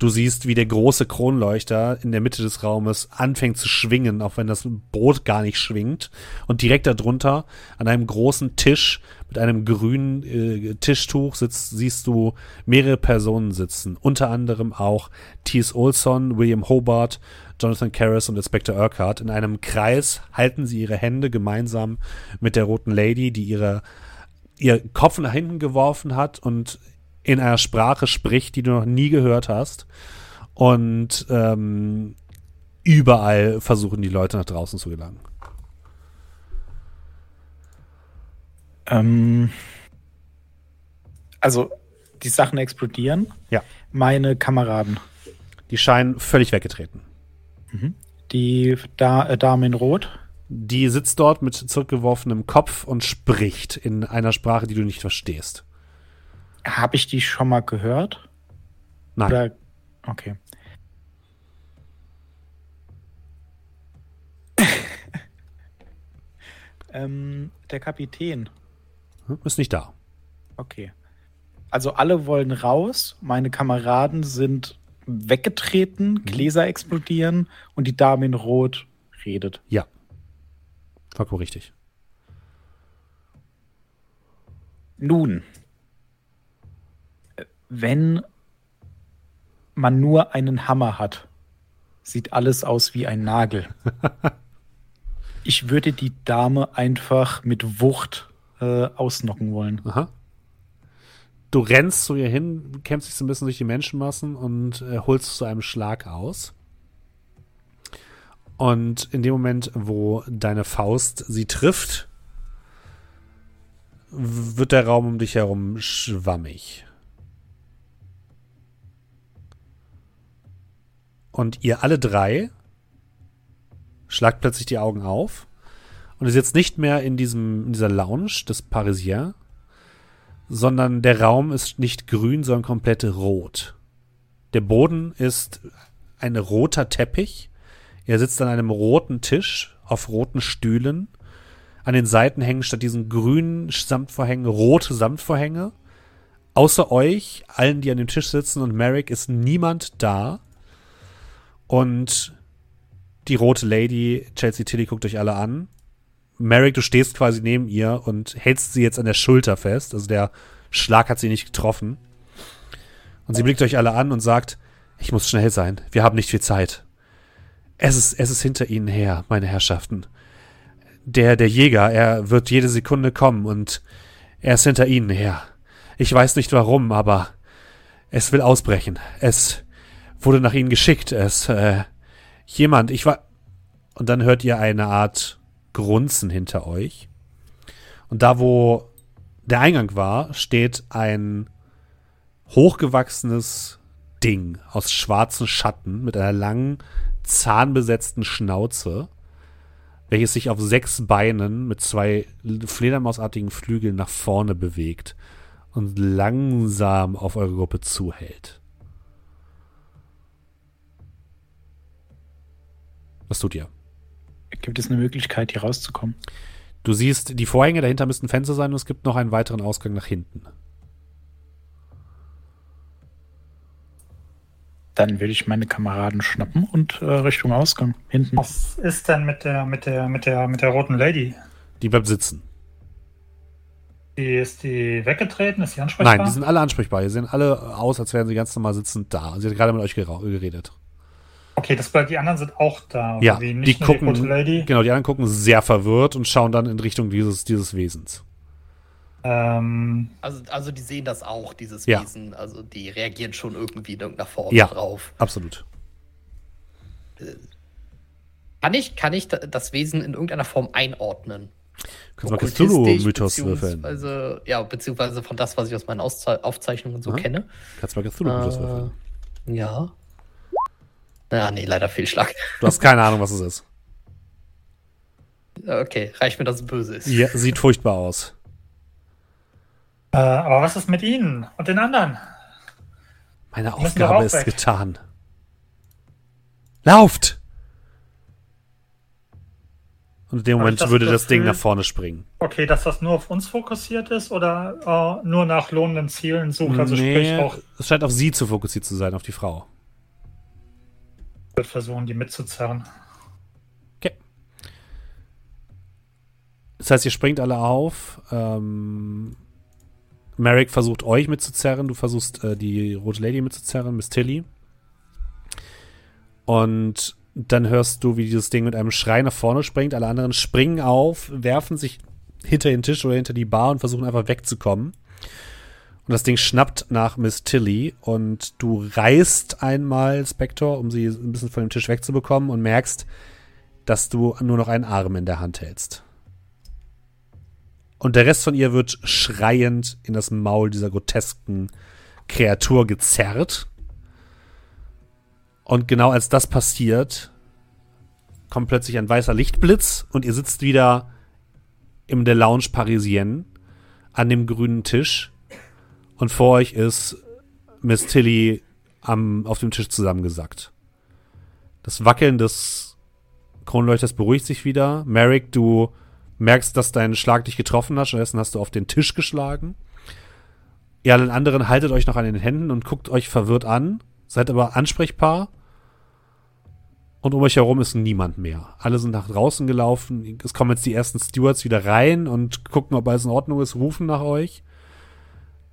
Du siehst, wie der große Kronleuchter in der Mitte des Raumes anfängt zu schwingen, auch wenn das Boot gar nicht schwingt. Und direkt darunter, an einem großen Tisch mit einem grünen äh, Tischtuch, sitzt, siehst du mehrere Personen sitzen. Unter anderem auch T.S. Olson, William Hobart, Jonathan Karras und Inspector Urquhart. In einem Kreis halten sie ihre Hände gemeinsam mit der roten Lady, die ihre ihr Kopf nach hinten geworfen hat und in einer Sprache spricht, die du noch nie gehört hast. Und ähm, überall versuchen die Leute nach draußen zu gelangen. Ähm, also, die Sachen explodieren. Ja. Meine Kameraden, Die scheinen völlig weggetreten. die da äh, Dame in Rot, Die sitzt dort mit zurückgeworfenem Kopf und spricht in einer Sprache, die du nicht verstehst. habe ich die schon mal gehört? Nein. Oder, okay. [LAUGHS] ähm, der Kapitän. Hm, Ist nicht da. Okay. Also alle wollen raus, meine Kameraden sind weggetreten, Gläser explodieren und die Dame in Rot redet. Ja. Vollkommen richtig. Nun, wenn man nur einen Hammer hat, sieht alles aus wie ein Nagel. [LAUGHS] ich würde die Dame einfach mit Wucht äh, ausnocken wollen. Aha. Du rennst zu ihr hin, kämpfst dich so ein bisschen durch die Menschenmassen und äh, holst zu einem Schlag aus. Und in dem Moment, wo deine Faust sie trifft, wird der Raum um dich herum schwammig. Und ihr alle drei schlagt plötzlich die Augen auf und ihr sitzt nicht mehr in, diesem, in dieser Lounge des Parisien, sondern der Raum ist nicht grün, sondern komplett rot. Der Boden ist ein roter Teppich. Er sitzt an einem roten Tisch auf roten Stühlen. An den Seiten hängen statt diesen grünen Samtvorhängen rote Samtvorhänge. Außer euch, allen, die an dem Tisch sitzen und Merrick, ist niemand da. Und die rote Lady, Chelsea Tilly, guckt euch alle an. Merrick, du stehst quasi neben ihr und hältst sie jetzt an der Schulter fest. Also der Schlag hat sie nicht getroffen. Und sie blickt euch alle an und sagt, ich muss schnell sein. Wir haben nicht viel Zeit. Es ist, es ist hinter ihnen her, meine Herrschaften. Der, der Jäger, er wird jede Sekunde kommen und er ist hinter ihnen her. Ich weiß nicht warum, aber es will ausbrechen. Es wurde nach ihnen geschickt. Es, äh, jemand, ich war. Und dann hört ihr eine Art Grunzen hinter euch. Und da, wo der Eingang war, steht ein hochgewachsenes Ding aus schwarzen Schatten mit einer langen, zahnbesetzten Schnauze. welches sich auf sechs Beinen mit zwei fledermausartigen Flügeln nach vorne bewegt und langsam auf eure Gruppe zuhält. Was tut ihr? Gibt es eine Möglichkeit, hier rauszukommen? Du siehst, die Vorhänge dahinter müssten Fenster sein und es gibt noch einen weiteren Ausgang nach hinten. Dann würde ich meine Kameraden schnappen und äh, Richtung Ausgang hinten. Was ist denn mit der, mit der, mit der, mit der roten Lady? Die bleibt sitzen. Die, ist die weggetreten? Ist sie ansprechbar? Nein, die sind alle ansprechbar. Die sehen alle aus, als wären sie ganz normal sitzend da. Sie hat gerade mit euch geredet. Okay, das bleibt, die anderen sind auch da. Ja, wie? die gucken, die rote Lady. genau, die anderen gucken sehr verwirrt und schauen dann in Richtung dieses, dieses Wesens. Ähm, Also, also die sehen das auch, dieses Ja. Wesen. Also die reagieren schon irgendwie in irgendeiner Form Ja. drauf. Absolut. Kann ich, kann ich da- das Wesen in irgendeiner Form einordnen? Kannst mal Okkultistisch, Cthulhu-Mythos würfeln. beziehungsweise- Ja, beziehungsweise von das, was ich aus meinen Ausze Aufzeichnungen so Aha. kenne. Kannst mal Cthulhu-Mythos Äh, würfeln. Ja. Ja, nee, leider Fehlschlag. Du hast keine Ahnung, was es ist. Okay, reicht mir, dass es böse ist. Ja, sieht furchtbar aus. Äh, aber was ist mit Ihnen und den anderen? Meine Aufgabe ist weg. getan. Lauft! Und in dem ich Moment das würde das Ding Gefühl- nach vorne springen. Okay, dass das nur auf uns fokussiert ist oder äh, nur nach lohnenden Zielen sucht? Also sprich Nee, auch, es scheint auf sie zu fokussiert zu sein, auf die Frau. wird versuchen, die mitzuzerren. Okay. Das heißt, ihr springt alle auf. Ähm, Merrick versucht euch mitzuzerren. Du versuchst äh, die rote Lady mitzuzerren, Miss Tilly. Und dann hörst du, wie dieses Ding mit einem Schrei nach vorne springt. Alle anderen springen auf, werfen sich hinter den Tisch oder hinter die Bar und versuchen einfach wegzukommen. Und das Ding schnappt nach Miss Tilly und du reißt einmal Spector, um sie ein bisschen von dem Tisch wegzubekommen und merkst, dass du nur noch einen Arm in der Hand hältst. Und der Rest von ihr wird schreiend in das Maul dieser grotesken Kreatur gezerrt. Und genau als das passiert, kommt plötzlich ein weißer Lichtblitz und ihr sitzt wieder in der Lounge Parisienne an dem grünen Tisch. Und vor euch ist Miss Tilly am, auf dem Tisch zusammengesackt. Das Wackeln des Kronleuchters beruhigt sich wieder. Merrick, du merkst, dass dein Schlag dich getroffen hat. Stattdessen hast du auf den Tisch geschlagen. Ihr allen anderen haltet euch noch an den Händen und guckt euch verwirrt an. Seid aber ansprechbar. Und um euch herum ist niemand mehr. Alle sind nach draußen gelaufen. Es kommen jetzt die ersten Stewards wieder rein und gucken, ob alles in Ordnung ist, rufen nach euch.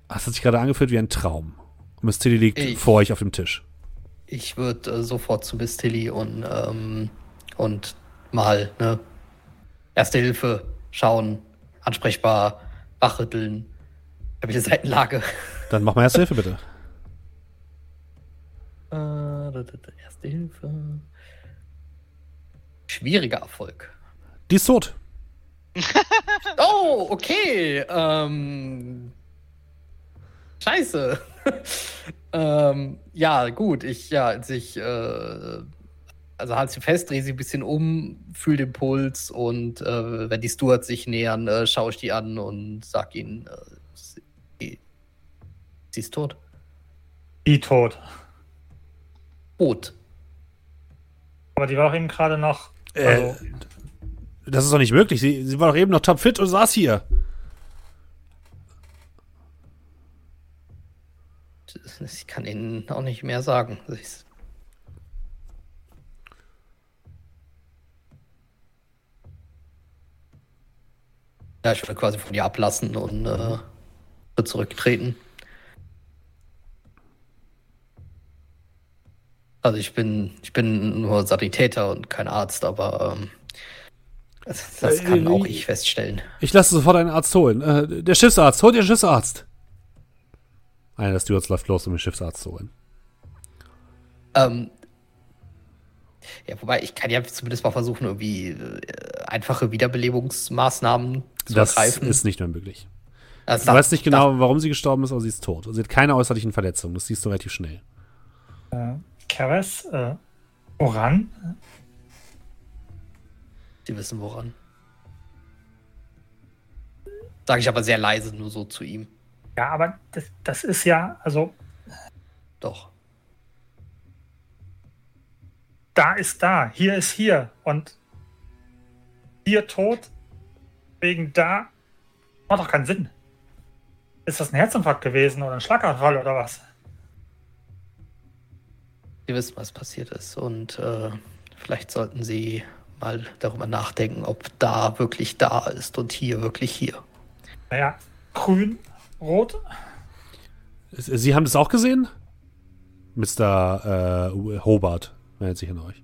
Es hat sich gerade angefühlt wie ein Traum. Und Miss Tilly liegt Ich- vor euch auf dem Tisch. Ich würde äh, sofort zu Miss Tilly und, ähm, und mal, ne, Erste Hilfe, schauen, ansprechbar, wachrütteln, stabile Seitenlage. Dann mach mal erste Hilfe bitte. [LAUGHS] Äh, Erste Hilfe. Schwieriger Erfolg. Die ist tot. [LAUGHS] Oh, okay. Ähm, scheiße. [LAUGHS] ähm, ja, gut. Ich, ja, als ich, äh, also halte sie fest, drehe sie ein bisschen um, fühle den Puls und äh, wenn die Stewards sich nähern, äh, schaue ich die an und sag ihnen, äh, sie, sie ist tot. Die tot. Tot. Aber die war auch eben gerade noch. Äh, Also, das ist doch nicht möglich. Sie, sie war doch eben noch topfit und saß hier. Ich kann Ihnen auch nicht mehr sagen. Sie Ja, ich würde quasi von ihr ablassen und äh, zurücktreten. Also ich bin, ich bin nur Sanitäter und kein Arzt, aber ähm, das, das kann Äh, auch ich feststellen. Ich lasse sofort einen Arzt holen. Äh, der Schiffsarzt, holt den Schiffsarzt. Einer der Stewards läuft los, um den Schiffsarzt zu holen. Ähm, ja, wobei ich kann ja zumindest mal versuchen, irgendwie äh, einfache Wiederbelebungsmaßnahmen zu Das ergreifen. ist nicht mehr möglich. Also Du weißt nicht genau, warum sie gestorben ist, aber sie ist tot. Und sie hat keine äußerlichen Verletzungen. Das siehst du relativ schnell. äh, Keres, äh, Oran. Sie wissen woran. Sage ich aber sehr leise nur so zu ihm. Ja, aber das, das ist ja, also Doch. da ist da, hier ist hier und hier tot wegen da macht doch keinen Sinn. Ist das ein Herzinfarkt gewesen oder ein Schlaganfall oder was? Sie wissen, was passiert ist. Und äh, vielleicht sollten Sie mal darüber nachdenken, ob da wirklich da ist und hier wirklich hier. Naja, grün, rot. Sie haben das auch gesehen? Mr. Äh, Hobart meldet sich an euch.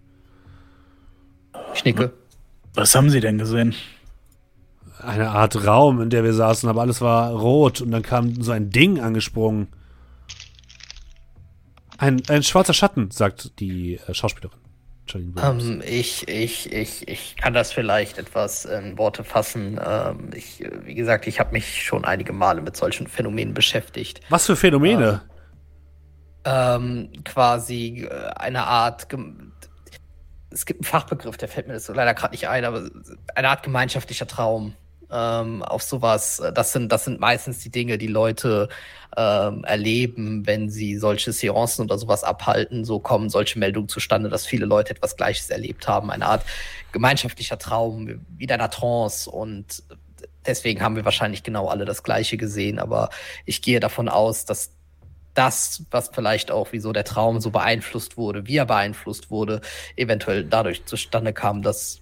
Ich nicke. Was haben Sie denn gesehen? Eine Art Raum, in der wir saßen, aber alles war rot und dann kam so ein Ding angesprungen. Ein, ein schwarzer Schatten, sagt die äh, Schauspielerin. Ähm, ich, ich, ich, ich kann das vielleicht etwas in Worte fassen. Ähm, ich, wie gesagt, ich habe mich schon einige Male mit solchen Phänomenen beschäftigt. Was für Phänomene? ähm, quasi äh, eine Art. Es gibt einen Fachbegriff, der fällt mir jetzt so leider gerade nicht ein, aber eine Art gemeinschaftlicher Traum. Ähm, auf sowas. äh, Das sind, das sind meistens die Dinge, die Leute ähm, erleben, wenn sie solche Seancen oder sowas abhalten. So kommen solche Meldungen zustande, dass viele Leute etwas Gleiches erlebt haben. Eine Art gemeinschaftlicher Traum, wie in einer Trance. Und deswegen haben wir wahrscheinlich genau alle das Gleiche gesehen. Aber ich gehe davon aus, dass das, was vielleicht auch, wieso der Traum so beeinflusst wurde, wie er beeinflusst wurde, eventuell dadurch zustande kam, dass,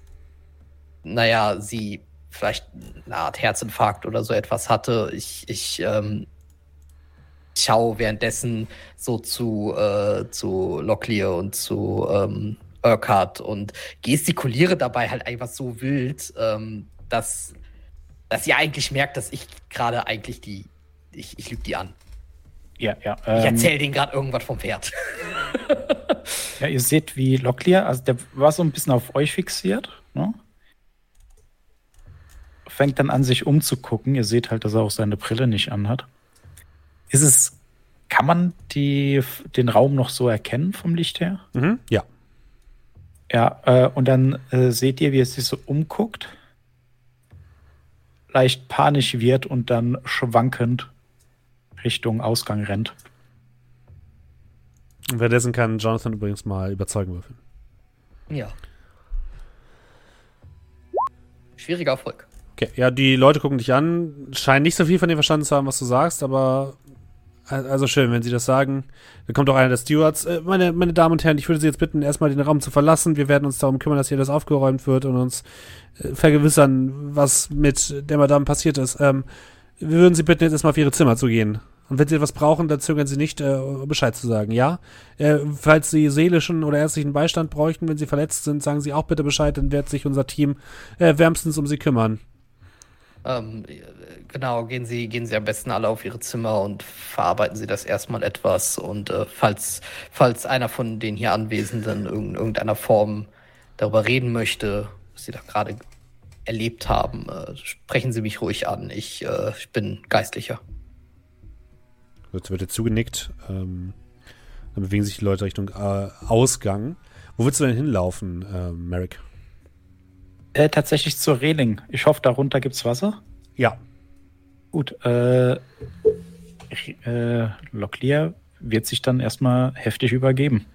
naja, sie vielleicht eine Art Herzinfarkt oder so etwas hatte. Ich, ich ähm, schaue währenddessen so zu, äh, zu Locklear und zu ähm, Urquhart und gestikuliere dabei halt einfach so wild, ähm, dass, dass ihr eigentlich merkt, dass ich gerade eigentlich die, ich, ich lüge die an. Ja, ja. Ich ähm, erzähle denen gerade irgendwas vom Pferd. [LAUGHS] Ja, ihr seht, wie Locklear, also der war so ein bisschen auf euch fixiert, ne? Fängt dann an, sich umzugucken. Ihr seht halt, dass er auch seine Brille nicht anhat. Ist es, kann man die, den Raum noch so erkennen vom Licht her? Mhm. Ja. Ja, äh, und dann äh, seht ihr, wie er sich so umguckt, leicht panisch wird und dann schwankend Richtung Ausgang rennt. Und währenddessen kann Jonathan übrigens mal überzeugen würfeln. Ja. Schwieriger Erfolg. Okay, ja, die Leute gucken dich an, scheinen nicht so viel von dir verstanden zu haben, was du sagst, aber also schön, wenn sie das sagen. Dann kommt auch einer der Stewards. Äh, meine, meine Damen und Herren, ich würde Sie jetzt bitten, erstmal den Raum zu verlassen. Wir werden uns darum kümmern, dass hier das aufgeräumt wird und uns äh, vergewissern, was mit der Madame passiert ist. Ähm, wir würden Sie bitten, jetzt erstmal auf Ihre Zimmer zu gehen. Und wenn Sie etwas brauchen, dann zögern Sie nicht, äh, Bescheid zu sagen, ja? Äh, falls Sie seelischen oder ärztlichen Beistand bräuchten, wenn Sie verletzt sind, sagen Sie auch bitte Bescheid, dann wird sich unser Team äh, wärmstens um Sie kümmern. Ähm, äh, genau, gehen Sie, gehen Sie am besten alle auf Ihre Zimmer und verarbeiten Sie das erstmal etwas. Und äh, falls, falls einer von den hier Anwesenden in irgendeiner Form darüber reden möchte, was Sie da gerade erlebt haben, äh, sprechen Sie mich ruhig an. Ich, äh, ich bin Geistlicher. Jetzt wird jetzt zugenickt. Ähm, dann bewegen sich die Leute Richtung äh, Ausgang. Wo willst du denn hinlaufen, äh, Merrick? Äh, tatsächlich zur Reling. Ich hoffe, darunter gibt's Wasser. Ja. Gut, äh, äh, Locklear wird sich dann erstmal heftig übergeben.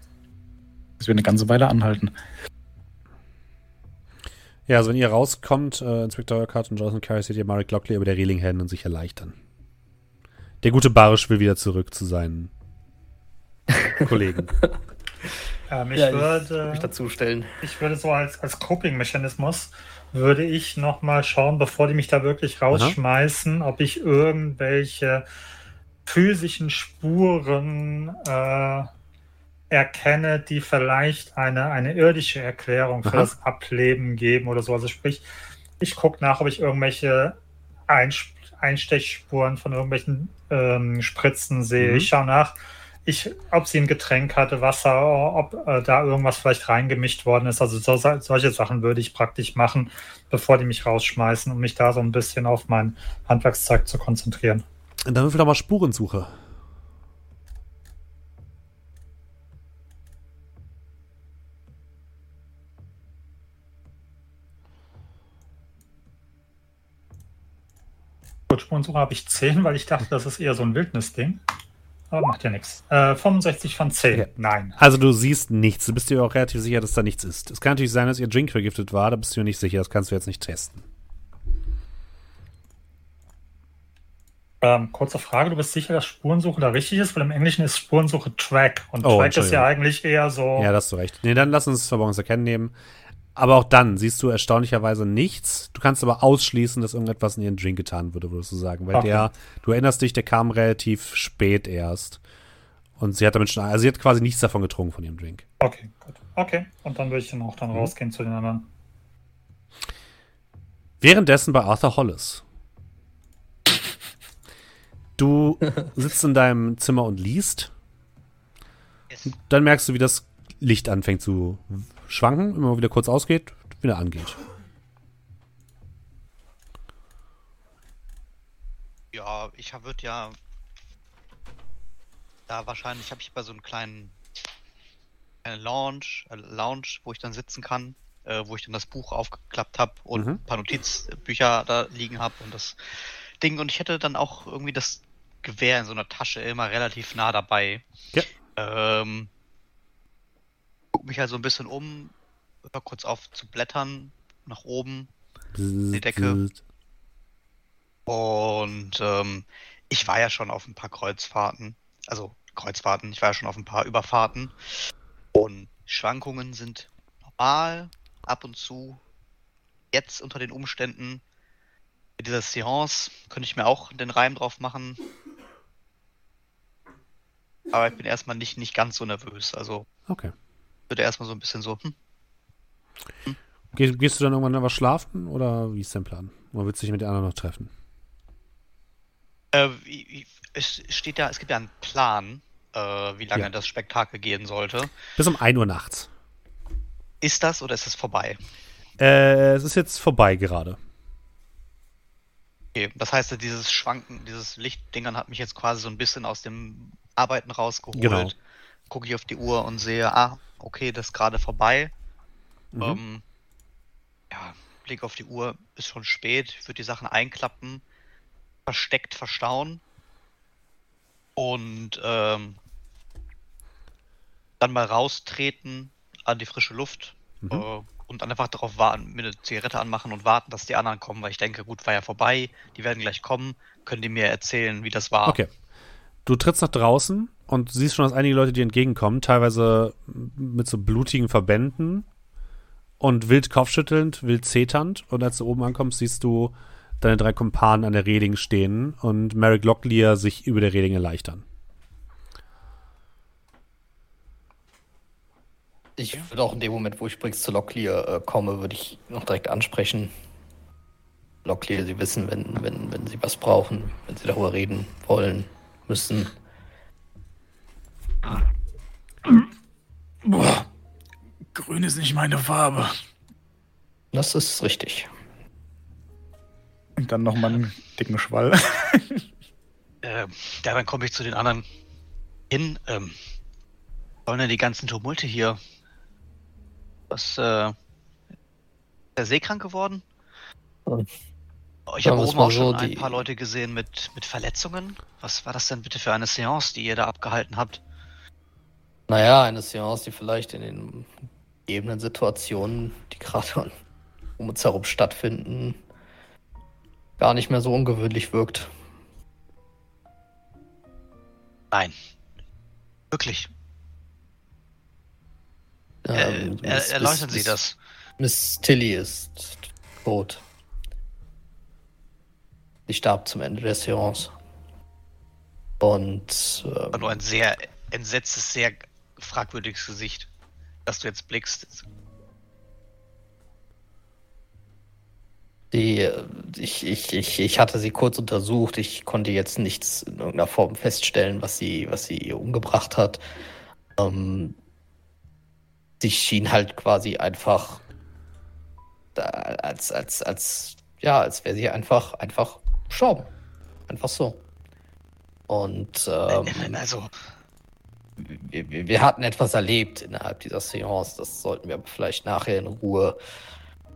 Das wird eine ganze Weile anhalten. Ja, also wenn ihr rauskommt, äh, Inspector Urquhart und Jonathan Carey, seht ihr Marek Lockley über der Reling hängen und sich erleichtern. Der gute Barisch will wieder zurück zu seinen [LAUGHS] Kollegen. Ähm, ich, Ja, würde, mich dazustellen. ich würde so als, als Coping-Mechanismus würde ich noch mal schauen, bevor die mich da wirklich rausschmeißen, ob ich irgendwelche physischen Spuren äh, erkenne, die vielleicht eine, eine irdische Erklärung für Aha. das Ableben geben oder so. Also sprich, ich gucke nach, ob ich irgendwelche Einsp Einstechspuren von irgendwelchen ähm, Spritzen sehe. Mhm. Ich schaue nach, ich, ob sie ein Getränk hatte, Wasser, ob äh, da irgendwas vielleicht reingemischt worden ist. Also so, solche Sachen würde ich praktisch machen, bevor die mich rausschmeißen, um mich da so ein bisschen auf mein Handwerkszeug zu konzentrieren. Und dann würfel doch mal Spurensuche. Gut, Spurensuche habe ich 10, weil ich dachte, das ist eher so ein Wildnisding. Aber macht ja nichts. Äh, 65 von 10. Ja. Nein. Also du siehst nichts. Du bist dir auch relativ sicher, dass da nichts ist. Es kann natürlich sein, dass ihr Drink vergiftet war, da bist du dir nicht sicher. Das kannst du jetzt nicht testen. Ähm, kurze Frage, du bist sicher, dass Spurensuche da richtig ist? Weil im Englischen ist Spurensuche Track. Und Oh, Track ist ja eigentlich eher so. Ja, da hast du recht. Nee, dann lass uns Verborgenes Erkennen nehmen. Aber auch dann siehst du erstaunlicherweise nichts. Du kannst aber ausschließen, dass irgendetwas in ihren Drink getan wurde, würdest du sagen. Weil Okay. der, du erinnerst dich, der kam relativ spät erst. Und sie hat damit schon, also sie hat quasi nichts davon getrunken von ihrem Drink. Okay, gut. Okay, und dann würde ich dann auch dann rausgehen zu den anderen. Währenddessen bei Arthur Hollis. Du [LAUGHS] sitzt in deinem Zimmer und liest. Dann merkst du, wie das Licht anfängt zu schwanken, immer wieder kurz ausgeht, wieder angeht. Ja, ich würde ja. Da wahrscheinlich habe ich bei so einem kleinen eine Lounge, äh, Lounge, wo ich dann sitzen kann, äh, wo ich dann das Buch aufgeklappt habe und Mhm. ein paar Notizbücher da liegen habe und das Ding. Und ich hätte dann auch irgendwie das Gewehr in so einer Tasche immer relativ nah dabei. Ja. Ähm, guck mich halt so ein bisschen um, hör kurz auf zu blättern, nach oben. Die Decke. Und ähm, ich war ja schon auf ein paar Kreuzfahrten, also Kreuzfahrten, ich war ja schon auf ein paar Überfahrten. Und Schwankungen sind normal, ab und zu. Jetzt unter den Umständen mit dieser Seance könnte ich mir auch den Reim drauf machen. Aber ich bin erstmal nicht, nicht ganz so nervös. Also Okay. Würde erstmal so ein bisschen so, hm, Geh, gehst du dann irgendwann was schlafen oder wie ist dein Plan? Oder willst du dich mit den anderen noch treffen? Äh, es steht ja, es gibt ja einen Plan, äh, wie lange Ja. das Spektakel gehen sollte. Bis um 1 Uhr nachts. Ist das oder ist es vorbei? Äh, es ist jetzt vorbei gerade. Okay, das heißt, dieses Schwanken, dieses Lichtdingern hat mich jetzt quasi so ein bisschen aus dem Arbeiten rausgeholt. Genau. Gucke ich auf die Uhr und sehe, ah, okay, das ist gerade vorbei. Mhm. Ähm, ja, Blick auf die Uhr, ist schon spät. Ich würde die Sachen einklappen, versteckt verstauen und ähm, dann mal raustreten an die frische Luft Mhm. äh, und dann einfach darauf warten, mir eine Zigarette anmachen und warten, dass die anderen kommen, weil ich denke, gut, war ja vorbei, die werden gleich kommen, können die mir erzählen, wie das war. Okay. Du trittst nach draußen und siehst schon, dass einige Leute dir entgegenkommen, teilweise mit so blutigen Verbänden und wild kopfschüttelnd, wild zeternd. Und als du oben ankommst, siehst du deine drei Kumpanen an der Reling stehen und Merrick Locklear sich über der Reling erleichtern. Ich würde auch in dem Moment, wo ich übrigens zu Locklear äh, komme, würde ich noch direkt ansprechen. Locklear, Sie wissen, wenn, wenn, wenn Sie was brauchen, wenn Sie darüber reden wollen, müssen. Boah, grün ist nicht meine Farbe. Das ist richtig. Und dann nochmal einen dicken Schwall. [LAUGHS] Äh, ja, dann komme ich zu den anderen hin. Ähm, sollen denn die ganzen Tumulte hier? Was, äh, ist der seekrank geworden? Hm. Ich habe oben auch schon so, ein die- paar Leute gesehen mit, mit Verletzungen. Was war das denn bitte für eine Seance, die ihr da abgehalten habt? Naja, eine Seance, die vielleicht in den gegebenen Situationen, die gerade [LAUGHS] um uns herum stattfinden, gar nicht mehr so ungewöhnlich wirkt. Nein. Wirklich. Ähm, äh, er, erläutern Sie das. Miss Tilly ist tot. Sie starb zum Ende der Seance. Und War ähm, nur ein sehr entsetztes, sehr fragwürdiges Gesicht, das du jetzt blickst. die, äh, ich, ich, ich, ich hatte sie kurz untersucht. Ich konnte jetzt nichts in irgendeiner Form feststellen, was sie, was sie umgebracht hat. Ähm, sie schien halt quasi einfach da, als, als, als, ja, als wäre sie einfach, einfach gestorben. Einfach so. Und ähm, also, wir, wir, hatten etwas erlebt innerhalb dieser Seance. Das sollten wir vielleicht nachher in Ruhe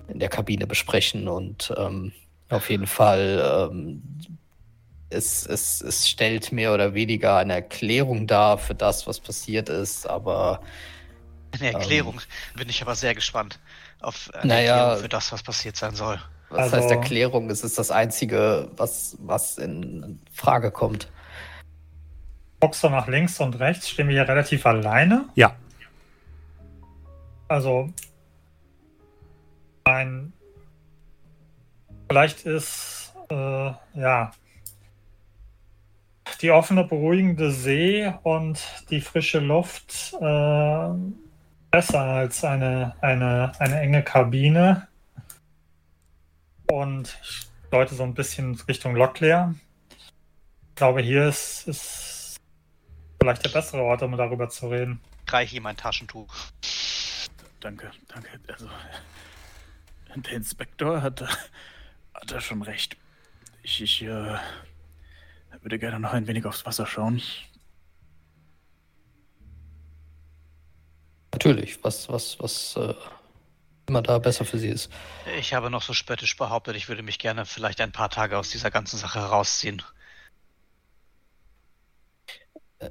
in der Kabine besprechen. Und ähm, auf jeden Fall ähm, es, es, es stellt mehr oder weniger eine Erklärung dar für das, was passiert ist, aber. Eine Erklärung. Bin ich aber sehr gespannt auf eine Naja. Erklärung für das, was passiert sein soll. Was Also- heißt Erklärung? Es ist das Einzige, was, was in Frage kommt. Du nach links und rechts, stehen wir hier relativ alleine. Ja. Also, ein. Vielleicht ist, äh, ja, die offene, beruhigende See und die frische Luft äh, besser als eine, eine, eine enge Kabine. Und ich deute so ein bisschen Richtung Locklear. Ich glaube, hier ist, ist vielleicht der bessere Ort, um darüber zu reden. Ich reiche ihm ein Taschentuch. Danke, danke. Also, der Inspektor hat, hat er schon recht. Ich, ich äh, würde gerne noch ein wenig aufs Wasser schauen. Natürlich, was, was, was äh, immer da besser für sie ist. Ich habe noch so spöttisch behauptet, ich würde mich gerne vielleicht ein paar Tage aus dieser ganzen Sache herausziehen.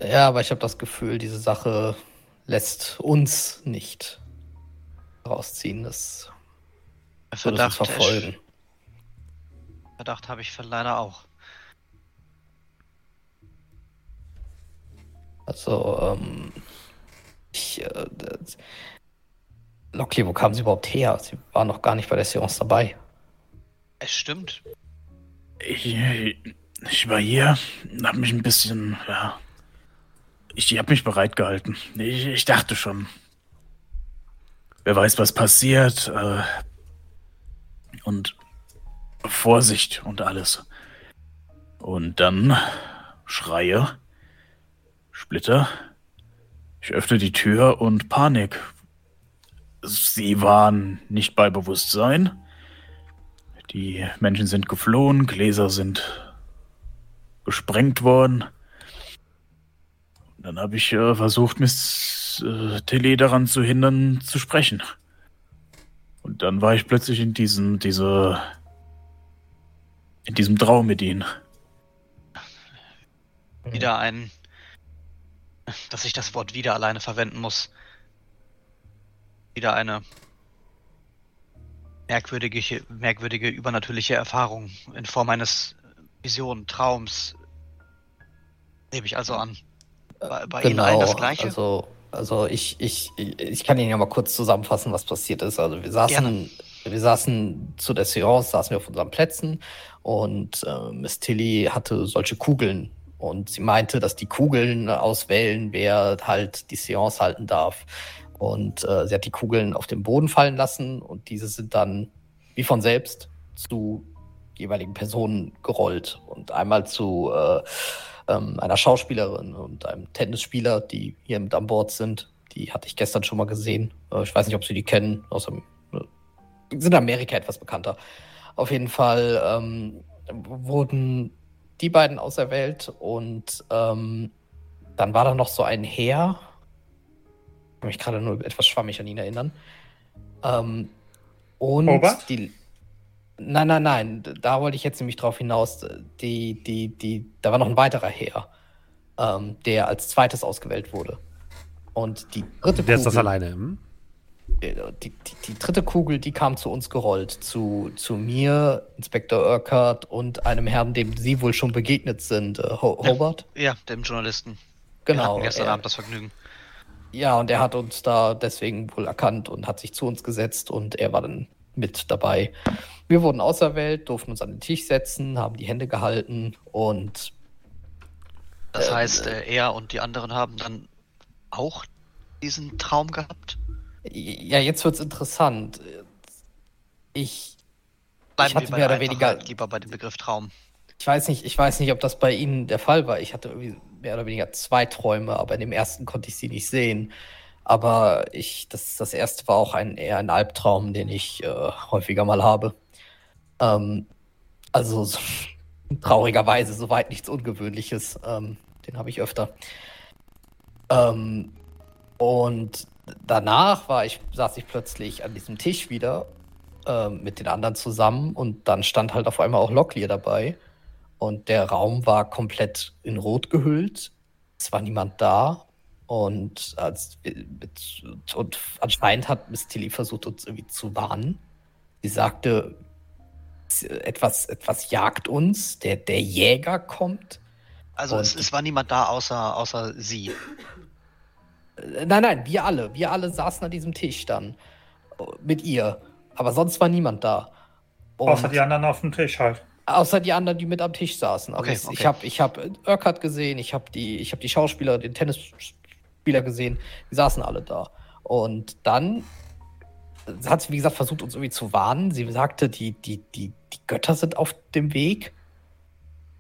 Ja, aber ich habe das Gefühl, diese Sache lässt uns nicht rausziehen. Das Verdacht, verfolgen. Verdacht habe ich leider auch. Also, ähm, ich, äh, Lockley, wo kamen Sie überhaupt her? Sie waren noch gar nicht bei der Seance dabei. Es stimmt. Ich, ich war hier, hab mich ein bisschen, ja. Ich hab mich bereit gehalten. Ich, ich dachte schon. Wer weiß, was passiert. Äh, und Vorsicht und alles. Und dann Schreie, Splitter. Ich öffne die Tür und Panik. Sie waren nicht bei Bewusstsein. Die Menschen sind geflohen, Gläser sind gesprengt worden. Dann habe ich äh, versucht, Miss äh, Tilly daran zu hindern, zu sprechen. Und dann war ich plötzlich in diesem, diese, in diesem Traum mit ihnen. Wieder ein, dass ich das Wort wieder alleine verwenden muss. Wieder eine merkwürdige, merkwürdige übernatürliche Erfahrung in Form eines Vision, Traums. Nehme ich also an. Bei, bei Ihnen allen das Gleiche? Also, also ich, ich, ich kann Ihnen ja mal kurz zusammenfassen, was passiert ist. Also wir saßen, wir saßen zu der Seance, saßen wir auf unseren Plätzen und äh, Miss Tilly hatte solche Kugeln und sie meinte, dass die Kugeln auswählen, wer halt die Seance halten darf. Und äh, sie hat die Kugeln auf den Boden fallen lassen und diese sind dann wie von selbst zu jeweiligen Personen gerollt und einmal zu äh, ähm, einer Schauspielerin und einem Tennisspieler, die hier mit an Bord sind. Die hatte ich gestern schon mal gesehen. Äh, ich weiß nicht, ob Sie die kennen. Außer, äh, sind in Amerika etwas bekannter. Auf jeden Fall ähm, wurden die beiden auserwählt und ähm, dann war da noch so ein Heer. Ich kann mich gerade nur etwas schwammig an ihn erinnern. Ähm, und Robert? die. Nein, nein, nein. Da wollte ich jetzt nämlich drauf hinaus. Die, die, die, da war noch ein weiterer Heer, ähm, der als zweites ausgewählt wurde. Und die dritte Der ist das Kugel- alleine. Hm? äh, die, die, die dritte Kugel, die kam zu uns gerollt. Zu, zu mir, Inspektor Urquhart und einem Herrn, dem Sie wohl schon begegnet sind, äh, Ho Ja. Hobart. Ja, dem Journalisten. Wir Genau. hatten gestern er- Abend das Vergnügen. Ja, und er hat uns da deswegen wohl erkannt und hat sich zu uns gesetzt und er war dann mit dabei. Wir wurden auserwählt, durften uns an den Tisch setzen, haben die Hände gehalten und Das Ähm, heißt, äh, er und die anderen haben dann auch diesen Traum gehabt? ja, jetzt wird's interessant. Ich, Bleiben hatte wir bei mehr der oder weniger- lieber bei dem Begriff Traum. ich weiß nicht, ich weiß nicht, ob das bei Ihnen der Fall war. Ich hatte irgendwie mehr oder weniger zwei Träume, aber in dem ersten konnte ich sie nicht sehen. Aber ich, das, das erste war auch ein, eher ein Albtraum, den ich äh, häufiger mal habe. Ähm, also so, [LAUGHS] traurigerweise soweit nichts Ungewöhnliches. Ähm, den habe ich öfter. Ähm, und danach war ich, saß ich plötzlich an diesem Tisch wieder ähm, mit den anderen zusammen und dann stand halt auf einmal auch Locklear dabei. Und der Raum war komplett in Rot gehüllt. Es war niemand da. Und, als, mit, und anscheinend hat Miss Tilly versucht, uns irgendwie zu warnen. Sie sagte, etwas, etwas jagt uns, der, der Jäger kommt. Also es, es war niemand da außer, außer sie. Äh, Nein, nein, wir alle. Wir alle saßen an diesem Tisch dann. äh, Mit ihr. Aber sonst war niemand da. Und Außer die anderen auf dem Tisch halt. außer die anderen, die mit am Tisch saßen. Also Okay, es- Ich okay. habe ich hab Urquhart gesehen, ich habe die, ich hab die Schauspieler, den Tennisspieler gesehen. Die saßen alle da. Und dann hat sie, wie gesagt, versucht, uns irgendwie zu warnen. Sie sagte, die, die, die, die Götter sind auf dem Weg.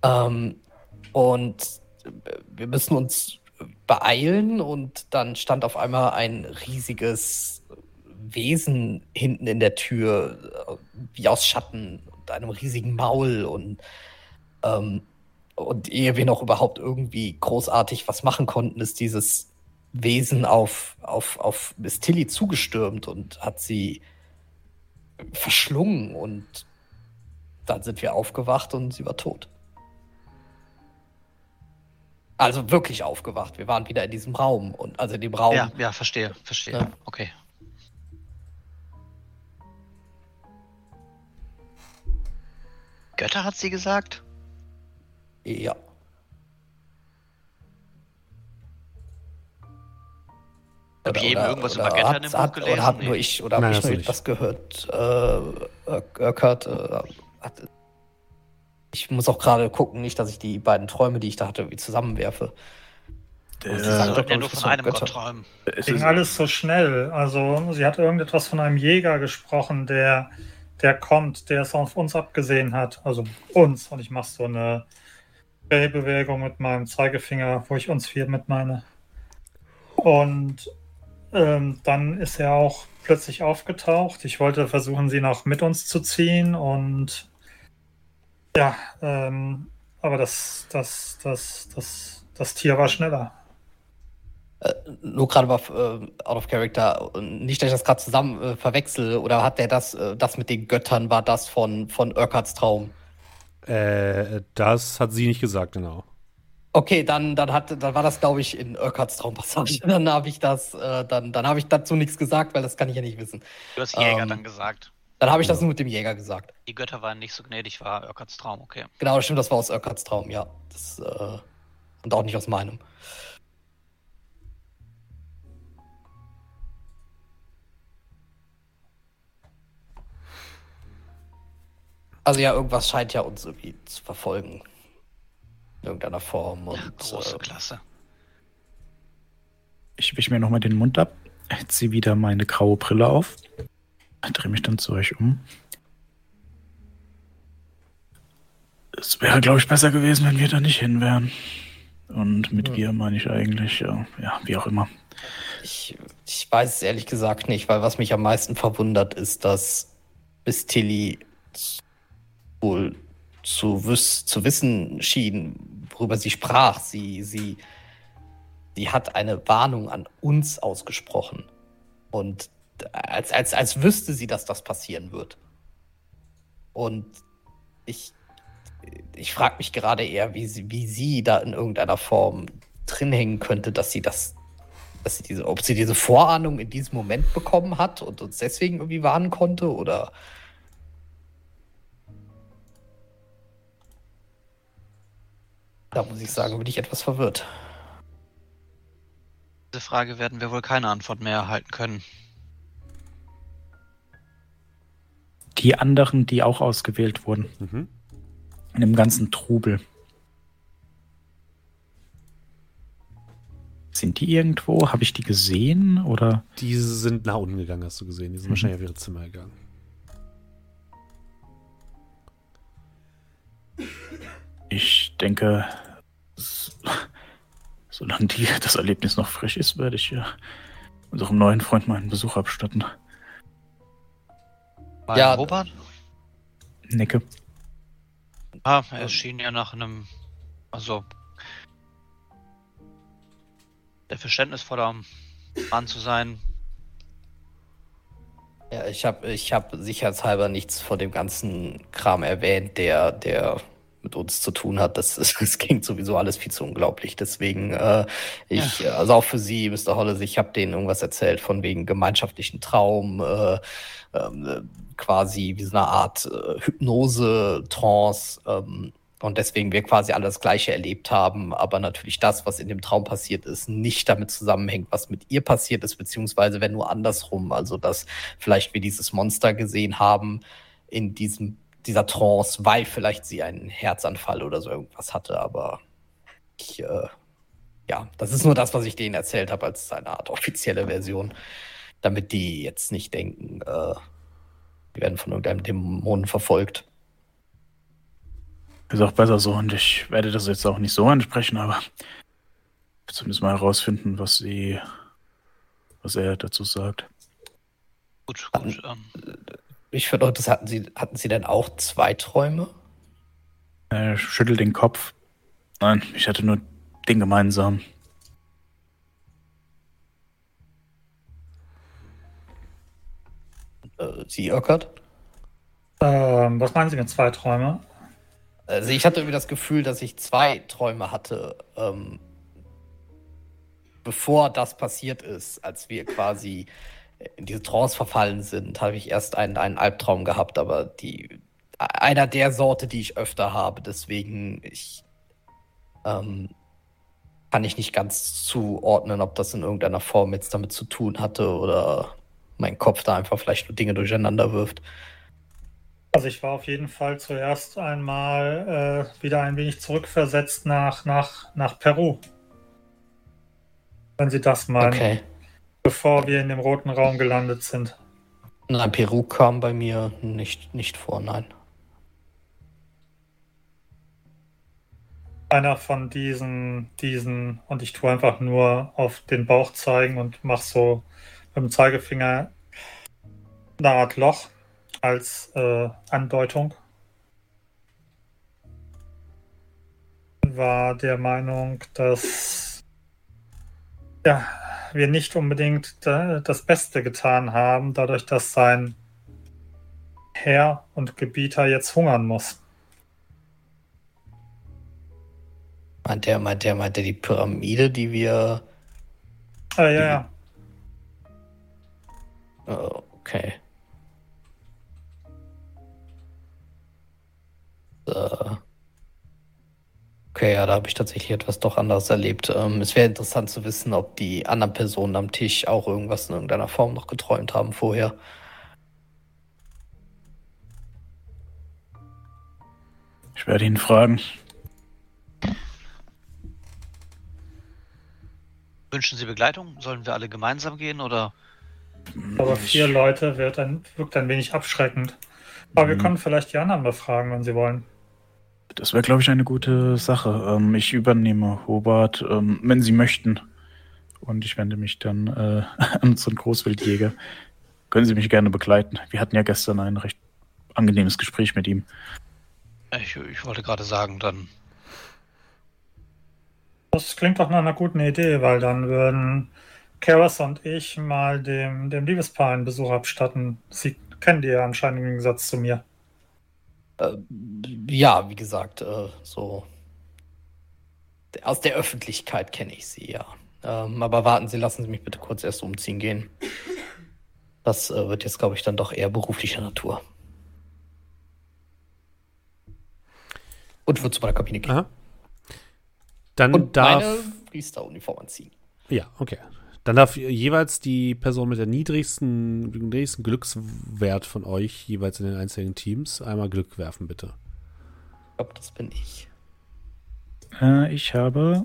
Ähm, und wir müssen uns beeilen. Und dann stand auf einmal ein riesiges Wesen hinten in der Tür, äh, wie aus Schatten und einem riesigen Maul. Und, ähm, und ehe wir noch überhaupt irgendwie großartig was machen konnten, ist dieses Wesen auf, auf, auf Miss Tilly zugestürmt und hat sie verschlungen. Und dann sind wir aufgewacht und sie war tot. Also wirklich aufgewacht. Wir waren wieder in diesem Raum und also in dem Raum. Ja, ja, verstehe, verstehe. Ja. Okay. Götter hat sie gesagt? ja. Hab ich eben irgendwas über Götter in dem Buch gelesen? Oder hab Nee. nur ich oder Nein, hab ich nur etwas gehört? Äh, Ur- Urquhart, äh, hat, ich muss auch gerade gucken, nicht, dass ich die beiden Träume, die ich da hatte, irgendwie zusammenwerfe. Der, Sie sagt doch, ja nur von einem Götter. träumen. es Ging alles so schnell. Also sie hat irgendetwas von einem Jäger gesprochen, der, der kommt, der es auf uns abgesehen hat. Also uns. Und ich mache so eine Drehbewegung mit meinem Zeigefinger, wo ich uns vier mit meine. Und ähm, dann ist er auch plötzlich aufgetaucht. Ich wollte versuchen, sie noch mit uns zu ziehen und ja, ähm, aber das, das, das, das, das Tier war schneller. Nur gerade war äh, out of character. Und Nicht, dass ich das gerade zusammen äh, verwechsel. Oder hat der das, äh, das mit den Göttern, war das von, von Urquharts Traum? Äh, das hat sie nicht gesagt, genau. Okay, dann, dann, hat, dann war das, glaube ich, in Urquharts Traumpassage. [LAUGHS] Dann habe ich das, äh, dann, dann habe ich dazu nichts gesagt, weil das kann ich ja nicht wissen. Du hast Jäger Ähm, dann gesagt. Dann habe ich das nur mit dem Jäger gesagt. Die Götter waren nicht so gnädig, war Urquharts Traum, okay. Genau, das stimmt, das war aus Urquharts Traum, ja. Das, äh, und auch nicht aus meinem. Also ja, irgendwas scheint ja uns irgendwie zu verfolgen. In irgendeiner Form. Und, Ja, große äh, Klasse. ich wische mir nochmal den Mund ab, ziehe wieder meine graue Brille auf, drehe mich dann zu euch um. Es wäre, glaube ich, besser gewesen, wenn wir da nicht hin wären. Und mit Hm. wir meine ich eigentlich, ja, ja, wie auch immer. Ich, ich weiß es ehrlich gesagt nicht, weil was mich am meisten verwundert ist, dass Miss Tilly wohl zu, wiss, zu wissen schien, worüber sie sprach. Sie, sie, sie hat eine Warnung an uns ausgesprochen. Und als, als, als wüsste sie, dass das passieren wird. Und ich, ich frage mich gerade eher, wie sie, wie sie da in irgendeiner Form drin hängen könnte, dass sie das dass sie diese, ob sie diese Vorahnung in diesem Moment bekommen hat und uns deswegen irgendwie warnen konnte oder. Da muss ich sagen, bin ich etwas verwirrt. Diese Frage werden wir wohl keine Antwort mehr erhalten können. Die anderen, die auch ausgewählt wurden, Mhm. in dem ganzen Trubel. Sind die irgendwo? Habe ich die gesehen? Oder Die sind nach unten gegangen, hast du gesehen. Die sind Mhm. wahrscheinlich auf ihre Zimmer gegangen. Ich denke, solange die, das Erlebnis noch frisch ist, werde ich ja unserem neuen Freund mal einen Besuch abstatten. Mal Ja, Robert? Necke. Ah, er schien ja nach einem, also der verständnisvoller Mann zu sein. Ja, ich habe ich hab sicherheitshalber nichts von dem ganzen Kram erwähnt, der, der mit uns zu tun hat. [LAUGHS] Das, das, klingt sowieso alles viel zu unglaublich. Deswegen, äh, ich, ja. also auch für Sie, Mr. Hollis, ich habe denen irgendwas erzählt von wegen gemeinschaftlichen Traum, äh, äh, quasi wie so eine Art äh, Hypnose, Trance. Ähm, und deswegen wir quasi alle das Gleiche erlebt haben, aber natürlich das, was in dem Traum passiert ist, nicht damit zusammenhängt, was mit ihr passiert ist, beziehungsweise wenn nur andersrum. Also, dass vielleicht wir dieses Monster gesehen haben in diesem, dieser Trance, weil vielleicht sie einen Herzanfall oder so irgendwas hatte, aber ich, äh, ja, das ist nur das, was ich denen erzählt habe, als eine Art offizielle Version, damit die jetzt nicht denken, äh, die werden von irgendeinem Dämonen verfolgt. Ist auch besser so und ich werde das jetzt auch nicht so ansprechen, aber zumindest mal herausfinden, was sie, was er dazu sagt. Gut, gut. Ähm. Ich finde das hatten sie, hatten sie denn auch zwei Träume? Er schüttelt den Kopf. Nein, ich hatte nur den gemeinsamen. Äh, sie, Öckert? Ähm, was meinen Sie mit zwei Träume? Also ich hatte irgendwie das Gefühl, dass ich zwei Träume hatte, ähm, bevor das passiert ist, als wir quasi in diese Trance verfallen sind, habe ich erst einen, einen Albtraum gehabt, aber die einer der Sorte, die ich öfter habe, deswegen ich ähm, kann ich nicht ganz zuordnen, ob das in irgendeiner Form jetzt damit zu tun hatte oder mein Kopf da einfach vielleicht nur Dinge durcheinander wirft. Also ich war auf jeden Fall zuerst einmal äh, wieder ein wenig zurückversetzt nach, nach, nach Peru. Wenn Sie das meinen. Okay. Bevor wir in dem roten Raum gelandet sind. Nein, Peru kam bei mir nicht, nicht vor, nein. Einer von diesen, diesen, und ich tue einfach nur auf den Bauch zeigen und mache so mit dem Zeigefinger eine Art Loch als äh, Andeutung. War der Meinung, dass ja, wir nicht unbedingt das Beste getan haben, dadurch, dass sein Herr und Gebieter jetzt hungern muss. Meint der, meint der, meint der die Pyramide, die wir. Ah, ja, ja. Oh, okay. Äh, okay, ja, da habe ich tatsächlich etwas doch anderes erlebt. Ähm, es wäre interessant zu wissen, ob die anderen Personen am Tisch auch irgendwas in irgendeiner Form noch geträumt haben vorher. Ich werde ihn fragen. Wünschen Sie Begleitung? Sollen wir alle gemeinsam gehen oder? Aber vier Leute wird ein, wirkt ein wenig abschreckend. Aber mhm. wir können vielleicht die anderen befragen, wenn Sie wollen. Das wäre, glaube ich, eine gute Sache. Ähm, ich übernehme Hobart, ähm, wenn Sie möchten. Und ich wende mich dann äh, [LAUGHS] an unseren Großwildjäger. Können Sie mich gerne begleiten? Wir hatten ja gestern ein recht angenehmes Gespräch mit ihm. Ich, ich wollte gerade sagen, dann. Das klingt doch nach einer guten Idee, weil dann würden Karas und ich mal dem, dem Liebespaar einen Besuch abstatten. Sie kennen die ja anscheinend im Gegensatz zu mir. Äh, ja, wie gesagt, äh, so aus der Öffentlichkeit kenne ich sie, ja. Ähm, aber warten Sie, lassen Sie mich bitte kurz erst umziehen gehen. Das äh, wird jetzt, glaube ich, dann doch eher beruflicher Natur. Und wird zu meiner Kabine gehen. Aha. Dann Und darf. meine Priesteruniform anziehen. Ja, okay. Dann darf jeweils die Person mit der niedrigsten, niedrigsten Glückswert von euch jeweils in den einzelnen Teams einmal Glück werfen, bitte. Ich glaube, das bin ich. Äh, ich habe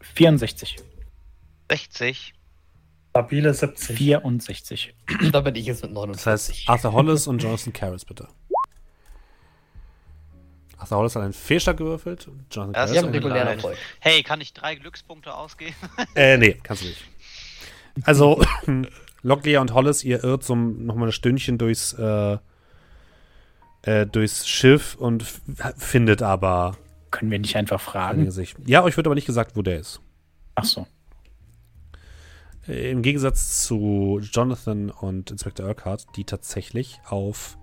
64. 60. Stabile 70. 64. da bin ich jetzt mit 49. Das heißt, Arthur Hollis und Jonathan Karras, bitte. Arthur Hollis hat einen Fehlschlag gewürfelt. Jonathan das ist ein regulärer Erfolg. Hey, kann ich drei Glückspunkte ausgeben? [LAUGHS] äh, nee, kannst du nicht. Also, [LAUGHS] Locklear und Hollis, ihr irrt so nochmal ein Stündchen durchs, äh, äh, durchs Schiff und findet aber. Können wir nicht einfach fragen? Ja, euch wird aber nicht gesagt, wo der ist. Ach so. Im Gegensatz zu Jonathan und Inspector Urquhart, die tatsächlich auf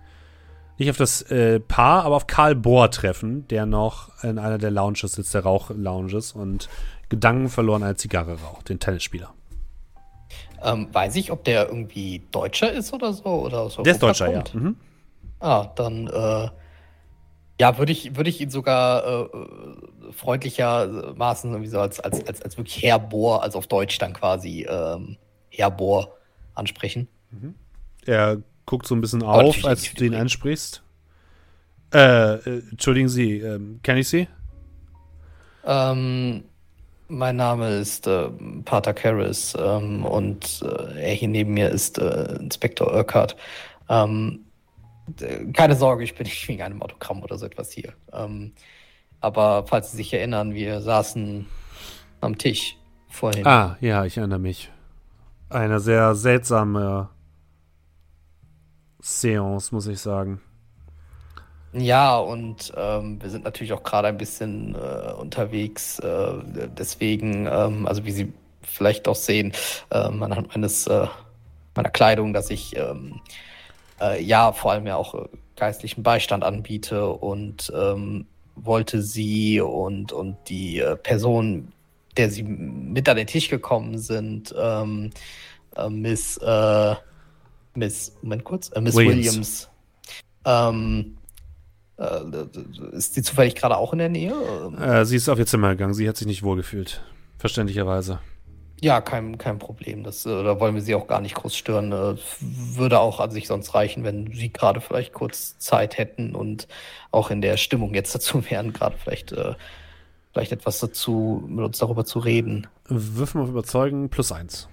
nicht auf das äh, Paar, aber auf Karl Bohr treffen, der noch in einer der Lounges sitzt, der Rauch-Lounges und Gedanken verloren eine Zigarre raucht, den Tennisspieler. Ähm, weiß ich, ob der irgendwie Deutscher ist oder so? Oder so Der ist Deutscher, ja. Mhm. Ah, dann äh, ja, würde ich, würde ich ihn sogar äh, freundlichermaßen irgendwie so als, als, als, als wirklich Herr Bohr, also auf Deutsch dann quasi ähm, Herr Bohr ansprechen. Er guckt so ein bisschen auf, natürlich als du ihn ansprichst. Äh, äh, entschuldigen Sie, ähm, kenne ich Sie? Ähm, mein Name ist äh, Pater Karras ähm, und äh, er hier neben mir ist äh, Inspektor Urquhart. Ähm, keine Sorge, ich bin nicht wegen einem Autogramm oder so etwas hier. Ähm, aber falls Sie sich erinnern, wir saßen am Tisch vorhin. Ah, ja, ich erinnere mich. Eine sehr seltsame Seance, muss ich sagen. Ja, und ähm, wir sind natürlich auch gerade ein bisschen äh, unterwegs. Äh, deswegen, ähm, also wie Sie vielleicht auch sehen, ähm, anhand meines, äh, meiner Kleidung, dass ich ähm, äh, ja vor allem ja auch äh, geistlichen Beistand anbiete und ähm, wollte Sie und, und die äh, Person, der Sie mit an den Tisch gekommen sind, ähm, äh, Miss, Miss, Moment kurz, äh, Miss Williams. Williams, ähm, äh, ist sie zufällig gerade auch in der Nähe? Äh, sie ist auf ihr Zimmer gegangen, sie hat sich nicht wohlgefühlt. Verständlicherweise. Ja, kein, kein Problem. Das, äh, da wollen wir sie auch gar nicht groß stören. Äh, würde auch an sich sonst reichen, wenn sie gerade vielleicht kurz Zeit hätten und auch in der Stimmung jetzt dazu [LAUGHS] wären, gerade vielleicht, äh, vielleicht etwas dazu, mit uns darüber zu reden. Würfen auf Überzeugen plus eins.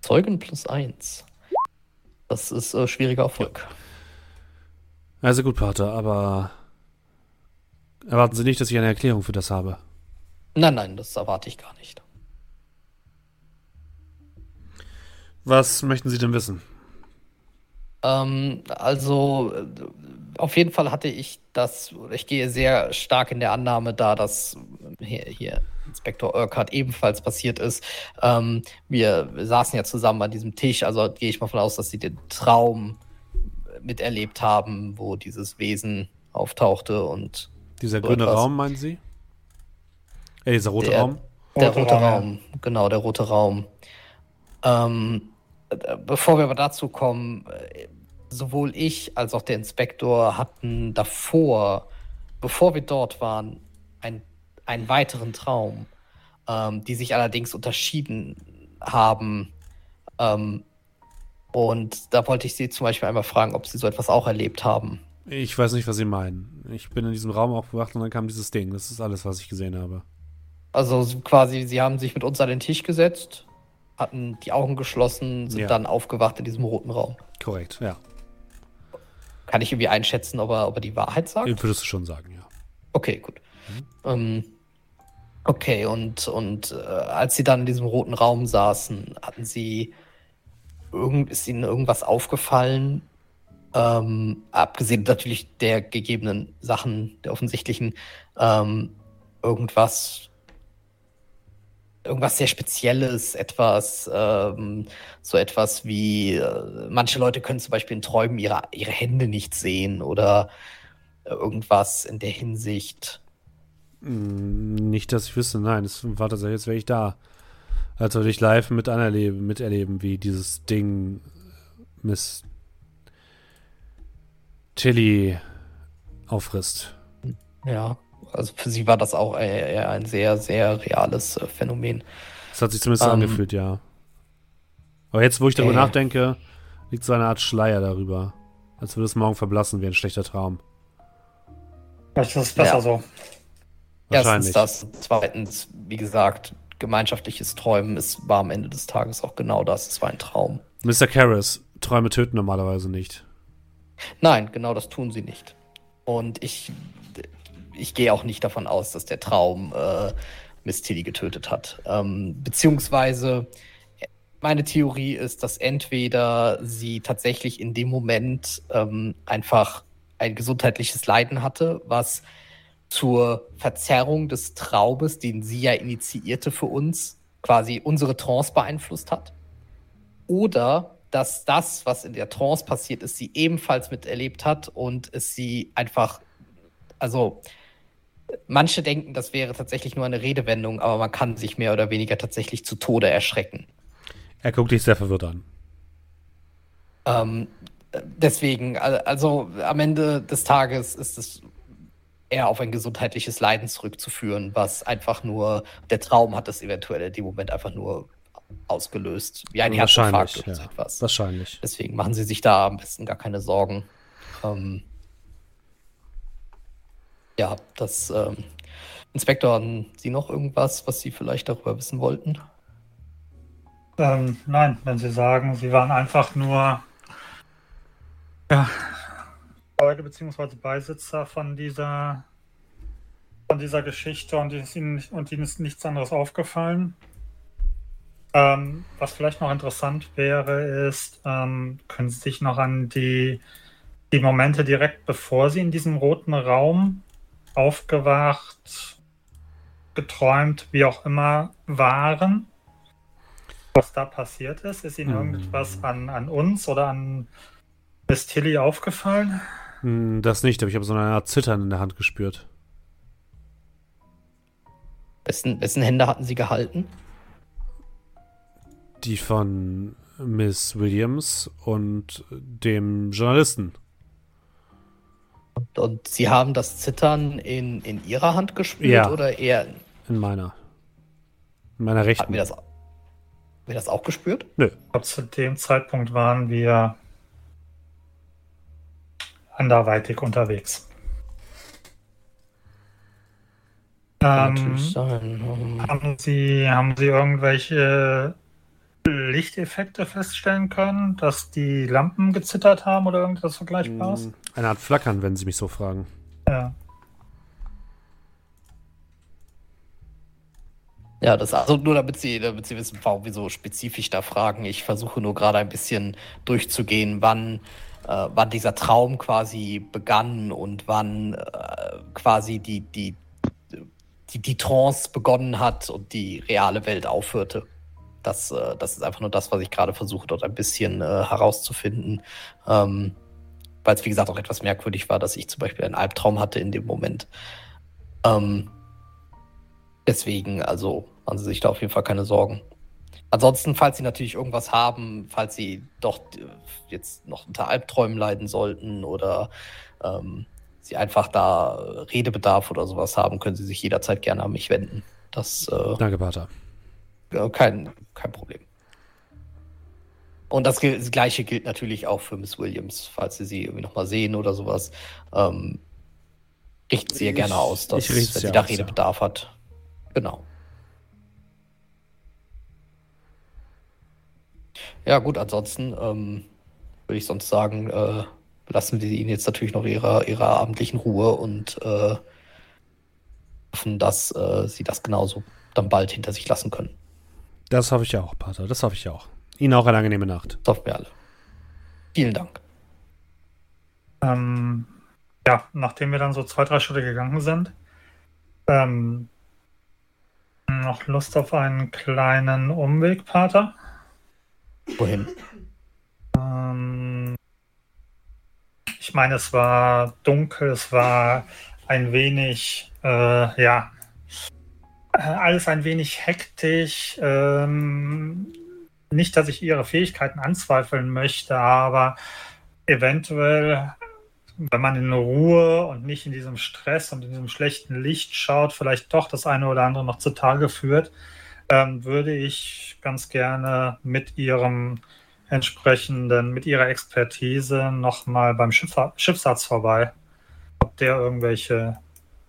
Zeugen plus eins. Das ist äh, schwieriger Erfolg. Also gut, Pater, aber erwarten Sie nicht, dass ich eine Erklärung für das habe. Nein, nein, das erwarte ich gar nicht. Was möchten Sie denn wissen? Ähm, also, äh, auf jeden Fall hatte ich das, ich gehe sehr stark in der Annahme da, dass hier, hier Inspektor Urquhart ebenfalls passiert ist. Ähm, wir saßen ja zusammen an diesem Tisch, also gehe ich mal von aus, dass sie den Traum miterlebt haben, wo dieses Wesen auftauchte und Dieser So grüne etwas. Raum, meinen Sie? Äh, dieser rote Der- Raum? Der Rote rote Raum. Raum, genau, der rote Raum. Ähm, äh, bevor wir aber dazu kommen, äh, sowohl ich als auch der Inspektor hatten davor, bevor wir dort waren, einen weiteren Traum, ähm, die sich allerdings unterschieden haben. Ähm, und da wollte ich Sie zum Beispiel einmal fragen, ob Sie so etwas auch erlebt haben. Ich weiß nicht, was Sie meinen. Ich bin in diesem Raum aufgewacht und dann kam dieses Ding. Das ist alles, was ich gesehen habe. Also so quasi, Sie haben sich mit uns an den Tisch gesetzt, hatten die Augen geschlossen, sind Ja. dann aufgewacht in diesem roten Raum. Korrekt, ja. Kann ich irgendwie einschätzen, ob er, ob er die Wahrheit sagt? Würdest du schon sagen, ja. Okay, gut. Ähm, okay, und, und äh, als Sie dann in diesem roten Raum saßen, hatten Sie irgend, ist Ihnen irgendwas aufgefallen? Ähm, abgesehen natürlich der gegebenen Sachen, der offensichtlichen, ähm, irgendwas, irgendwas sehr Spezielles, etwas, ähm, so etwas wie, äh, manche Leute können zum Beispiel in Träumen ihre, ihre Hände nicht sehen oder irgendwas in der Hinsicht. Mm, Nicht, dass ich wüsste, nein, es war tatsächlich, jetzt wäre ich da. Als würde ich live mit anerleben, miterleben, wie dieses Ding Miss Chili auffrisst. Ja, also für sie war das auch eher ein sehr, sehr reales äh, Phänomen. Das hat sich zumindest so Ähm, angefühlt, ja. Aber jetzt, wo ich darüber äh. nachdenke, liegt so eine Art Schleier darüber. Als würde es morgen verblassen wie ein schlechter Traum. Vielleicht ist es besser Ja. so. Erstens das, zweitens, wie gesagt, gemeinschaftliches Träumen, es war am Ende des Tages auch genau das, es war ein Traum. Mr. Karras, Träume töten normalerweise nicht. Nein, genau das tun sie nicht. Und ich, ich gehe auch nicht davon aus, dass der Traum äh, Miss Tilly getötet hat. Ähm, beziehungsweise meine Theorie ist, dass entweder sie tatsächlich in dem Moment ähm, einfach ein gesundheitliches Leiden hatte, was zur Verzerrung des Traumes, den sie ja initiierte für uns, quasi unsere Trance beeinflusst hat. Oder dass das, was in der Trance passiert ist, sie ebenfalls miterlebt hat und es sie einfach, also manche denken, das wäre tatsächlich nur eine Redewendung, aber man kann sich mehr oder weniger tatsächlich zu Tode erschrecken. Er guckt dich sehr verwirrt an. Ähm, deswegen, also am Ende des Tages ist es eher auf ein gesundheitliches Leiden zurückzuführen, was einfach nur, der Traum hat es eventuell in dem Moment einfach nur ausgelöst. Wie ein Wahrscheinlich, Herzinfarkt oder ja. etwas. Wahrscheinlich. Deswegen machen Sie sich da am besten gar keine Sorgen. Ähm, ja, das ähm, Inspektor, haben Sie noch irgendwas, was Sie vielleicht darüber wissen wollten? Ähm, nein, wenn Sie sagen, Sie waren einfach nur ja, Zeuge bzw. Beisitzer von dieser von dieser Geschichte und ist Ihnen, und Ihnen ist nichts anderes aufgefallen. Ähm, was vielleicht noch interessant wäre, ist, ähm, können Sie sich noch an die, die Momente direkt bevor Sie in diesem roten Raum aufgewacht, geträumt, wie auch immer, waren? Was da passiert ist? Ist Ihnen Hm. irgendetwas an, an uns oder an Miss Tilly aufgefallen? Hm, Das nicht, aber ich habe so eine Art Zittern in der Hand gespürt. Wessen, wessen Hände hatten Sie gehalten? Die von Miss Williams und dem Journalisten. Und Sie haben das Zittern in, in Ihrer Hand gespürt Ja. oder eher. In meiner. In meiner rechten. wir das, haben wir das auch gespürt? Nö. Zu dem Zeitpunkt waren wir anderweitig unterwegs. Kann Ähm, natürlich sein. Ähm, haben, Sie, haben Sie irgendwelche Lichteffekte feststellen können, dass die Lampen gezittert haben oder irgendwas Vergleichbares? Hm, Eine Art Flackern, wenn Sie mich so fragen. Ja. Ja, das also nur damit Sie, damit Sie wissen, warum wir so spezifisch da fragen. Ich versuche nur gerade ein bisschen durchzugehen, wann, äh, wann dieser Traum quasi begann und wann äh, quasi die, die, die, die Trance begonnen hat und die reale Welt aufhörte. Das, äh, das ist einfach nur das, was ich gerade versuche, dort ein bisschen äh, herauszufinden. Ähm, Weil es, wie gesagt, auch etwas merkwürdig war, dass ich zum Beispiel einen Albtraum hatte in dem Moment. Ähm, Deswegen, also machen Sie sich da auf jeden Fall keine Sorgen. Ansonsten, falls Sie natürlich irgendwas haben, falls Sie doch äh, jetzt noch unter Albträumen leiden sollten oder ähm, Sie einfach da Redebedarf oder sowas haben, können Sie sich jederzeit gerne an mich wenden. Das äh, Danke, Pater. äh, kein, kein Problem. Und das, das Gleiche gilt natürlich auch für Miss Williams, falls Sie sie irgendwie nochmal sehen oder sowas. Ähm, richten Sie ihr gerne aus, dass, wenn sie da aus, ja. Redebedarf hat. Genau. Ja, gut, ansonsten ähm, würde ich sonst sagen, äh, lassen wir Ihnen jetzt natürlich noch ihrer, ihrer abendlichen Ruhe und äh, hoffen, dass äh, Sie das genauso dann bald hinter sich lassen können. Das hoffe ich auch, Pater. Das hoffe ich auch. Ihnen auch eine angenehme Nacht. Das hoffen wir alle. Vielen Dank. Ähm, ja, nachdem wir dann so zwei, drei Schritte gegangen sind, ähm, noch Lust auf einen kleinen Umweg, Pater. Wohin? Ähm, ich meine, es war dunkel, es war ein wenig, äh, ja, alles ein wenig hektisch. Ähm, nicht, dass ich ihre Fähigkeiten anzweifeln möchte, aber eventuell, wenn man in Ruhe und nicht in diesem Stress und in diesem schlechten Licht schaut, vielleicht doch das eine oder andere noch zutage führt, ähm, würde ich ganz gerne mit ihrem entsprechenden, mit ihrer Expertise nochmal beim Schiffa Schiffsarzt vorbei. Ob der irgendwelche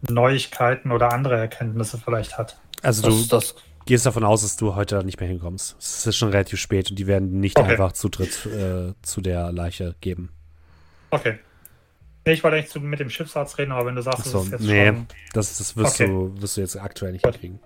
Neuigkeiten oder andere Erkenntnisse vielleicht hat. Also Das, du das, gehst davon aus, dass du heute nicht mehr hinkommst. Es ist schon relativ spät und die werden nicht Okay. einfach Zutritt äh, zu der Leiche geben. Okay. Nee, ich wollte eigentlich mit dem Schiffsarzt reden, aber wenn du sagst, Achso, das ist jetzt nee, schon. das, das wirst, Okay. du, wirst du jetzt aktuell nicht Gut. hinkriegen.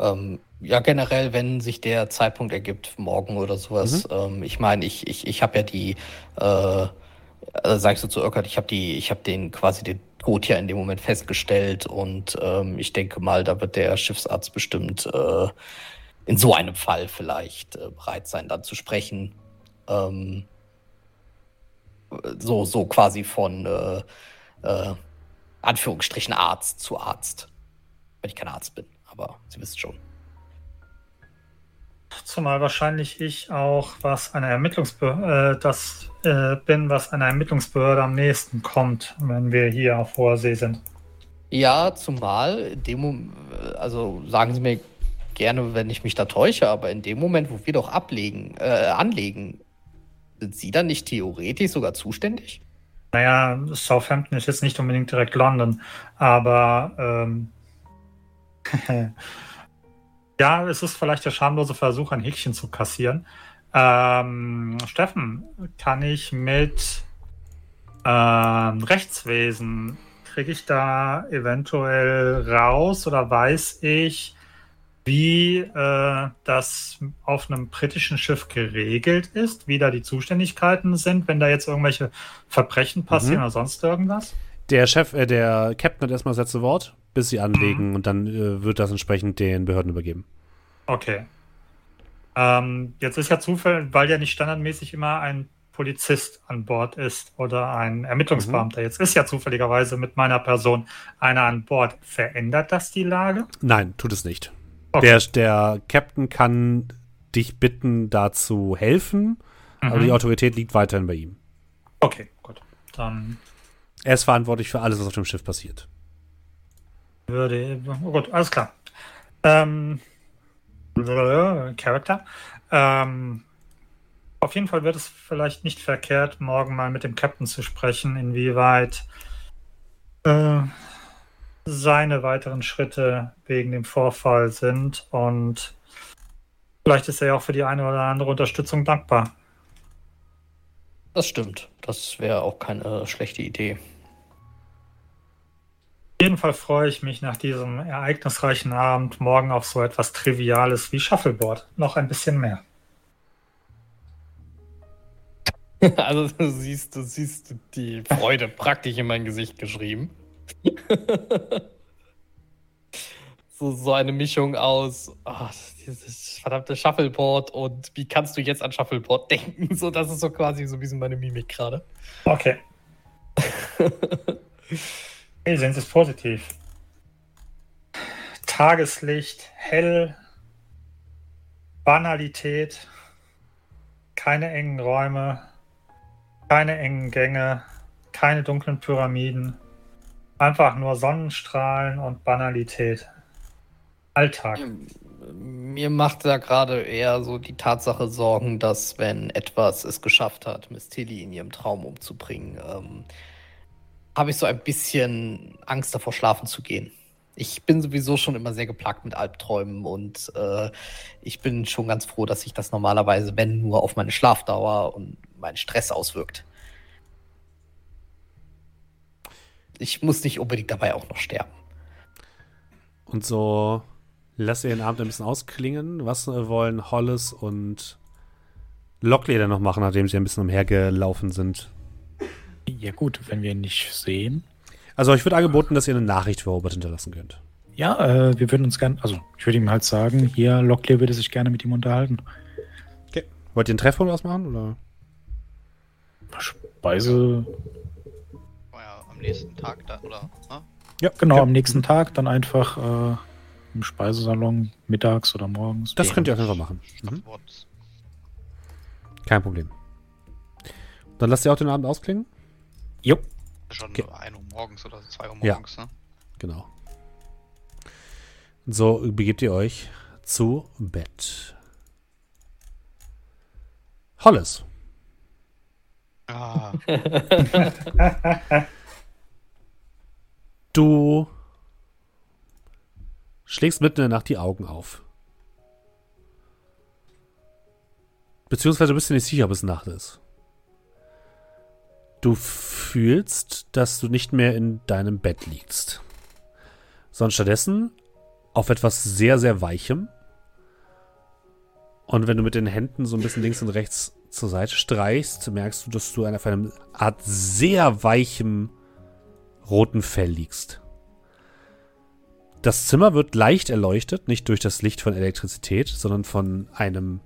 Ähm, ja, generell, wenn sich der Zeitpunkt ergibt, morgen oder sowas. Mhm. Ähm, ich meine, ich, ich, ich habe ja die, äh, äh, sag ich so zu Irkert, ich habe die, ich habe den quasi den Tod ja in dem Moment festgestellt und ähm, ich denke mal, da wird der Schiffsarzt bestimmt äh, in so einem Fall vielleicht äh, bereit sein, dann zu sprechen. Ähm, so, so quasi von äh, äh, Anführungsstrichen Arzt zu Arzt. Wenn ich kein Arzt bin, aber Sie wissen schon. Zumal wahrscheinlich ich auch, was eine Ermittlungsbehörde, äh, das äh, bin, was einer Ermittlungsbehörde am nächsten kommt, wenn wir hier auf hoher See sind. Ja, zumal in dem äh, also sagen Sie mir gerne, wenn ich mich da täusche, aber in dem Moment, wo wir doch ablegen, äh, anlegen, sind Sie dann nicht theoretisch sogar zuständig? Naja, Southampton ist jetzt nicht unbedingt direkt London, aber ähm, [LAUGHS] ja, es ist vielleicht der schamlose Versuch, ein Häkchen zu kassieren. Ähm, Steffen, kann ich mit ähm, Rechtswesen, kriege ich da eventuell raus oder weiß ich, wie äh, das auf einem britischen Schiff geregelt ist, wie da die Zuständigkeiten sind, wenn da jetzt irgendwelche Verbrechen passieren Mhm. oder sonst irgendwas? Der Chef, äh, der Captain hat erstmal das letzte Wort, bis sie anlegen und dann äh, wird das entsprechend den Behörden übergeben. Okay. Ähm, jetzt ist ja Zufall, weil ja nicht standardmäßig immer ein Polizist an Bord ist oder ein Ermittlungsbeamter. Jetzt ist ja zufälligerweise mit meiner Person einer an Bord. Verändert das die Lage? Nein, tut es nicht. Okay. Der, der Captain kann dich bitten, da zu helfen, aber Mhm. die Autorität liegt weiterhin bei ihm. Okay, gut. Dann Er ist verantwortlich für alles, was auf dem Schiff passiert. Würde. Oh gut, alles klar. Ähm, Charakter. Ähm, auf jeden Fall wird es vielleicht nicht verkehrt, morgen mal mit dem Captain zu sprechen, inwieweit äh, seine weiteren Schritte wegen dem Vorfall sind. Und vielleicht ist er ja auch für die eine oder andere Unterstützung dankbar. Das stimmt. Das wäre auch keine schlechte Idee. Jeden Fall freue ich mich nach diesem ereignisreichen Abend morgen auf so etwas Triviales wie Shuffleboard. Noch ein bisschen mehr. [LAUGHS] Also du siehst, du siehst die Freude praktisch in mein Gesicht geschrieben. [LAUGHS] so, so eine Mischung aus ah, dieses verdammte Shuffleboard und wie kannst du jetzt an Shuffleboard denken? [LAUGHS] So, das ist so quasi so ein bisschen meine Mimik gerade. Okay. Sie es positiv. Tageslicht, hell, Banalität, keine engen Räume, keine engen Gänge, keine dunklen Pyramiden, einfach nur Sonnenstrahlen und Banalität. Alltag. Mir macht da gerade eher so die Tatsache Sorgen, dass wenn etwas es geschafft hat, Miss Tilly in ihrem Traum umzubringen, ähm, habe ich so ein bisschen Angst davor, schlafen zu gehen. Ich bin sowieso schon immer sehr geplagt mit Albträumen und äh, ich bin schon ganz froh, dass sich das normalerweise, wenn nur, auf meine Schlafdauer und meinen Stress auswirkt. Ich muss nicht unbedingt dabei auch noch sterben. Und so lasst ihr den Abend ein bisschen ausklingen. Was äh, wollen Hollis und Lockley dann noch machen, nachdem sie ein bisschen umhergelaufen sind? Ja gut, wenn wir ihn nicht sehen. Also euch wird angeboten, dass ihr eine Nachricht für Robert hinterlassen könnt. Ja, äh, wir würden uns gern, also ich würde ihm halt sagen, hier, Locklear würde sich gerne mit ihm unterhalten. Okay. Wollt ihr einen Treffpunkt ausmachen? Oder? Speise, War ja am nächsten Tag dann, oder? Ne? Ja, genau, okay. am nächsten Tag dann einfach äh, im Speisesalon, mittags oder morgens. Das könnt ihr auf jeden Fall machen. Mhm. Kein Problem. Dann lasst ihr auch den Abend ausklingen? Jo. Schon Okay. 1 Uhr morgens oder 2 Uhr Ja. morgens, ne? Genau. So begebt ihr euch zu Bett. Hollis. Ah, [LAUGHS] Du schlägst mitten in der Nacht die Augen auf. Beziehungsweise bist du nicht sicher, ob es Nacht ist. Du fühlst, dass du nicht mehr in deinem Bett liegst, sondern stattdessen auf etwas sehr, sehr Weichem. Und wenn du mit den Händen so ein bisschen links und rechts zur Seite streichst, merkst du, dass du auf einem Art sehr weichem roten Fell liegst. Das Zimmer wird leicht erleuchtet, nicht durch das Licht von Elektrizität, sondern von einem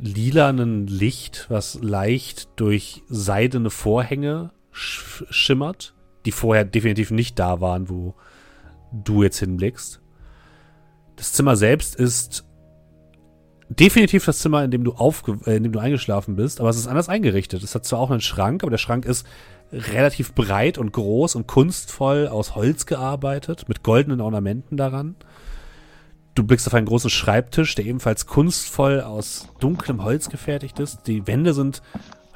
lilanen Licht, was leicht durch seidene Vorhänge sch schimmert, die vorher definitiv nicht da waren, wo du jetzt hinblickst. Das Zimmer selbst ist definitiv das Zimmer, in dem du aufge äh, in dem du eingeschlafen bist, aber es ist anders eingerichtet. Es hat zwar auch einen Schrank, aber der Schrank ist relativ breit und groß und kunstvoll aus Holz gearbeitet, mit goldenen Ornamenten daran. Du blickst auf einen großen Schreibtisch, der ebenfalls kunstvoll aus dunklem Holz gefertigt ist. Die Wände sind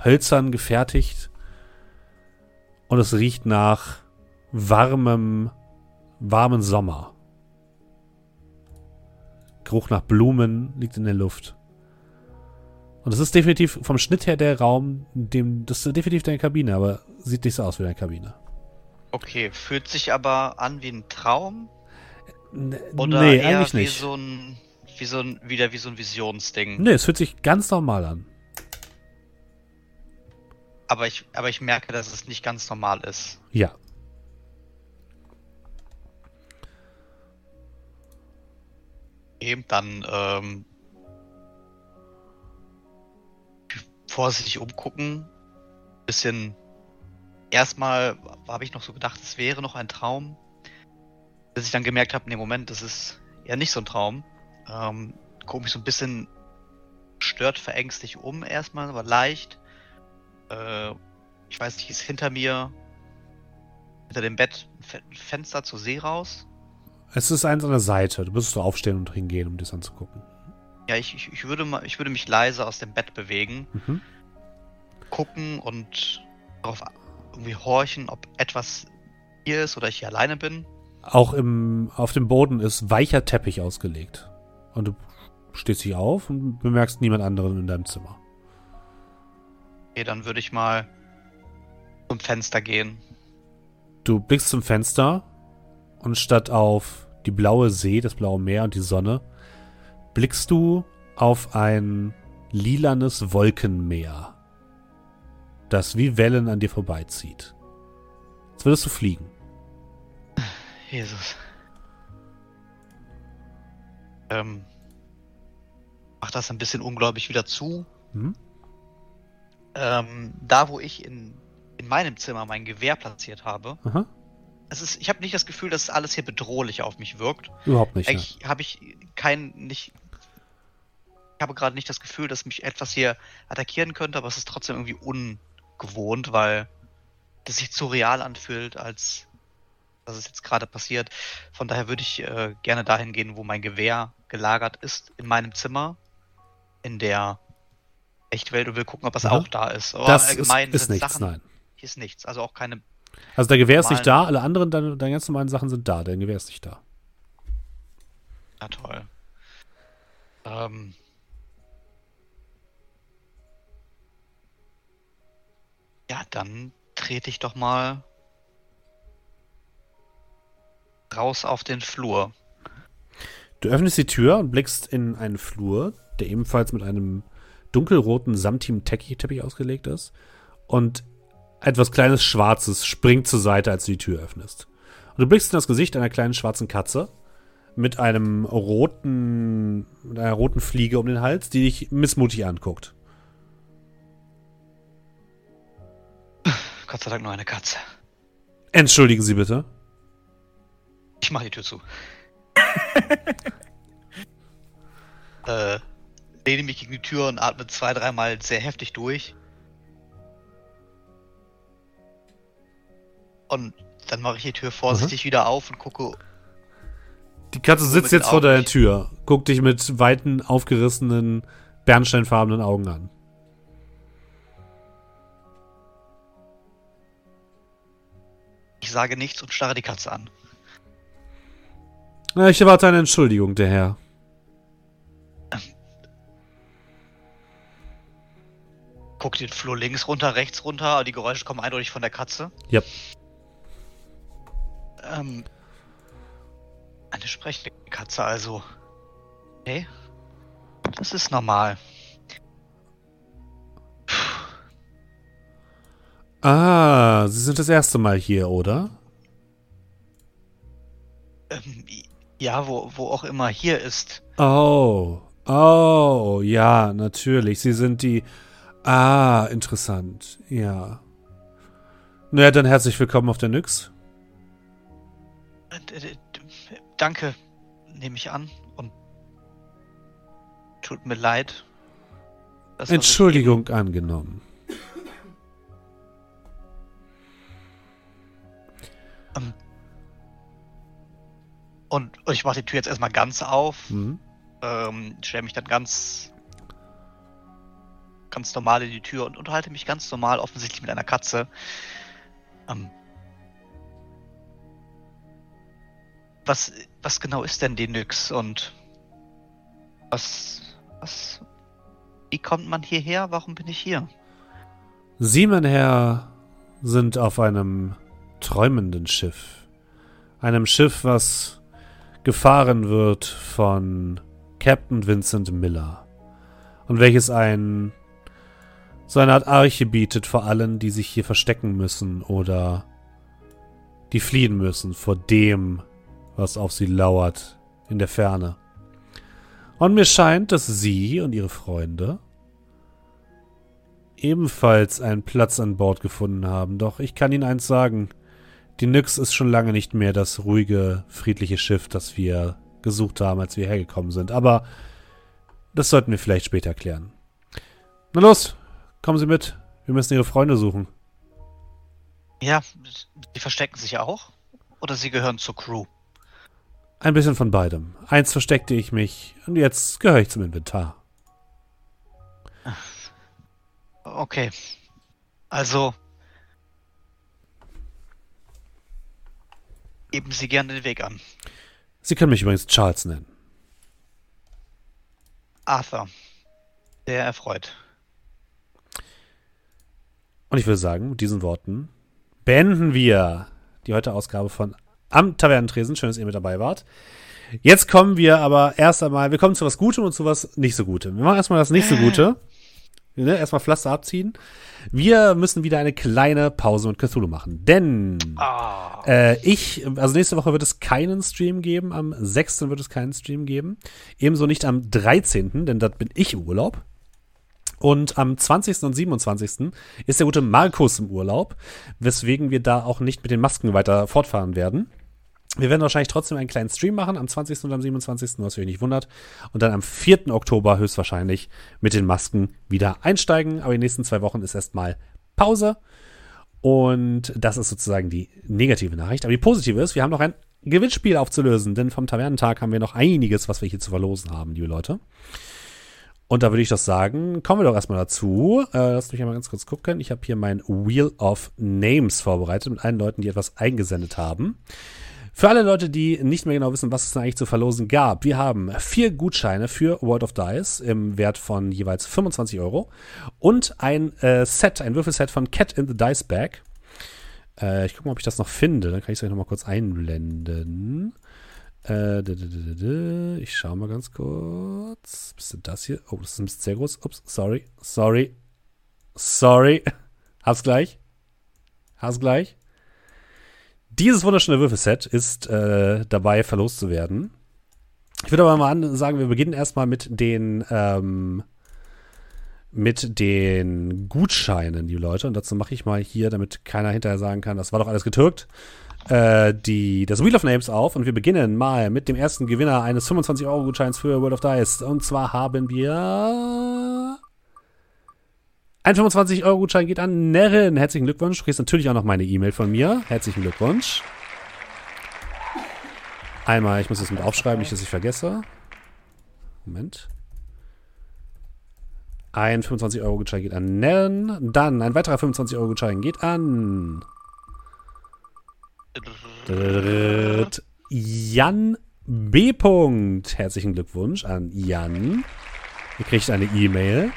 hölzern gefertigt. Und es riecht nach warmem, warmen Sommer. Geruch nach Blumen liegt in der Luft. Und es ist definitiv vom Schnitt her der Raum, dem, das ist definitiv deine Kabine, aber sieht nicht so aus wie deine Kabine. Okay, fühlt sich aber an wie ein Traum oder nee, eher eigentlich wie nicht. so ein wie so ein wieder wie so ein Visionsding. Nee, es fühlt sich ganz normal an. Aber ich aber ich merke, dass es nicht ganz normal ist. Ja. Eben dann ähm, vorsichtig umgucken. Bisschen. Erstmal habe ich noch so gedacht, es wäre noch ein Traum. Bis ich dann gemerkt habe, nee, Moment, das ist ja nicht so ein Traum. Ähm, guck mich so ein bisschen stört, verängstigt um erstmal, aber leicht. Äh, ich weiß nicht, ist hinter mir, hinter dem Bett ein Fe- ein Fenster zur See raus. Es ist eins an der Seite. Du müsstest so aufstehen und hingehen, um das anzugucken. Ja, ich, ich, ich, würde mal, ich würde mich leise aus dem Bett bewegen, Mhm. gucken und darauf irgendwie horchen, ob etwas hier ist oder ich hier alleine bin. Auch im, auf dem Boden ist weicher Teppich ausgelegt. Und du stehst dich auf und bemerkst niemand anderen in deinem Zimmer. Okay, dann würde ich mal zum Fenster gehen. Du blickst zum Fenster und statt auf die blaue See, das blaue Meer und die Sonne, blickst du auf ein lilanes Wolkenmeer, das wie Wellen an dir vorbeizieht. Jetzt würdest du fliegen. Jesus. Ähm, mach das ein bisschen ungläubig wieder zu. Mhm. Ähm, da, wo ich in, in meinem Zimmer mein Gewehr platziert habe, Aha. es ist, ich habe nicht das Gefühl, dass alles hier bedrohlich auf mich wirkt. Überhaupt nicht. Eigentlich habe ich kein, nicht, ich habe gerade nicht das Gefühl, dass mich etwas hier attackieren könnte, aber es ist trotzdem irgendwie ungewohnt, weil das sich zu real anfühlt, als dass es jetzt gerade passiert. Von daher würde ich äh, gerne dahin gehen, wo mein Gewehr gelagert ist, in meinem Zimmer, in der Echtwelt und will gucken, ob es Mhm. auch da ist. Aber Das ist, allgemein ist nichts, Sachen, nein. hier ist nichts, also auch keine. Also dein Gewehr ist nicht da, alle anderen, deine, deine ganz normalen Sachen sind da. Dein Gewehr ist nicht da. Na toll. Ähm, ja, dann trete ich doch mal raus auf den Flur. Du öffnest die Tür und blickst in einen Flur, der ebenfalls mit einem dunkelroten samtigen Teppich ausgelegt ist. Und etwas kleines Schwarzes springt zur Seite, als du die Tür öffnest. Und du blickst in das Gesicht einer kleinen schwarzen Katze mit einem roten, mit einer roten Fliege um den Hals, die dich missmutig anguckt. Gott sei Dank nur eine Katze. Entschuldigen Sie bitte. Ich mach die Tür zu. [LAUGHS] äh, lehne mich gegen die Tür und atme zwei, dreimal sehr heftig durch. Und dann mache ich die Tür vorsichtig wieder auf und gucke. Die Katze sitzt jetzt vor deiner. Tür, guckt dich mit weiten, aufgerissenen, bernsteinfarbenen Augen an. Ich sage nichts und starre die Katze an. Na, ich erwarte eine Entschuldigung, der Herr. Guck den Flur links runter, rechts runter, die Geräusche kommen eindeutig von der Katze. Yep. Ähm, eine sprechende Katze also. Okay. Das ist normal. Ah, Sie sind das erste Mal hier, oder? Ähm, Ja, wo, wo auch immer hier ist. Oh, oh, ja, natürlich. Sie sind die. Ah, interessant. Ja. Naja, dann herzlich willkommen auf der Nyx. Äh, Danke, nehme ich an. Und tut mir leid. Entschuldigung angenommen. Und ich mache die Tür jetzt erstmal ganz auf. Hm? Ähm, stelle mich dann ganz ganz normal in die Tür und unterhalte mich ganz normal, offensichtlich mit einer Katze. Ähm, was, was genau ist denn die Nyx und was, was, wie kommt man hierher? Warum bin ich hier? Sie, mein Herr, sind auf einem träumenden Schiff. Einem Schiff, was gefahren wird von Captain Vincent Miller. Und welches ein so eine Art Arche bietet vor allen, die sich hier verstecken müssen oder die fliehen müssen vor dem, was auf sie lauert in der Ferne. Und mir scheint, dass Sie und Ihre Freunde ebenfalls einen Platz an Bord gefunden haben. Doch ich kann Ihnen eins sagen. Die Nyx ist schon lange nicht mehr das ruhige, friedliche Schiff, das wir gesucht haben, als wir hergekommen sind. Aber das sollten wir vielleicht später klären. Na los, kommen Sie mit. Wir müssen Ihre Freunde suchen. Ja, die verstecken sich auch? Oder sie gehören zur Crew? Ein bisschen von beidem. Eins versteckte ich mich und jetzt gehöre ich zum Inventar. Okay. Also. Geben Sie gerne den Weg an. Sie können mich übrigens Charles nennen. Arthur. Sehr erfreut. Und ich würde sagen, mit diesen Worten beenden wir die heutige Ausgabe von Am Tavernentresen. Schön, dass ihr mit dabei wart. Jetzt kommen wir aber erst einmal, wir kommen zu was Gutem und zu was nicht so Gutem. Wir machen erstmal das nicht so [LAUGHS] Gute. Ne, erstmal Pflaster abziehen. Wir müssen wieder eine kleine Pause mit Cthulhu machen. Denn Ah. äh, ich, also nächste Woche wird es keinen Stream geben, am 6. wird es keinen Stream geben. Ebenso nicht am 13., denn dort bin ich im Urlaub. Und am 20. und 27. ist der gute Markus im Urlaub, weswegen wir da auch nicht mit den Masken weiter fortfahren werden. Wir werden wahrscheinlich trotzdem einen kleinen Stream machen am 20. und am 27., was euch nicht wundert. Und dann am 4. Oktober höchstwahrscheinlich mit den Masken wieder einsteigen. Aber die nächsten zwei Wochen ist erstmal Pause. Und das ist sozusagen die negative Nachricht. Aber die positive ist, wir haben noch ein Gewinnspiel aufzulösen, denn vom Tavernentag haben wir noch einiges, was wir hier zu verlosen haben, liebe Leute. Und da würde ich doch sagen, kommen wir doch erstmal dazu. Äh, lasst mich einmal ganz kurz gucken. Ich habe hier mein Wheel of Names vorbereitet mit allen Leuten, die etwas eingesendet haben. Für alle Leute, die nicht mehr genau wissen, was es denn eigentlich zu verlosen gab, wir haben vier Gutscheine für World of Dice im Wert von jeweils 25 Euro und ein äh, Set, ein Würfelset von Cat in the Dice Bag. Äh, ich gucke mal, ob ich das noch finde. Dann kann ich es euch noch mal kurz einblenden. Äh, ich schaue mal ganz kurz. Was ist denn das hier? Oh, das ist ein bisschen sehr groß. Ups, sorry, sorry, sorry. [LAUGHS] Hab's gleich. Hab's gleich. Dieses wunderschöne Würfelset ist äh, dabei verlost zu werden. Ich würde aber mal sagen, wir beginnen erstmal mit den ähm, mit den Gutscheinen, die Leute. Und dazu mache ich mal hier, damit keiner hinterher sagen kann, das war doch alles getürkt, äh, die, das Wheel of Names auf. Und wir beginnen mal mit dem ersten Gewinner eines 25-Euro-Gutscheins für World of Dice. Und zwar haben wir ein 25-Euro-Gutschein geht an Nerin. Herzlichen Glückwunsch. Du kriegst natürlich auch noch meine E-Mail von mir. Herzlichen Glückwunsch. Einmal, ich muss das mit aufschreiben, nicht, dass ich vergesse. Moment. Ein 25-Euro-Gutschein geht an Nerin. Dann ein weiterer 25-Euro-Gutschein geht an. Jan B. Herzlichen Glückwunsch an Jan. Ihr kriegt eine E-Mail.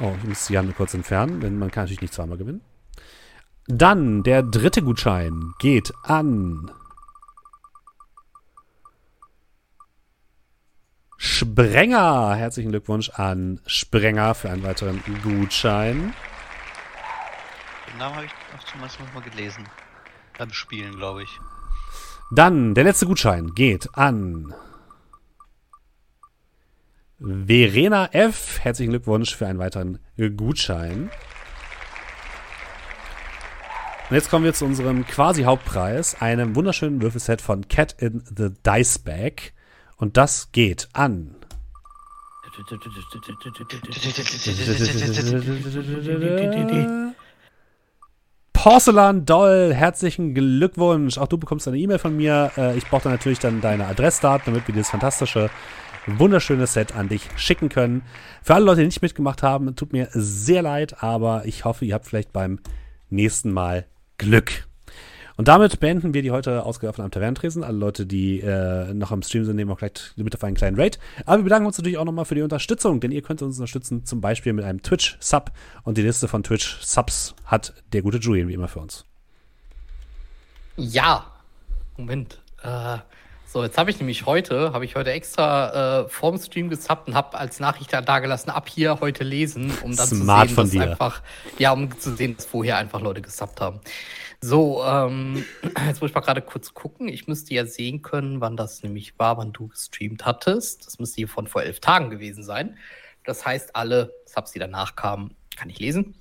Oh, ich muss Jan kurz entfernen, denn man kann natürlich nicht zweimal gewinnen. Dann der dritte Gutschein geht an Sprenger. Herzlichen Glückwunsch an Sprenger für einen weiteren Gutschein. Den Namen habe ich auch zumindest mal gelesen. Beim Spielen, glaube ich. Dann, der letzte Gutschein geht an Verena F. Herzlichen Glückwunsch für einen weiteren Gutschein. Und jetzt kommen wir zu unserem quasi Hauptpreis, einem wunderschönen Würfelset von Cat in the Dice Bag. Und das geht an. Porzellan Doll, herzlichen Glückwunsch. Auch du bekommst eine E-Mail von mir. Äh, Ich brauche dann natürlich dann deine Adressdaten, damit wir dieses fantastische, wunderschöne Set an dich schicken können. Für alle Leute, die nicht mitgemacht haben, tut mir sehr leid, aber ich hoffe, ihr habt vielleicht beim nächsten Mal Glück. Und damit beenden wir die heute Ausgabe von Am Tavernentresen. Alle Leute, die äh, noch am Stream sind, nehmen auch gleich mit auf einen kleinen Raid. Aber wir bedanken uns natürlich auch nochmal für die Unterstützung, denn ihr könnt uns unterstützen, zum Beispiel mit einem Twitch-Sub. Und die Liste von Twitch-Subs hat der gute Julian wie immer für uns. Ja, Moment. Äh, so, jetzt habe ich nämlich heute, habe ich heute extra äh, vorm Stream gesubbt und habe als Nachricht da gelassen, ab hier heute lesen, um dann Smart zu sehen, von dass dir. einfach, ja, um zu sehen, dass vorher einfach Leute gesubbt haben. So, ähm, [CLEARS THROAT] jetzt muss ich mal gerade kurz gucken. Ich müsste ja sehen können, wann das nämlich war, wann du gestreamt hattest. Das müsste hier von vor elf Tagen gewesen sein. Das heißt, alle Subs, die danach kamen, kann ich lesen.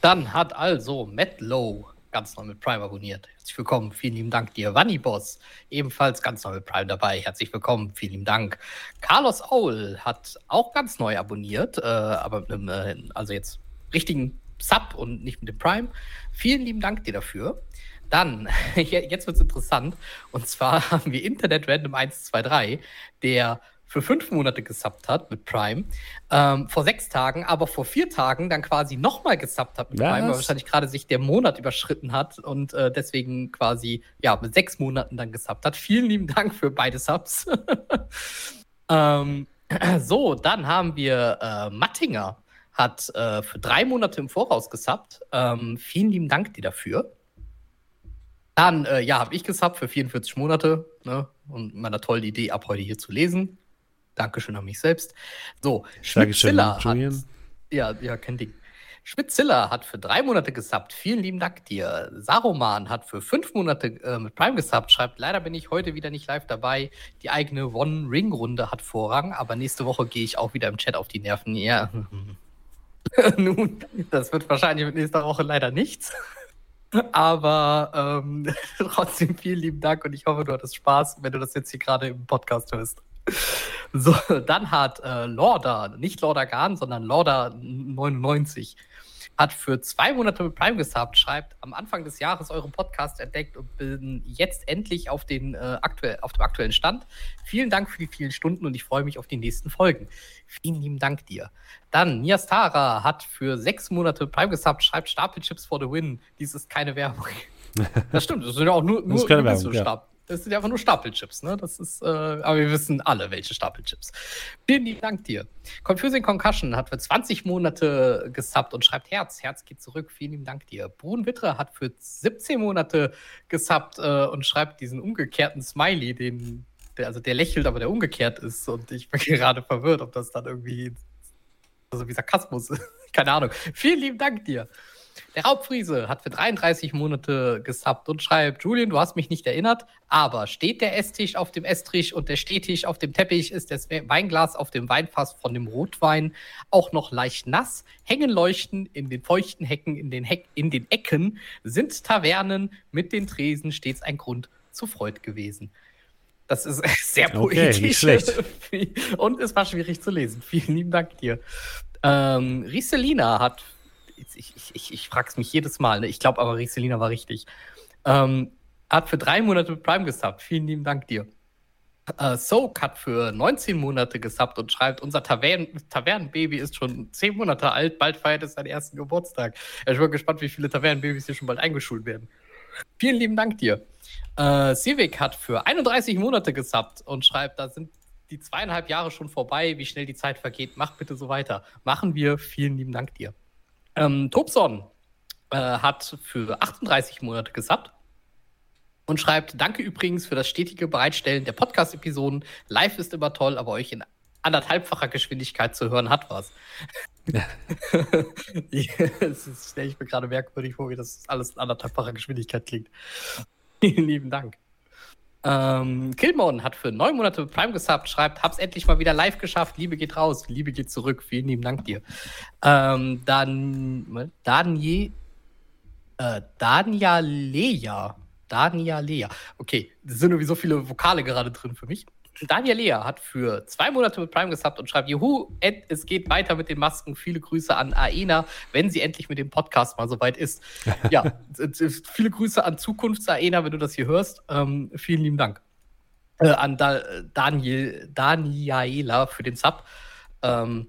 Dann hat also Matt Lowe ganz neu mit Prime abonniert. Herzlich willkommen, vielen lieben Dank dir. Vanni Boss, ebenfalls ganz neu mit Prime dabei. Herzlich willkommen, vielen lieben Dank. Carlos Aul hat auch ganz neu abonniert, äh, aber mit einem, äh, also jetzt richtigen Sub und nicht mit dem Prime. Vielen lieben Dank dir dafür. Dann, [LAUGHS] je- jetzt wird es interessant, und zwar [LAUGHS] haben wir Internet Random 123, der für fünf Monate gesubbt hat mit Prime, ähm, vor sechs Tagen, aber vor vier Tagen dann quasi nochmal gesubbt hat mit Was? Prime, weil wahrscheinlich gerade sich der Monat überschritten hat und äh, deswegen quasi ja mit sechs Monaten dann gesubbt hat. Vielen lieben Dank für beide Subs. [LAUGHS] ähm, [CLEARS THROAT] so, dann haben wir äh, Mattinger hat äh, für drei Monate im Voraus gesubbt. Ähm, vielen lieben Dank dir dafür. Dann, äh, ja, habe ich gesubbt für 44 Monate ne? und meiner tollen Idee, ab heute hier zu lesen. Dankeschön an mich selbst. So, Schmidt-Ziller hat, Julian. ja, ja, kein Ding. Schmidt-Ziller hat für drei Monate gesubbt. Vielen lieben Dank dir. Saruman hat für fünf Monate äh, mit Prime gesubbt. Schreibt, leider bin ich heute wieder nicht live dabei. Die eigene One-Ring-Runde hat Vorrang, aber nächste Woche gehe ich auch wieder im Chat auf die Nerven. Ja. [LAUGHS] Nun, das wird wahrscheinlich mit nächster Woche leider nichts. Aber ähm, [LAUGHS] trotzdem vielen lieben Dank und ich hoffe, du hattest Spaß, wenn du das jetzt hier gerade im Podcast hörst. [LAUGHS] So, dann hat äh, Lorda, nicht Lorda Garn, sondern Lorda 99, hat für zwei Monate mit Prime gesubbt, schreibt, am Anfang des Jahres euren Podcast entdeckt und bin jetzt endlich auf, den, äh, aktuell, auf dem aktuellen Stand. Vielen Dank für die vielen Stunden und ich freue mich auf die nächsten Folgen. Vielen lieben Dank dir. Dann, Niastara hat für sechs Monate mit Prime gesubbt, schreibt Stapelchips for the win. Dies ist keine Werbung. [LAUGHS] Das stimmt, das sind ja auch nur, nur ist keine Werbung, ja. Das sind ja einfach nur Stapelchips, ne? Das ist, äh, aber wir wissen alle, welche Stapelchips. Vielen lieben Dank dir. Confusing Concussion hat für 20 Monate gesubbt und schreibt Herz. Herz geht zurück. Vielen lieben Dank dir. Brun Wittre hat für 17 Monate gesubbt äh, und schreibt diesen umgekehrten Smiley, den, der, also der lächelt, aber der umgekehrt ist. Und ich bin [LAUGHS] gerade verwirrt, ob das dann irgendwie so wie Sarkasmus ist. [LAUGHS] Keine Ahnung. Vielen lieben Dank dir. Der Raubfriese hat für 33 Monate gesubbt und schreibt, Julian, du hast mich nicht erinnert, aber steht der Esstisch auf dem Esstisch und der Stehtisch auf dem Teppich, ist das Weinglas auf dem Weinfass von dem Rotwein auch noch leicht nass, hängen Leuchten in den feuchten Hecken, in den, Heck, in den Ecken, sind Tavernen mit den Tresen stets ein Grund zur Freud gewesen. Das ist [LAUGHS] sehr Okay, poetisch. schlecht. [LAUGHS] Und es war schwierig zu lesen. Vielen lieben Dank dir. Ähm, Rieselina hat, ich, ich, ich, ich frage es mich jedes Mal, ne? ich glaube aber Rieselina war richtig, ähm, hat für drei Monate mit Prime gesubbt. Vielen lieben Dank dir. Äh, Soak hat für 19 Monate gesubbt und schreibt, unser Tavern Tavernenbaby ist schon 10 Monate alt, bald feiert es seinen ersten Geburtstag. Ich bin gespannt, wie viele Tavernenbabys hier schon bald eingeschult werden. Vielen lieben Dank dir. Äh, Civic hat für 31 Monate gesubbt und schreibt, da sind die zweieinhalb Jahre schon vorbei, wie schnell die Zeit vergeht. Mach bitte so weiter. Machen wir. Vielen lieben Dank dir. Ähm, Tobson äh, hat für 38 Monate gesubbt und schreibt, danke übrigens für das stetige Bereitstellen der Podcast-Episoden. Live ist immer toll, aber euch in anderthalbfacher Geschwindigkeit zu hören hat was. [LAUGHS] das stelle ich mir gerade merkwürdig vor, wie das alles in anderthalbfacher Geschwindigkeit klingt. [LAUGHS] Vielen lieben Dank. Ähm, Killmon hat für neun Monate Prime gesubbt, schreibt, hab's endlich mal wieder live geschafft, Liebe geht raus, Liebe geht zurück, vielen lieben Dank dir. Ähm, dann Daniel, äh, Dania Lea, Dania Lea, okay, es sind irgendwie so viele Vokale gerade drin für mich. Daniel Lea hat für zwei Monate mit Prime gesubbt und schreibt, Juhu, es geht weiter mit den Masken. Viele Grüße an Aena, wenn sie endlich mit dem Podcast mal soweit ist. [LAUGHS] Ja, viele Grüße an Zukunfts-Aena, wenn du das hier hörst. Ähm, vielen lieben Dank. Äh, an da Daniel, Daniela für den Sub. Ähm,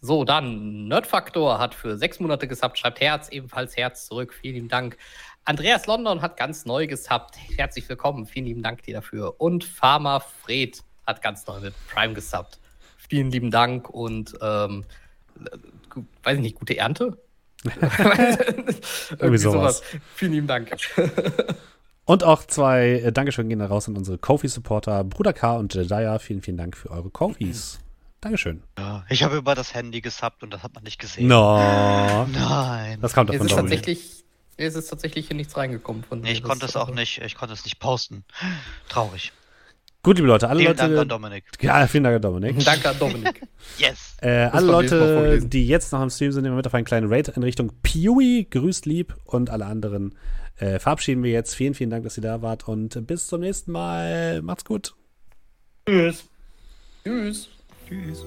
so, dann Nerdfaktor hat für sechs Monate gesubbt, schreibt Herz, ebenfalls Herz zurück. Vielen lieben Dank. Andreas London hat ganz neu gesubbt. Herzlich willkommen. Vielen lieben Dank dir dafür. Und Pharma Fred hat ganz neu mit Prime gesubbt. Vielen lieben Dank und ähm, weiß ich nicht, gute Ernte? [LAUGHS] Irgendwie sowas. Vielen lieben Dank. Und auch zwei äh, Dankeschön gehen da raus an unsere Kofi-Supporter, Bruder K und Jedediah. Vielen, vielen Dank für eure Kofis. Dankeschön. Ja, ich habe über das Handy gesubbt und das hat man nicht gesehen. No. Nein. Das kommt Es davon ist Dominik. tatsächlich, es ist tatsächlich hier nichts reingekommen von Nee, mir. ich konnte es auch nicht, ich konnte es nicht posten. Traurig. Gut, liebe Leute, alle Vielen Dank an Leute. Dominik. Ja, vielen Dank an Dominik. Danke an Dominik. [LAUGHS] Yes. Äh, alle Leute, die jetzt noch im Stream sind, nehmen wir mit auf einen kleinen Raid in Richtung Pewy. Grüßt lieb und alle anderen äh, verabschieden wir jetzt. Vielen, vielen Dank, dass ihr da wart und bis zum nächsten Mal. Macht's gut. Tschüss. Tschüss. Tschüss.